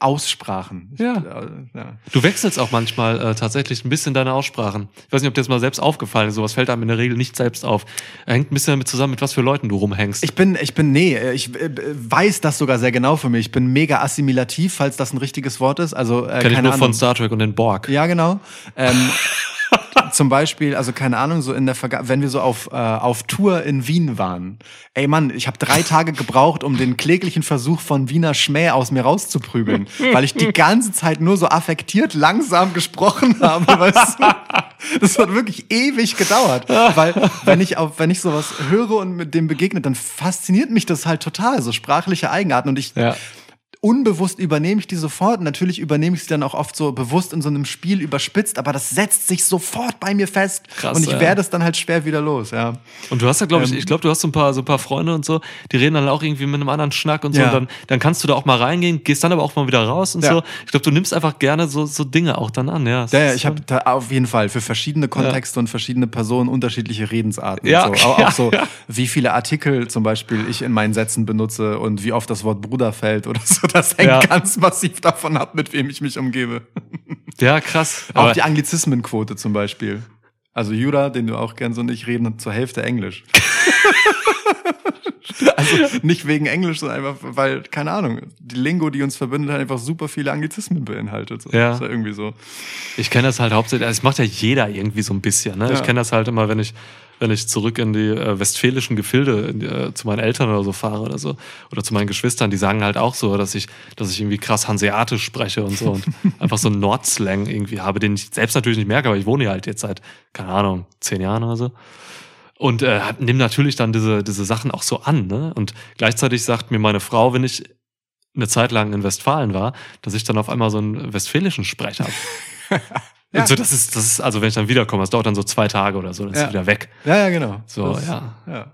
[SPEAKER 3] Aussprachen.
[SPEAKER 4] Ja.
[SPEAKER 3] äh, ja.
[SPEAKER 4] Du wechselst auch manchmal äh, tatsächlich ein bisschen deine Aussprachen. Ich weiß nicht, ob dir das mal selbst aufgefallen ist. Sowas fällt einem in der Regel nicht selbst auf. Hängt ein bisschen damit zusammen, mit was für Leuten du rumhängst.
[SPEAKER 3] Ich bin, ich bin, nee, ich äh, weiß das sogar sehr genau für mich. Ich bin mega assimilativ, falls das ein richtiges Wort ist. Also, äh,
[SPEAKER 4] Kenn ich nur
[SPEAKER 3] Ahnung.
[SPEAKER 4] von Star Trek und den Borg.
[SPEAKER 3] Ja, genau. Ähm, zum Beispiel, also keine Ahnung, so in der Verga wenn wir so auf, äh, auf Tour in Wien waren. Ey Mann, ich habe drei Tage gebraucht, um den kläglichen Versuch von Wiener Schmäh aus mir rauszuprügeln, weil ich die ganze Zeit nur so affektiert langsam gesprochen habe. Weißt du? Das hat wirklich ewig gedauert, weil wenn ich auf, wenn ich sowas höre und mit dem begegnet, dann fasziniert mich das halt total, so sprachliche Eigenarten und ich
[SPEAKER 4] Ja.
[SPEAKER 3] Unbewusst übernehme ich die sofort. Natürlich übernehme ich sie dann auch oft so bewusst in so einem Spiel überspitzt, aber das setzt sich sofort bei mir fest.
[SPEAKER 4] Krass,
[SPEAKER 3] und ich
[SPEAKER 4] ja.
[SPEAKER 3] werde es dann halt schwer wieder los, ja.
[SPEAKER 4] Und du hast ja, glaube ich,
[SPEAKER 3] Ähm,
[SPEAKER 4] ich glaube, du hast so ein paar, so ein paar Freunde und so, die reden dann auch irgendwie mit einem anderen Schnack und so.
[SPEAKER 3] Ja.
[SPEAKER 4] Und dann, dann kannst du da auch mal reingehen, gehst dann aber auch mal wieder raus und
[SPEAKER 3] Ja.
[SPEAKER 4] so. Ich glaube, du nimmst einfach gerne so, so Dinge auch dann an, ja.
[SPEAKER 3] Ja, ja, ich habe da auf jeden Fall für verschiedene Kontexte und verschiedene Personen unterschiedliche Redensarten.
[SPEAKER 4] Ja,
[SPEAKER 3] so. Auch, auch so, wie viele Artikel zum Beispiel ich in meinen Sätzen benutze und wie oft das Wort Bruder fällt oder so. Das hängt
[SPEAKER 4] Ja.
[SPEAKER 3] ganz massiv davon ab, mit wem ich mich umgebe.
[SPEAKER 4] ja, krass.
[SPEAKER 3] Auch die Anglizismenquote zum Beispiel. Also Jura, den du auch kennst und ich reden zur Hälfte Englisch. also nicht wegen Englisch, sondern einfach, weil, keine Ahnung, die Lingo, die uns verbindet, hat einfach super viele Anglizismen beinhaltet. So.
[SPEAKER 4] Ja.
[SPEAKER 3] Das ist ja irgendwie so.
[SPEAKER 4] Ich kenne das halt hauptsächlich, also es macht ja jeder irgendwie so ein bisschen. Ne?
[SPEAKER 3] Ja.
[SPEAKER 4] Ich kenne das halt immer, wenn ich, wenn ich zurück in die äh, westfälischen Gefilde die, äh, zu meinen Eltern oder so fahre oder so oder zu meinen Geschwistern, die sagen halt auch so, dass ich, dass ich irgendwie krass hanseatisch spreche und so und einfach so einen Nordslang irgendwie habe, den ich selbst natürlich nicht merke, aber ich wohne hier halt jetzt seit keine Ahnung zehn Jahren oder so. Und äh, nimm natürlich dann diese, diese Sachen auch so an. Ne? Und gleichzeitig sagt mir meine Frau, wenn ich eine Zeit lang in Westfalen war, dass ich dann auf einmal so einen westfälischen Sprech habe.
[SPEAKER 3] Ja.
[SPEAKER 4] Und so, das ist, das ist, also wenn ich dann wiederkomme, das dauert dann so zwei Tage oder so, dann ist
[SPEAKER 3] Ja.
[SPEAKER 4] sie wieder weg.
[SPEAKER 3] Ja, ja, genau.
[SPEAKER 4] So,
[SPEAKER 3] Das-
[SPEAKER 4] ja.
[SPEAKER 3] ja.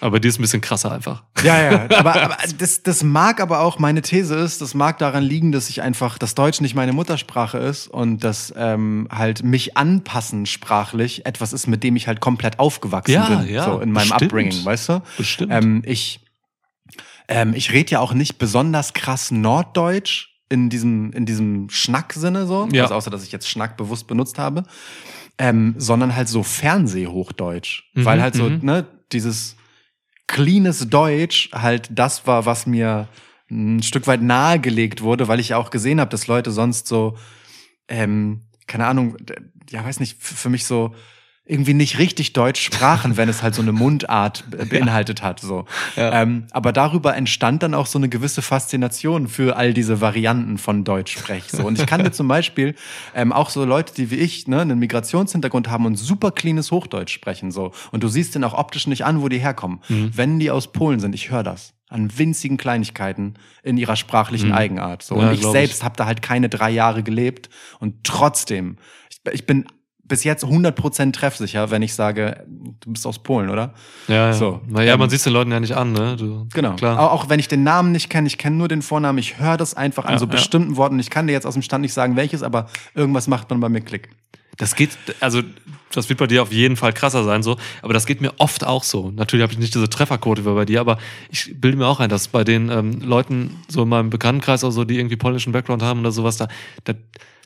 [SPEAKER 4] Aber die ist ein bisschen krasser einfach.
[SPEAKER 3] Ja, ja, aber, aber das, das mag aber auch, meine These ist, das mag daran liegen, dass ich einfach, dass Deutsch nicht meine Muttersprache ist und dass ähm, halt mich anpassen sprachlich etwas ist, mit dem ich halt komplett aufgewachsen
[SPEAKER 4] Ja,
[SPEAKER 3] bin,
[SPEAKER 4] ja,
[SPEAKER 3] so in meinem
[SPEAKER 4] bestimmt.
[SPEAKER 3] Upbringing, weißt du?
[SPEAKER 4] Bestimmt.
[SPEAKER 3] Ähm, ich ähm, ich rede ja auch nicht besonders krass Norddeutsch in diesem, in diesem Schnack-Sinne so,
[SPEAKER 4] Ja.
[SPEAKER 3] also außer dass ich jetzt Schnack bewusst benutzt habe, ähm, sondern halt so Fernsehhochdeutsch,
[SPEAKER 4] Mhm,
[SPEAKER 3] weil halt so,
[SPEAKER 4] mhm.
[SPEAKER 3] ne, dieses cleanes Deutsch halt das war, was mir ein Stück weit nahegelegt wurde, weil ich ja auch gesehen habe, dass Leute sonst so, ähm, keine Ahnung, ja, weiß nicht, für mich so irgendwie nicht richtig Deutsch sprachen, wenn es halt so eine Mundart be- beinhaltet hat. So.
[SPEAKER 4] Ja.
[SPEAKER 3] Ähm, aber darüber entstand dann auch so eine gewisse Faszination für all diese Varianten von Deutschsprech. So. Und ich kannte zum Beispiel ähm, auch so Leute, die wie ich ne, einen Migrationshintergrund haben und super cleanes Hochdeutsch sprechen. So. Und du siehst den auch optisch nicht an, wo die herkommen.
[SPEAKER 4] Mhm.
[SPEAKER 3] Wenn die aus Polen sind, ich höre das an winzigen Kleinigkeiten in ihrer sprachlichen
[SPEAKER 4] Mhm.
[SPEAKER 3] Eigenart. So.
[SPEAKER 4] Ja,
[SPEAKER 3] und ich
[SPEAKER 4] glaub ich.
[SPEAKER 3] selbst habe da halt keine drei Jahre gelebt und trotzdem, ich bin bis jetzt 100% treffsicher, wenn ich sage, du bist aus Polen, oder?
[SPEAKER 4] Ja, ja.
[SPEAKER 3] So,
[SPEAKER 4] Naja,
[SPEAKER 3] ähm,
[SPEAKER 4] man sieht den Leuten ja nicht an, ne? Du,
[SPEAKER 3] Genau.
[SPEAKER 4] Klar.
[SPEAKER 3] Auch, auch wenn ich den Namen nicht kenne, ich kenne nur den Vornamen, ich höre das einfach an
[SPEAKER 4] Ja,
[SPEAKER 3] so
[SPEAKER 4] ja.
[SPEAKER 3] bestimmten Worten. Ich kann dir jetzt aus dem Stand nicht sagen, welches, aber irgendwas macht man bei mir Klick.
[SPEAKER 4] Das geht, also das wird bei dir auf jeden Fall krasser sein, so. Aber das geht mir oft auch so. Natürlich habe ich nicht diese Trefferquote wie bei dir, aber ich bilde mir auch ein, dass bei den ähm, Leuten so in meinem Bekanntenkreis oder so, die irgendwie polnischen Background haben oder sowas, da, da,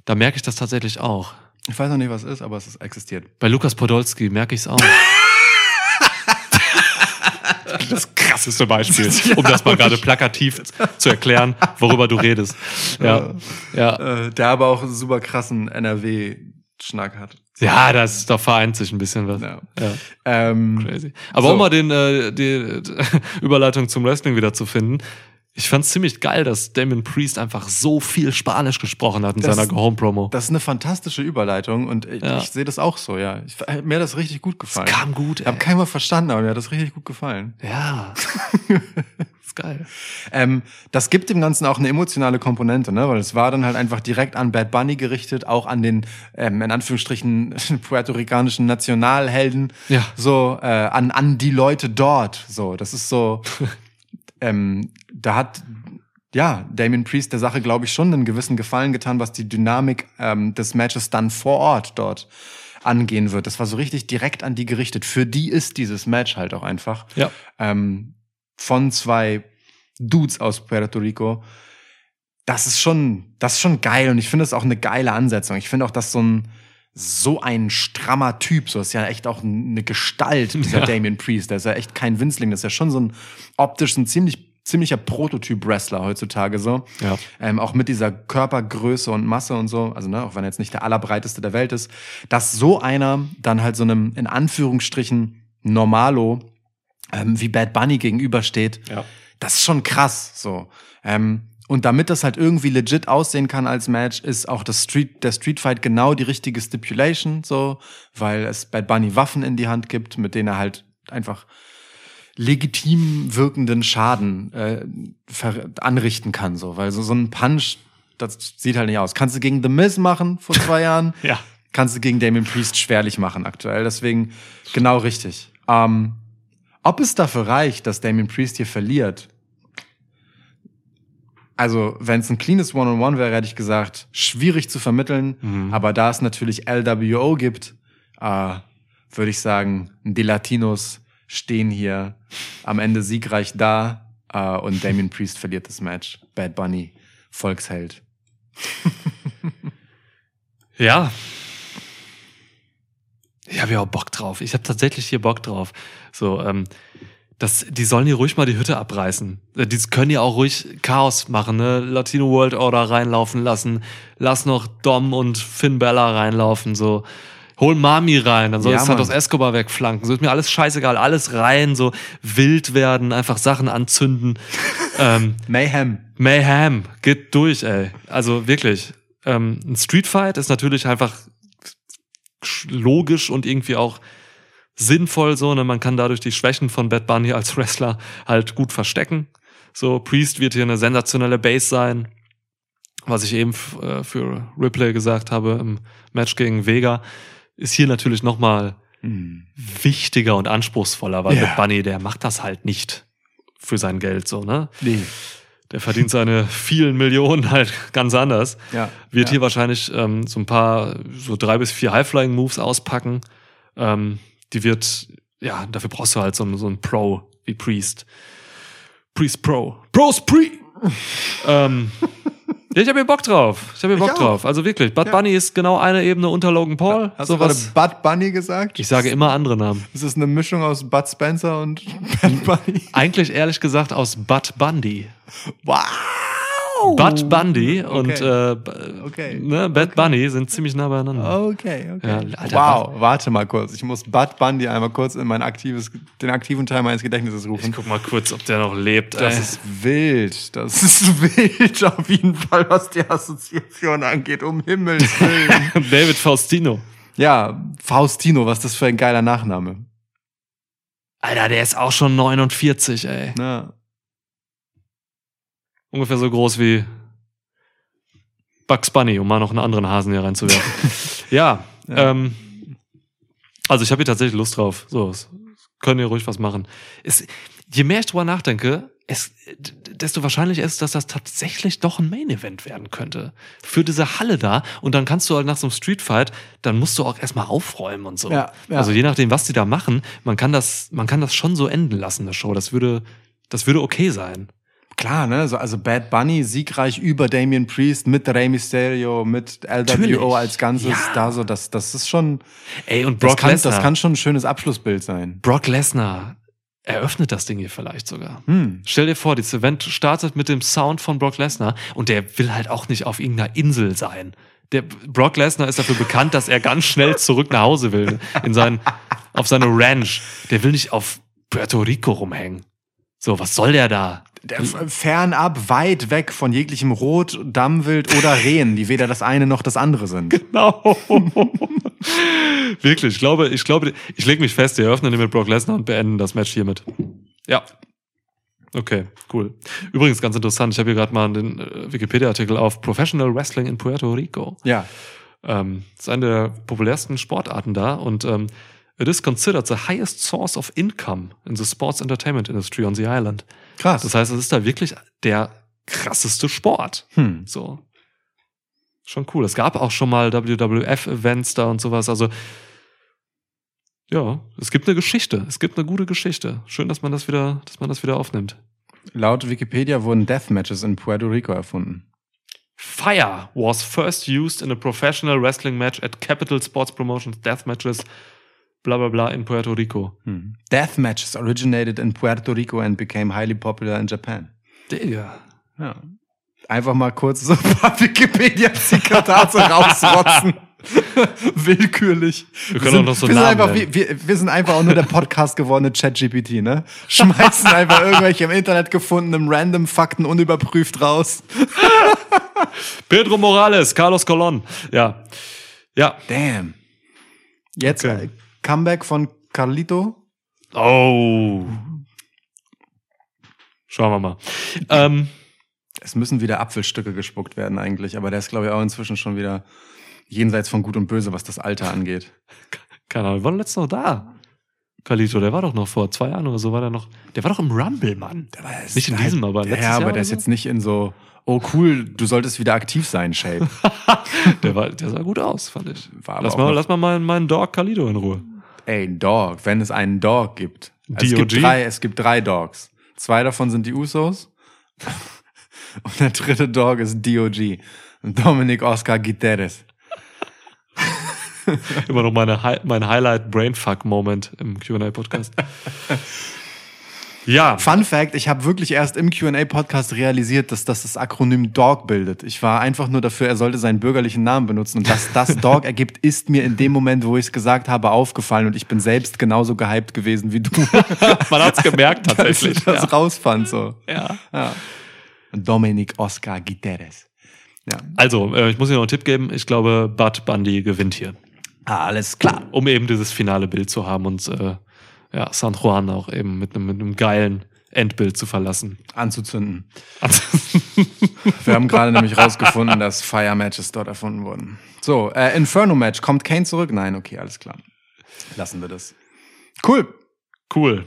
[SPEAKER 4] da merke ich das tatsächlich auch.
[SPEAKER 3] Ich weiß noch nicht, was es ist, aber es ist, existiert.
[SPEAKER 4] Bei Lukas Podolski merke ich es auch. Das krasseste Beispiel, um das mal gerade plakativ zu erklären, worüber du redest. Ja, ja.
[SPEAKER 3] Äh, der aber auch einen super krassen NRW-Schnack hat.
[SPEAKER 4] Ja, das da vereint sich ein bisschen was.
[SPEAKER 3] Ja.
[SPEAKER 4] Ja.
[SPEAKER 3] Ähm,
[SPEAKER 4] Crazy. Aber
[SPEAKER 3] So.
[SPEAKER 4] um mal den, äh, die Überleitung zum Wrestling wieder zu finden. Ich fand's ziemlich geil, dass Damon Priest einfach so viel Spanisch gesprochen hat in
[SPEAKER 3] Das-
[SPEAKER 4] seiner Home-Promo.
[SPEAKER 3] das ist eine fantastische Überleitung und ich,
[SPEAKER 4] Ja.
[SPEAKER 3] ich sehe das auch so, ja. Ich, mir hat das richtig gut gefallen.
[SPEAKER 4] Kam gut,
[SPEAKER 3] Ich habe
[SPEAKER 4] ey.
[SPEAKER 3] Wort verstanden, aber mir hat das richtig gut gefallen.
[SPEAKER 4] Ja. ist geil.
[SPEAKER 3] Ähm, das gibt dem Ganzen auch eine emotionale Komponente, ne? weil es war dann halt einfach direkt an Bad Bunny gerichtet, auch an den, ähm, in Anführungsstrichen, puerto-ricanischen Nationalhelden,
[SPEAKER 4] Ja.
[SPEAKER 3] so, äh, an, an die Leute dort, so, das ist so, ähm, da hat, ja, Damien Priest der Sache, glaube ich, schon einen gewissen Gefallen getan, was die Dynamik ähm, des Matches dann vor Ort dort angehen wird. Das war so richtig direkt an die gerichtet. Für die ist dieses Match halt auch einfach
[SPEAKER 4] Ja.
[SPEAKER 3] ähm, von zwei Dudes aus Puerto Rico. Das ist schon, das ist schon geil und ich finde es auch eine geile Ansetzung. Ich finde auch, dass so ein so ein strammer Typ, so ist ja echt auch eine Gestalt, dieser
[SPEAKER 4] Ja.
[SPEAKER 3] Damien Priest. Der ist ja echt kein Winzling, das ist ja schon so ein optisch ein ziemlich ziemlicher Prototyp-Wrestler heutzutage so.
[SPEAKER 4] Ja.
[SPEAKER 3] Ähm, auch mit dieser Körpergröße und Masse und so, also ne, auch wenn er jetzt nicht der allerbreiteste der Welt ist, dass so einer dann halt so einem in Anführungsstrichen Normalo ähm, wie Bad Bunny gegenübersteht,
[SPEAKER 4] Ja.
[SPEAKER 3] das ist schon krass so. Ähm, und damit das halt irgendwie legit aussehen kann als Match, ist auch das Street, der Street Fight genau die richtige Stipulation, so, weil es Bad Bunny Waffen in die Hand gibt, mit denen er halt einfach legitim wirkenden Schaden äh, ver- anrichten kann, so, weil so, so ein Punch, das sieht halt nicht aus. Kannst du gegen The Miz machen vor zwei Jahren?
[SPEAKER 4] Ja.
[SPEAKER 3] kannst du gegen Damien Priest schwerlich machen aktuell. Deswegen genau richtig. Ähm, ob es dafür reicht, dass Damien Priest hier verliert? Also, wenn es ein cleanes One-on-One wäre, hätte ich gesagt, schwierig zu vermitteln.
[SPEAKER 4] Mhm.
[SPEAKER 3] Aber da es natürlich LWO gibt, äh, würde ich sagen, die Latinos stehen hier am Ende siegreich da äh, und Damien Priest verliert das Match. Bad Bunny, Volksheld.
[SPEAKER 4] Ja. Ich habe ja auch Bock drauf. Ich habe tatsächlich hier Bock drauf. So, ähm, das, die sollen hier ruhig mal die Hütte abreißen. Äh, Die können ja auch ruhig Chaos machen, ne? Latino World Order reinlaufen lassen. Lass noch Dom und Finn Bella reinlaufen, so. Hol Mami rein, dann soll
[SPEAKER 3] Ja,
[SPEAKER 4] es Santos. Escobar wegflanken. So ist mir alles scheißegal. Alles rein, so wild werden, einfach Sachen anzünden. ähm,
[SPEAKER 3] Mayhem.
[SPEAKER 4] Mayhem, geht durch, ey. Also wirklich. Ähm, ein Streetfight ist natürlich einfach sch- logisch und irgendwie auch sinnvoll so. Ne? Man kann dadurch die Schwächen von Bad Bunny als Wrestler halt gut verstecken. So, Priest wird hier eine sensationelle Base sein. Was ich eben äh, für Ripley gesagt habe im Match gegen Vega, ist hier natürlich noch mal wichtiger und anspruchsvoller, weil
[SPEAKER 3] Ja.
[SPEAKER 4] Bad Bunny, der macht das halt nicht für sein Geld so, ne?
[SPEAKER 3] Nee.
[SPEAKER 4] Der verdient seine vielen Millionen halt ganz anders.
[SPEAKER 3] Ja.
[SPEAKER 4] Wird
[SPEAKER 3] ja.
[SPEAKER 4] hier wahrscheinlich ähm, so ein paar, so drei bis vier High-Flying-Moves auspacken. Ähm, die wird, ja, dafür brauchst du halt so, so einen Pro wie Priest. Priest Pro. Pros Pre! ähm, ja, ich habe hier Bock drauf. Ich habe hier Bock drauf. Also wirklich, Bud
[SPEAKER 3] Ja.
[SPEAKER 4] Bunny ist genau eine Ebene unter Logan Paul.
[SPEAKER 3] Hast
[SPEAKER 4] so
[SPEAKER 3] du gerade. Bud Bunny gesagt?
[SPEAKER 4] Ich sage immer andere Namen.
[SPEAKER 3] Es ist eine Mischung aus Bud Spencer und Bad Bunny.
[SPEAKER 4] Eigentlich ehrlich gesagt aus Bud Bundy.
[SPEAKER 3] Wow!
[SPEAKER 4] Bud Bundy und äh,
[SPEAKER 3] Okay.
[SPEAKER 4] ne, Bad Bunny sind ziemlich nah beieinander.
[SPEAKER 3] Okay, okay.
[SPEAKER 4] Ja, Alter,
[SPEAKER 3] wow, warte mal kurz. Ich muss Bud Bundy einmal kurz in mein aktives, den aktiven Teil meines Gedächtnisses
[SPEAKER 4] Ich
[SPEAKER 3] rufen.
[SPEAKER 4] guck mal kurz, ob der noch lebt.
[SPEAKER 3] Das
[SPEAKER 4] ey.
[SPEAKER 3] ist wild. Das ist wild auf jeden Fall, was die Assoziation angeht. Um Himmels Willen.
[SPEAKER 4] David Faustino.
[SPEAKER 3] ja, Faustino, was ist das für ein geiler Nachname.
[SPEAKER 4] Alter, der ist auch schon 49, ey.
[SPEAKER 3] Na,
[SPEAKER 4] Ungefähr so groß wie Bugs Bunny, um mal noch einen anderen Hasen hier reinzuwerfen. ja,
[SPEAKER 3] Ja.
[SPEAKER 4] Ähm, Also ich habe hier tatsächlich Lust drauf. So, können ihr ruhig was machen. Es, je mehr ich drüber nachdenke, es, desto wahrscheinlicher ist, dass das tatsächlich doch ein Main Event werden könnte. Für diese Halle da. Und dann kannst du halt nach so einem Street Fight, dann musst du auch erstmal aufräumen und so.
[SPEAKER 3] Ja, ja.
[SPEAKER 4] Also je nachdem, was die da machen, man kann das, man kann das schon so enden lassen, eine Show. Das würde, das würde okay sein.
[SPEAKER 3] Klar, ne? So, also Bad Bunny siegreich über Damien Priest mit Rey Mysterio, mit. LWO als Ganzes
[SPEAKER 4] Ja.
[SPEAKER 3] da so, das, das ist schon,
[SPEAKER 4] Ey, und Brock Lesnar.
[SPEAKER 3] das kann schon ein schönes Abschlussbild sein.
[SPEAKER 4] Brock Lesnar eröffnet das Ding hier vielleicht sogar.
[SPEAKER 3] Hm.
[SPEAKER 4] Stell dir vor, dieses Event startet mit dem Sound von Brock Lesnar und der will halt auch nicht auf irgendeiner Insel sein. Der Brock Lesnar ist dafür bekannt, dass er ganz schnell zurück nach Hause will, in sein, auf seine Ranch. Der will nicht auf Puerto Rico rumhängen. So, was soll der da?
[SPEAKER 3] F- fernab, weit weg von jeglichem Rot, Dammwild oder Rehen, die weder das eine noch das andere sind.
[SPEAKER 4] Genau. Wirklich, ich glaube, ich glaube, ich lege mich fest, wir eröffnen den mit Brock Lesnar und beenden das Match hiermit. Ja. Okay, cool. Übrigens ganz interessant, ich habe hier gerade mal den äh, Wikipedia-Artikel auf Professional Wrestling in Puerto Rico.
[SPEAKER 3] Ja.
[SPEAKER 4] Ähm, das ist eine der populärsten Sportarten da und ähm, it is considered the highest source of income in the sports entertainment industry on the island.
[SPEAKER 3] Krass.
[SPEAKER 4] Das heißt, es ist da wirklich der krasseste Sport.
[SPEAKER 3] hm.
[SPEAKER 4] So. Schon cool. Es gab auch schon mal WWF-Events da und sowas. Also, ja, es gibt eine Geschichte. Es gibt eine gute Geschichte. Schön, dass man das wieder, dass man das wieder aufnimmt.
[SPEAKER 3] Laut Wikipedia wurden Deathmatches in Puerto Rico erfunden.
[SPEAKER 4] Fire was first used in a professional wrestling match at Capital Sports Promotions Death Matches, bla bla bla, in Puerto Rico.
[SPEAKER 3] Hm. Deathmatches originated in Puerto Rico and became highly popular in Japan.
[SPEAKER 4] Digga.
[SPEAKER 3] Ja. Einfach mal kurz so ein paar Wikipedia-Zitate rausrotzen. Willkürlich.
[SPEAKER 4] Wir können auch noch so
[SPEAKER 3] wir, sind einfach, wir, wir wir sind einfach auch nur der Podcast gewordene ChatGPT, ne? Schmeißen einfach irgendwelche im Internet gefundenen random Fakten unüberprüft raus.
[SPEAKER 4] Pedro Morales, Carlos Colon. Ja. Ja.
[SPEAKER 3] Damn. Jetzt
[SPEAKER 4] Okay.
[SPEAKER 3] Comeback von Carlito.
[SPEAKER 4] Oh. Schauen wir mal. Ähm,
[SPEAKER 3] Es müssen wieder Apfelstücke gespuckt werden eigentlich, aber der ist, glaube ich, auch inzwischen schon wieder jenseits von Gut und Böse, was das Alter angeht.
[SPEAKER 4] keine Ahnung, wir waren letztens noch da. Kalito, der war doch noch vor zwei Jahren oder so, war der noch. Der war doch im Rumble, Mann.
[SPEAKER 3] Der war jetzt
[SPEAKER 4] Nicht in diesem, aber letztes
[SPEAKER 3] Ja, aber der ist
[SPEAKER 4] so?
[SPEAKER 3] jetzt nicht in so, oh cool, du solltest wieder aktiv sein, Shape.
[SPEAKER 4] Der, war, der sah gut aus, fand ich.
[SPEAKER 3] War
[SPEAKER 4] lass, mal, lass mal meinen, meinen Dog Kalito in Ruhe.
[SPEAKER 3] Ey, Dog, wenn es einen Dog gibt. Also es, gibt drei, es gibt drei Dogs. Zwei davon sind die Usos. Und der dritte Dog ist DOG. Dominic Oscar Guterres.
[SPEAKER 4] Immer noch meine, mein Highlight-Brainfuck-Moment im QA-Podcast. ja,
[SPEAKER 3] Fun Fact, ich habe wirklich erst im Q&A-Podcast realisiert, dass das das Akronym DOG bildet. Ich war einfach nur dafür, er sollte seinen bürgerlichen Namen benutzen. Und dass das DOG ergibt, ist mir in dem Moment, wo ich es gesagt habe, aufgefallen. Und ich bin selbst genauso gehypt gewesen wie du,
[SPEAKER 4] man hat's gemerkt tatsächlich.
[SPEAKER 3] ich das
[SPEAKER 4] ja.
[SPEAKER 3] rausfand. So.
[SPEAKER 4] ja.
[SPEAKER 3] Ja. Dominic Oscar Guterres. Ja.
[SPEAKER 4] Also, äh, ich muss dir noch einen Tipp geben. Ich glaube, Bud Bundy gewinnt hier.
[SPEAKER 3] Ah, alles klar.
[SPEAKER 4] Um eben dieses finale Bild zu haben und äh, ja, San Juan auch eben mit einem, mit einem geilen Endbild zu verlassen.
[SPEAKER 3] Anzuzünden. Wir haben gerade nämlich rausgefunden, dass Fire Matches dort erfunden wurden. So, äh, Inferno Match. Kommt Kane zurück? Nein, okay, alles klar. Lassen wir das. Cool.
[SPEAKER 4] cool.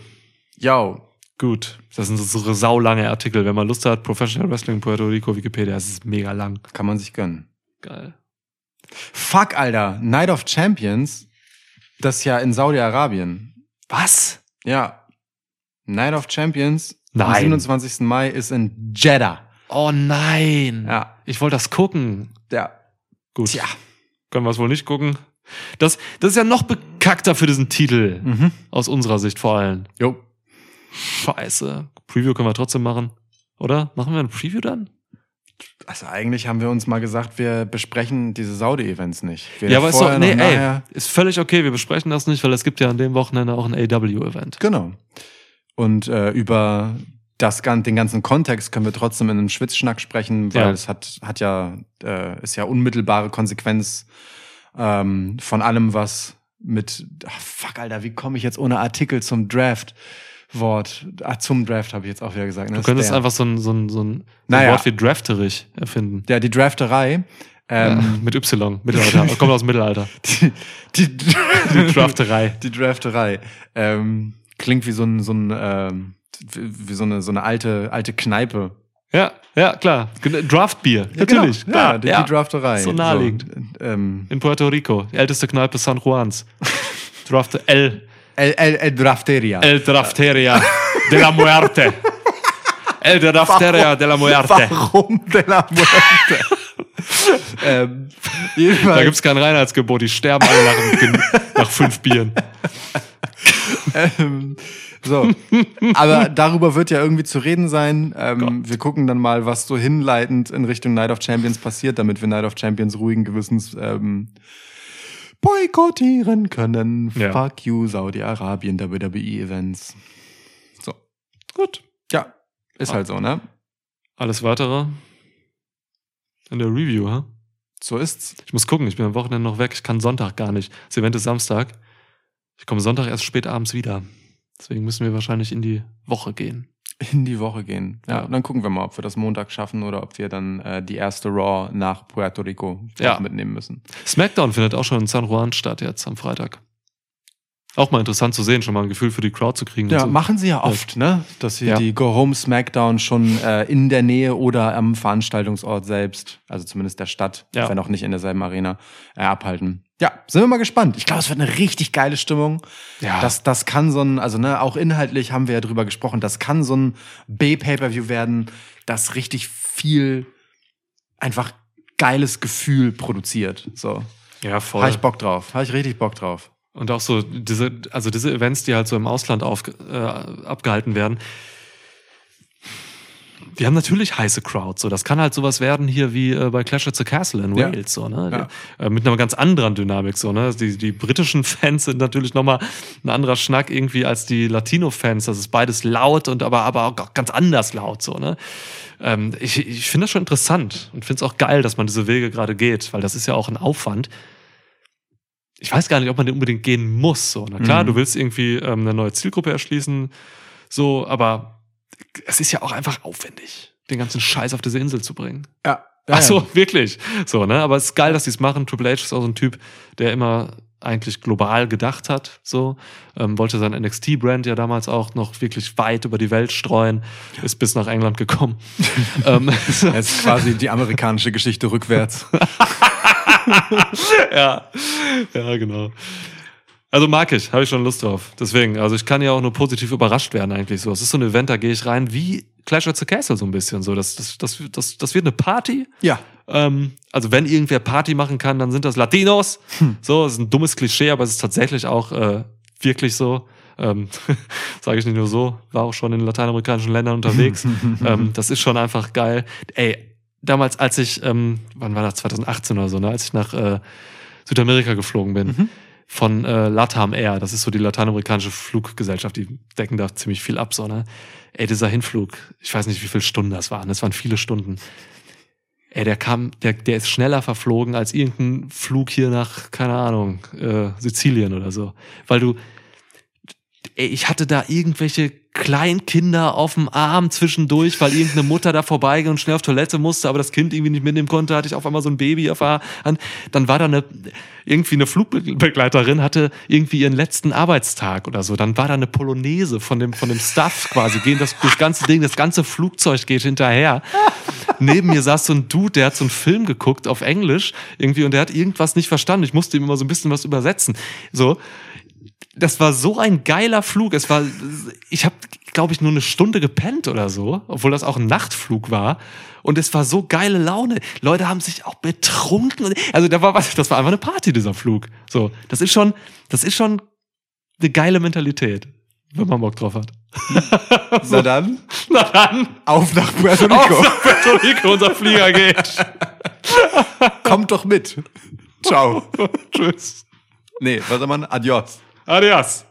[SPEAKER 3] Yo.
[SPEAKER 4] Gut. Das sind so saulange Artikel. Wenn man Lust hat, Professional Wrestling Puerto Rico, Wikipedia, das ist mega lang.
[SPEAKER 3] Kann man sich gönnen.
[SPEAKER 4] Geil.
[SPEAKER 3] Fuck, Alter. Night of Champions. Das ist ja in Saudi-Arabien.
[SPEAKER 4] Was?
[SPEAKER 3] Ja. Night of Champions am
[SPEAKER 4] Nein.
[SPEAKER 3] 27. Mai ist in Jeddah.
[SPEAKER 4] Oh nein.
[SPEAKER 3] Ja.
[SPEAKER 4] Ich wollte das gucken.
[SPEAKER 3] Ja.
[SPEAKER 4] Gut.
[SPEAKER 3] Tja.
[SPEAKER 4] Können wir es wohl nicht gucken. Das, das ist ja noch bekackter für diesen Titel.
[SPEAKER 3] Mhm.
[SPEAKER 4] Aus unserer Sicht vor allem.
[SPEAKER 3] Jo.
[SPEAKER 4] Scheiße. Preview können wir trotzdem machen. Oder? Machen wir ein Preview dann?
[SPEAKER 3] Also eigentlich haben wir uns mal gesagt, wir besprechen diese Saudi-Events nicht.
[SPEAKER 4] ja,
[SPEAKER 3] Weder
[SPEAKER 4] weißt du,
[SPEAKER 3] vorher noch
[SPEAKER 4] nee, ey, ist völlig okay, wir besprechen das nicht, weil es gibt ja an dem Wochenende auch ein AW-Event.
[SPEAKER 3] Genau. Und äh, über das, den ganzen Kontext können wir trotzdem in einem Schwitzschnack sprechen, weil
[SPEAKER 4] Ja.
[SPEAKER 3] es hat, hat ja, äh, ist ja unmittelbare Konsequenz ähm, von allem, was mit, ach, fuck, Alter, wie komme ich jetzt ohne Artikel zum Draft? Wort, ah, zum Draft habe ich jetzt auch wieder gesagt. Ne?
[SPEAKER 4] Du könntest einfach so ein, so ein, so ein,
[SPEAKER 3] Naja.
[SPEAKER 4] Wort wie drafterig erfinden.
[SPEAKER 3] Ja, die Drafterei. Ähm,
[SPEAKER 4] Mit Y, Mittelalter. Kommt aus dem Mittelalter.
[SPEAKER 3] die, die,
[SPEAKER 4] Die Drafterei.
[SPEAKER 3] Die Drafterei. Ähm, klingt wie so ein, so ein ähm, wie so eine, so eine alte, alte Kneipe.
[SPEAKER 4] Ja, ja, klar. Draftbier. Natürlich.
[SPEAKER 3] Ja,
[SPEAKER 4] klar.
[SPEAKER 3] die, die Drafterei.
[SPEAKER 4] So naheliegend.
[SPEAKER 3] So, ähm,
[SPEAKER 4] In Puerto Rico. Die älteste Kneipe San Juans. Draft El,
[SPEAKER 3] El, El, El Drafteria.
[SPEAKER 4] El Drafteria de la Muerte. El Drafteria de la Muerte.
[SPEAKER 3] Warum de la Muerte? ähm,
[SPEAKER 4] Da gibt's kein Reinheitsgebot. Die sterben alle nach, nach fünf Bieren.
[SPEAKER 3] ähm, so. Aber darüber wird ja irgendwie zu reden sein. Ähm, wir gucken dann mal, was so hinleitend in Richtung Night of Champions passiert, damit wir Night of Champions ruhigen Gewissens ähm, boykottieren können.
[SPEAKER 4] Ja.
[SPEAKER 3] Fuck you, Saudi-Arabien, WWE-Events. So.
[SPEAKER 4] Gut.
[SPEAKER 3] Ja, ist halt so, ne?
[SPEAKER 4] Alles weitere in der Review, ha?
[SPEAKER 3] So ist's.
[SPEAKER 4] Ich muss gucken, ich bin am Wochenende noch weg. Ich kann Sonntag gar nicht. Das Event ist Samstag. Ich komme Sonntag erst spät abends wieder. Deswegen müssen wir wahrscheinlich in die Woche gehen.
[SPEAKER 3] In die Woche gehen. Ja,
[SPEAKER 4] Ja.
[SPEAKER 3] und dann gucken wir mal, ob wir das Montag schaffen oder ob wir dann äh, die erste Raw nach Puerto Rico
[SPEAKER 4] Ja.
[SPEAKER 3] mitnehmen müssen.
[SPEAKER 4] SmackDown findet auch schon in San Juan statt jetzt am Freitag. Auch mal interessant zu sehen, schon mal ein Gefühl für die Crowd zu kriegen.
[SPEAKER 3] Ja,
[SPEAKER 4] so.
[SPEAKER 3] machen sie ja oft, ne? Dass sie die Go Home Smackdown schon äh, in der Nähe oder am Veranstaltungsort selbst, also zumindest der Stadt,
[SPEAKER 4] Ja.
[SPEAKER 3] wenn auch nicht in derselben Arena, äh, abhalten. Ja, sind wir mal gespannt. Ich glaube, es wird eine richtig geile Stimmung.
[SPEAKER 4] Ja.
[SPEAKER 3] Das, das kann so ein, also ne, auch inhaltlich haben wir ja drüber gesprochen, das kann so ein B-Pay-Per-View werden, das richtig viel einfach geiles Gefühl produziert. So.
[SPEAKER 4] ja, voll.
[SPEAKER 3] Habe ich Bock drauf. Habe ich richtig Bock drauf.
[SPEAKER 4] Und auch so diese, also diese Events, die halt so im Ausland auf, äh, abgehalten werden, die haben natürlich heiße Crowds. So, das kann halt sowas werden hier wie äh, bei Clash at the Castle in
[SPEAKER 3] Ja.
[SPEAKER 4] Wales, so, ne?
[SPEAKER 3] Ja.
[SPEAKER 4] Äh, mit einer ganz anderen Dynamik, so, ne? Die, die britischen Fans sind natürlich nochmal ein anderer Schnack irgendwie als die Latino-Fans. Das ist beides laut und aber, aber auch ganz anders laut, so, ne? Ähm, ich ich finde das schon interessant und finde es auch geil, dass man diese Wege gerade geht, weil das ist ja auch ein Aufwand ich weiß gar nicht, ob man den unbedingt gehen muss. So, na klar,
[SPEAKER 3] Mhm.
[SPEAKER 4] du willst irgendwie ähm, eine neue Zielgruppe erschließen, so, aber es ist ja auch einfach aufwendig, den ganzen Scheiß auf diese Insel zu bringen.
[SPEAKER 3] Ja.
[SPEAKER 4] Ach so, wirklich. So, ne? Aber es ist geil, dass die es machen. Triple H ist auch so ein Typ, der immer eigentlich global gedacht hat. So ähm, wollte sein NXT-Brand ja damals auch noch wirklich weit über die Welt streuen, ist bis nach England gekommen. ähm,
[SPEAKER 3] Es ist quasi die amerikanische Geschichte rückwärts.
[SPEAKER 4] ja, ja, genau. Also mag ich, habe ich schon Lust drauf. Deswegen, also ich kann ja auch nur positiv überrascht werden eigentlich so. Es ist so ein Event, da gehe ich rein wie Clash at the Castle so ein bisschen so. Das, das, das, das, das wird eine Party.
[SPEAKER 3] Ja.
[SPEAKER 4] Ähm, also wenn irgendwer Party machen kann, dann sind das Latinos. So, das ist ein dummes Klischee, aber es ist tatsächlich auch äh, wirklich so. Ähm, Sage ich nicht nur so, war auch schon in lateinamerikanischen Ländern unterwegs. ähm, das ist schon einfach geil. Ey, damals, als ich, ähm, wann war das, 2018 oder so, ne, als ich nach äh, Südamerika geflogen bin, von äh, Latam Air, das ist so die lateinamerikanische Fluggesellschaft, die decken da ziemlich viel ab, so, ne? Ey, dieser Hinflug, ich weiß nicht, wie viele Stunden das waren, das waren viele Stunden. Ey, der kam, der, der ist schneller verflogen als irgendein Flug hier nach, keine Ahnung, äh, Sizilien oder so. Weil du, ey, ich hatte da irgendwelche Kleinkinder auf dem Arm zwischendurch, weil irgendeine Mutter da vorbeiging und schnell auf Toilette musste, aber das Kind irgendwie nicht mitnehmen konnte, hatte ich auf einmal so ein Baby auf der Hand. Dann war da eine, irgendwie eine Flugbegleiterin, hatte irgendwie ihren letzten Arbeitstag oder so. Dann war da eine Polonaise von dem, von dem Staff quasi, gehen das, das ganze Ding, das ganze Flugzeug geht hinterher. Neben mir saß so ein Dude, der hat so einen Film geguckt auf Englisch irgendwie und der hat irgendwas nicht verstanden. Ich musste ihm immer so ein bisschen was übersetzen. So, das war so ein geiler Flug. Es war, ich habe, glaube ich, nur eine Stunde gepennt oder so, obwohl das auch ein Nachtflug war. Und es war so geile Laune. Leute haben sich auch betrunken. Also da war was, das war einfach eine Party dieser Flug. So, das ist schon, das ist schon eine geile Mentalität, wenn man Bock drauf hat.
[SPEAKER 3] Na dann,
[SPEAKER 4] Na dann,
[SPEAKER 3] auf nach Puerto
[SPEAKER 4] auf
[SPEAKER 3] Rico.
[SPEAKER 4] nach Puerto Rico, unser Flieger geht.
[SPEAKER 3] Kommt doch mit. Ciao.
[SPEAKER 4] Tschüss.
[SPEAKER 3] Nee, was soll man? Adios.
[SPEAKER 4] Adios.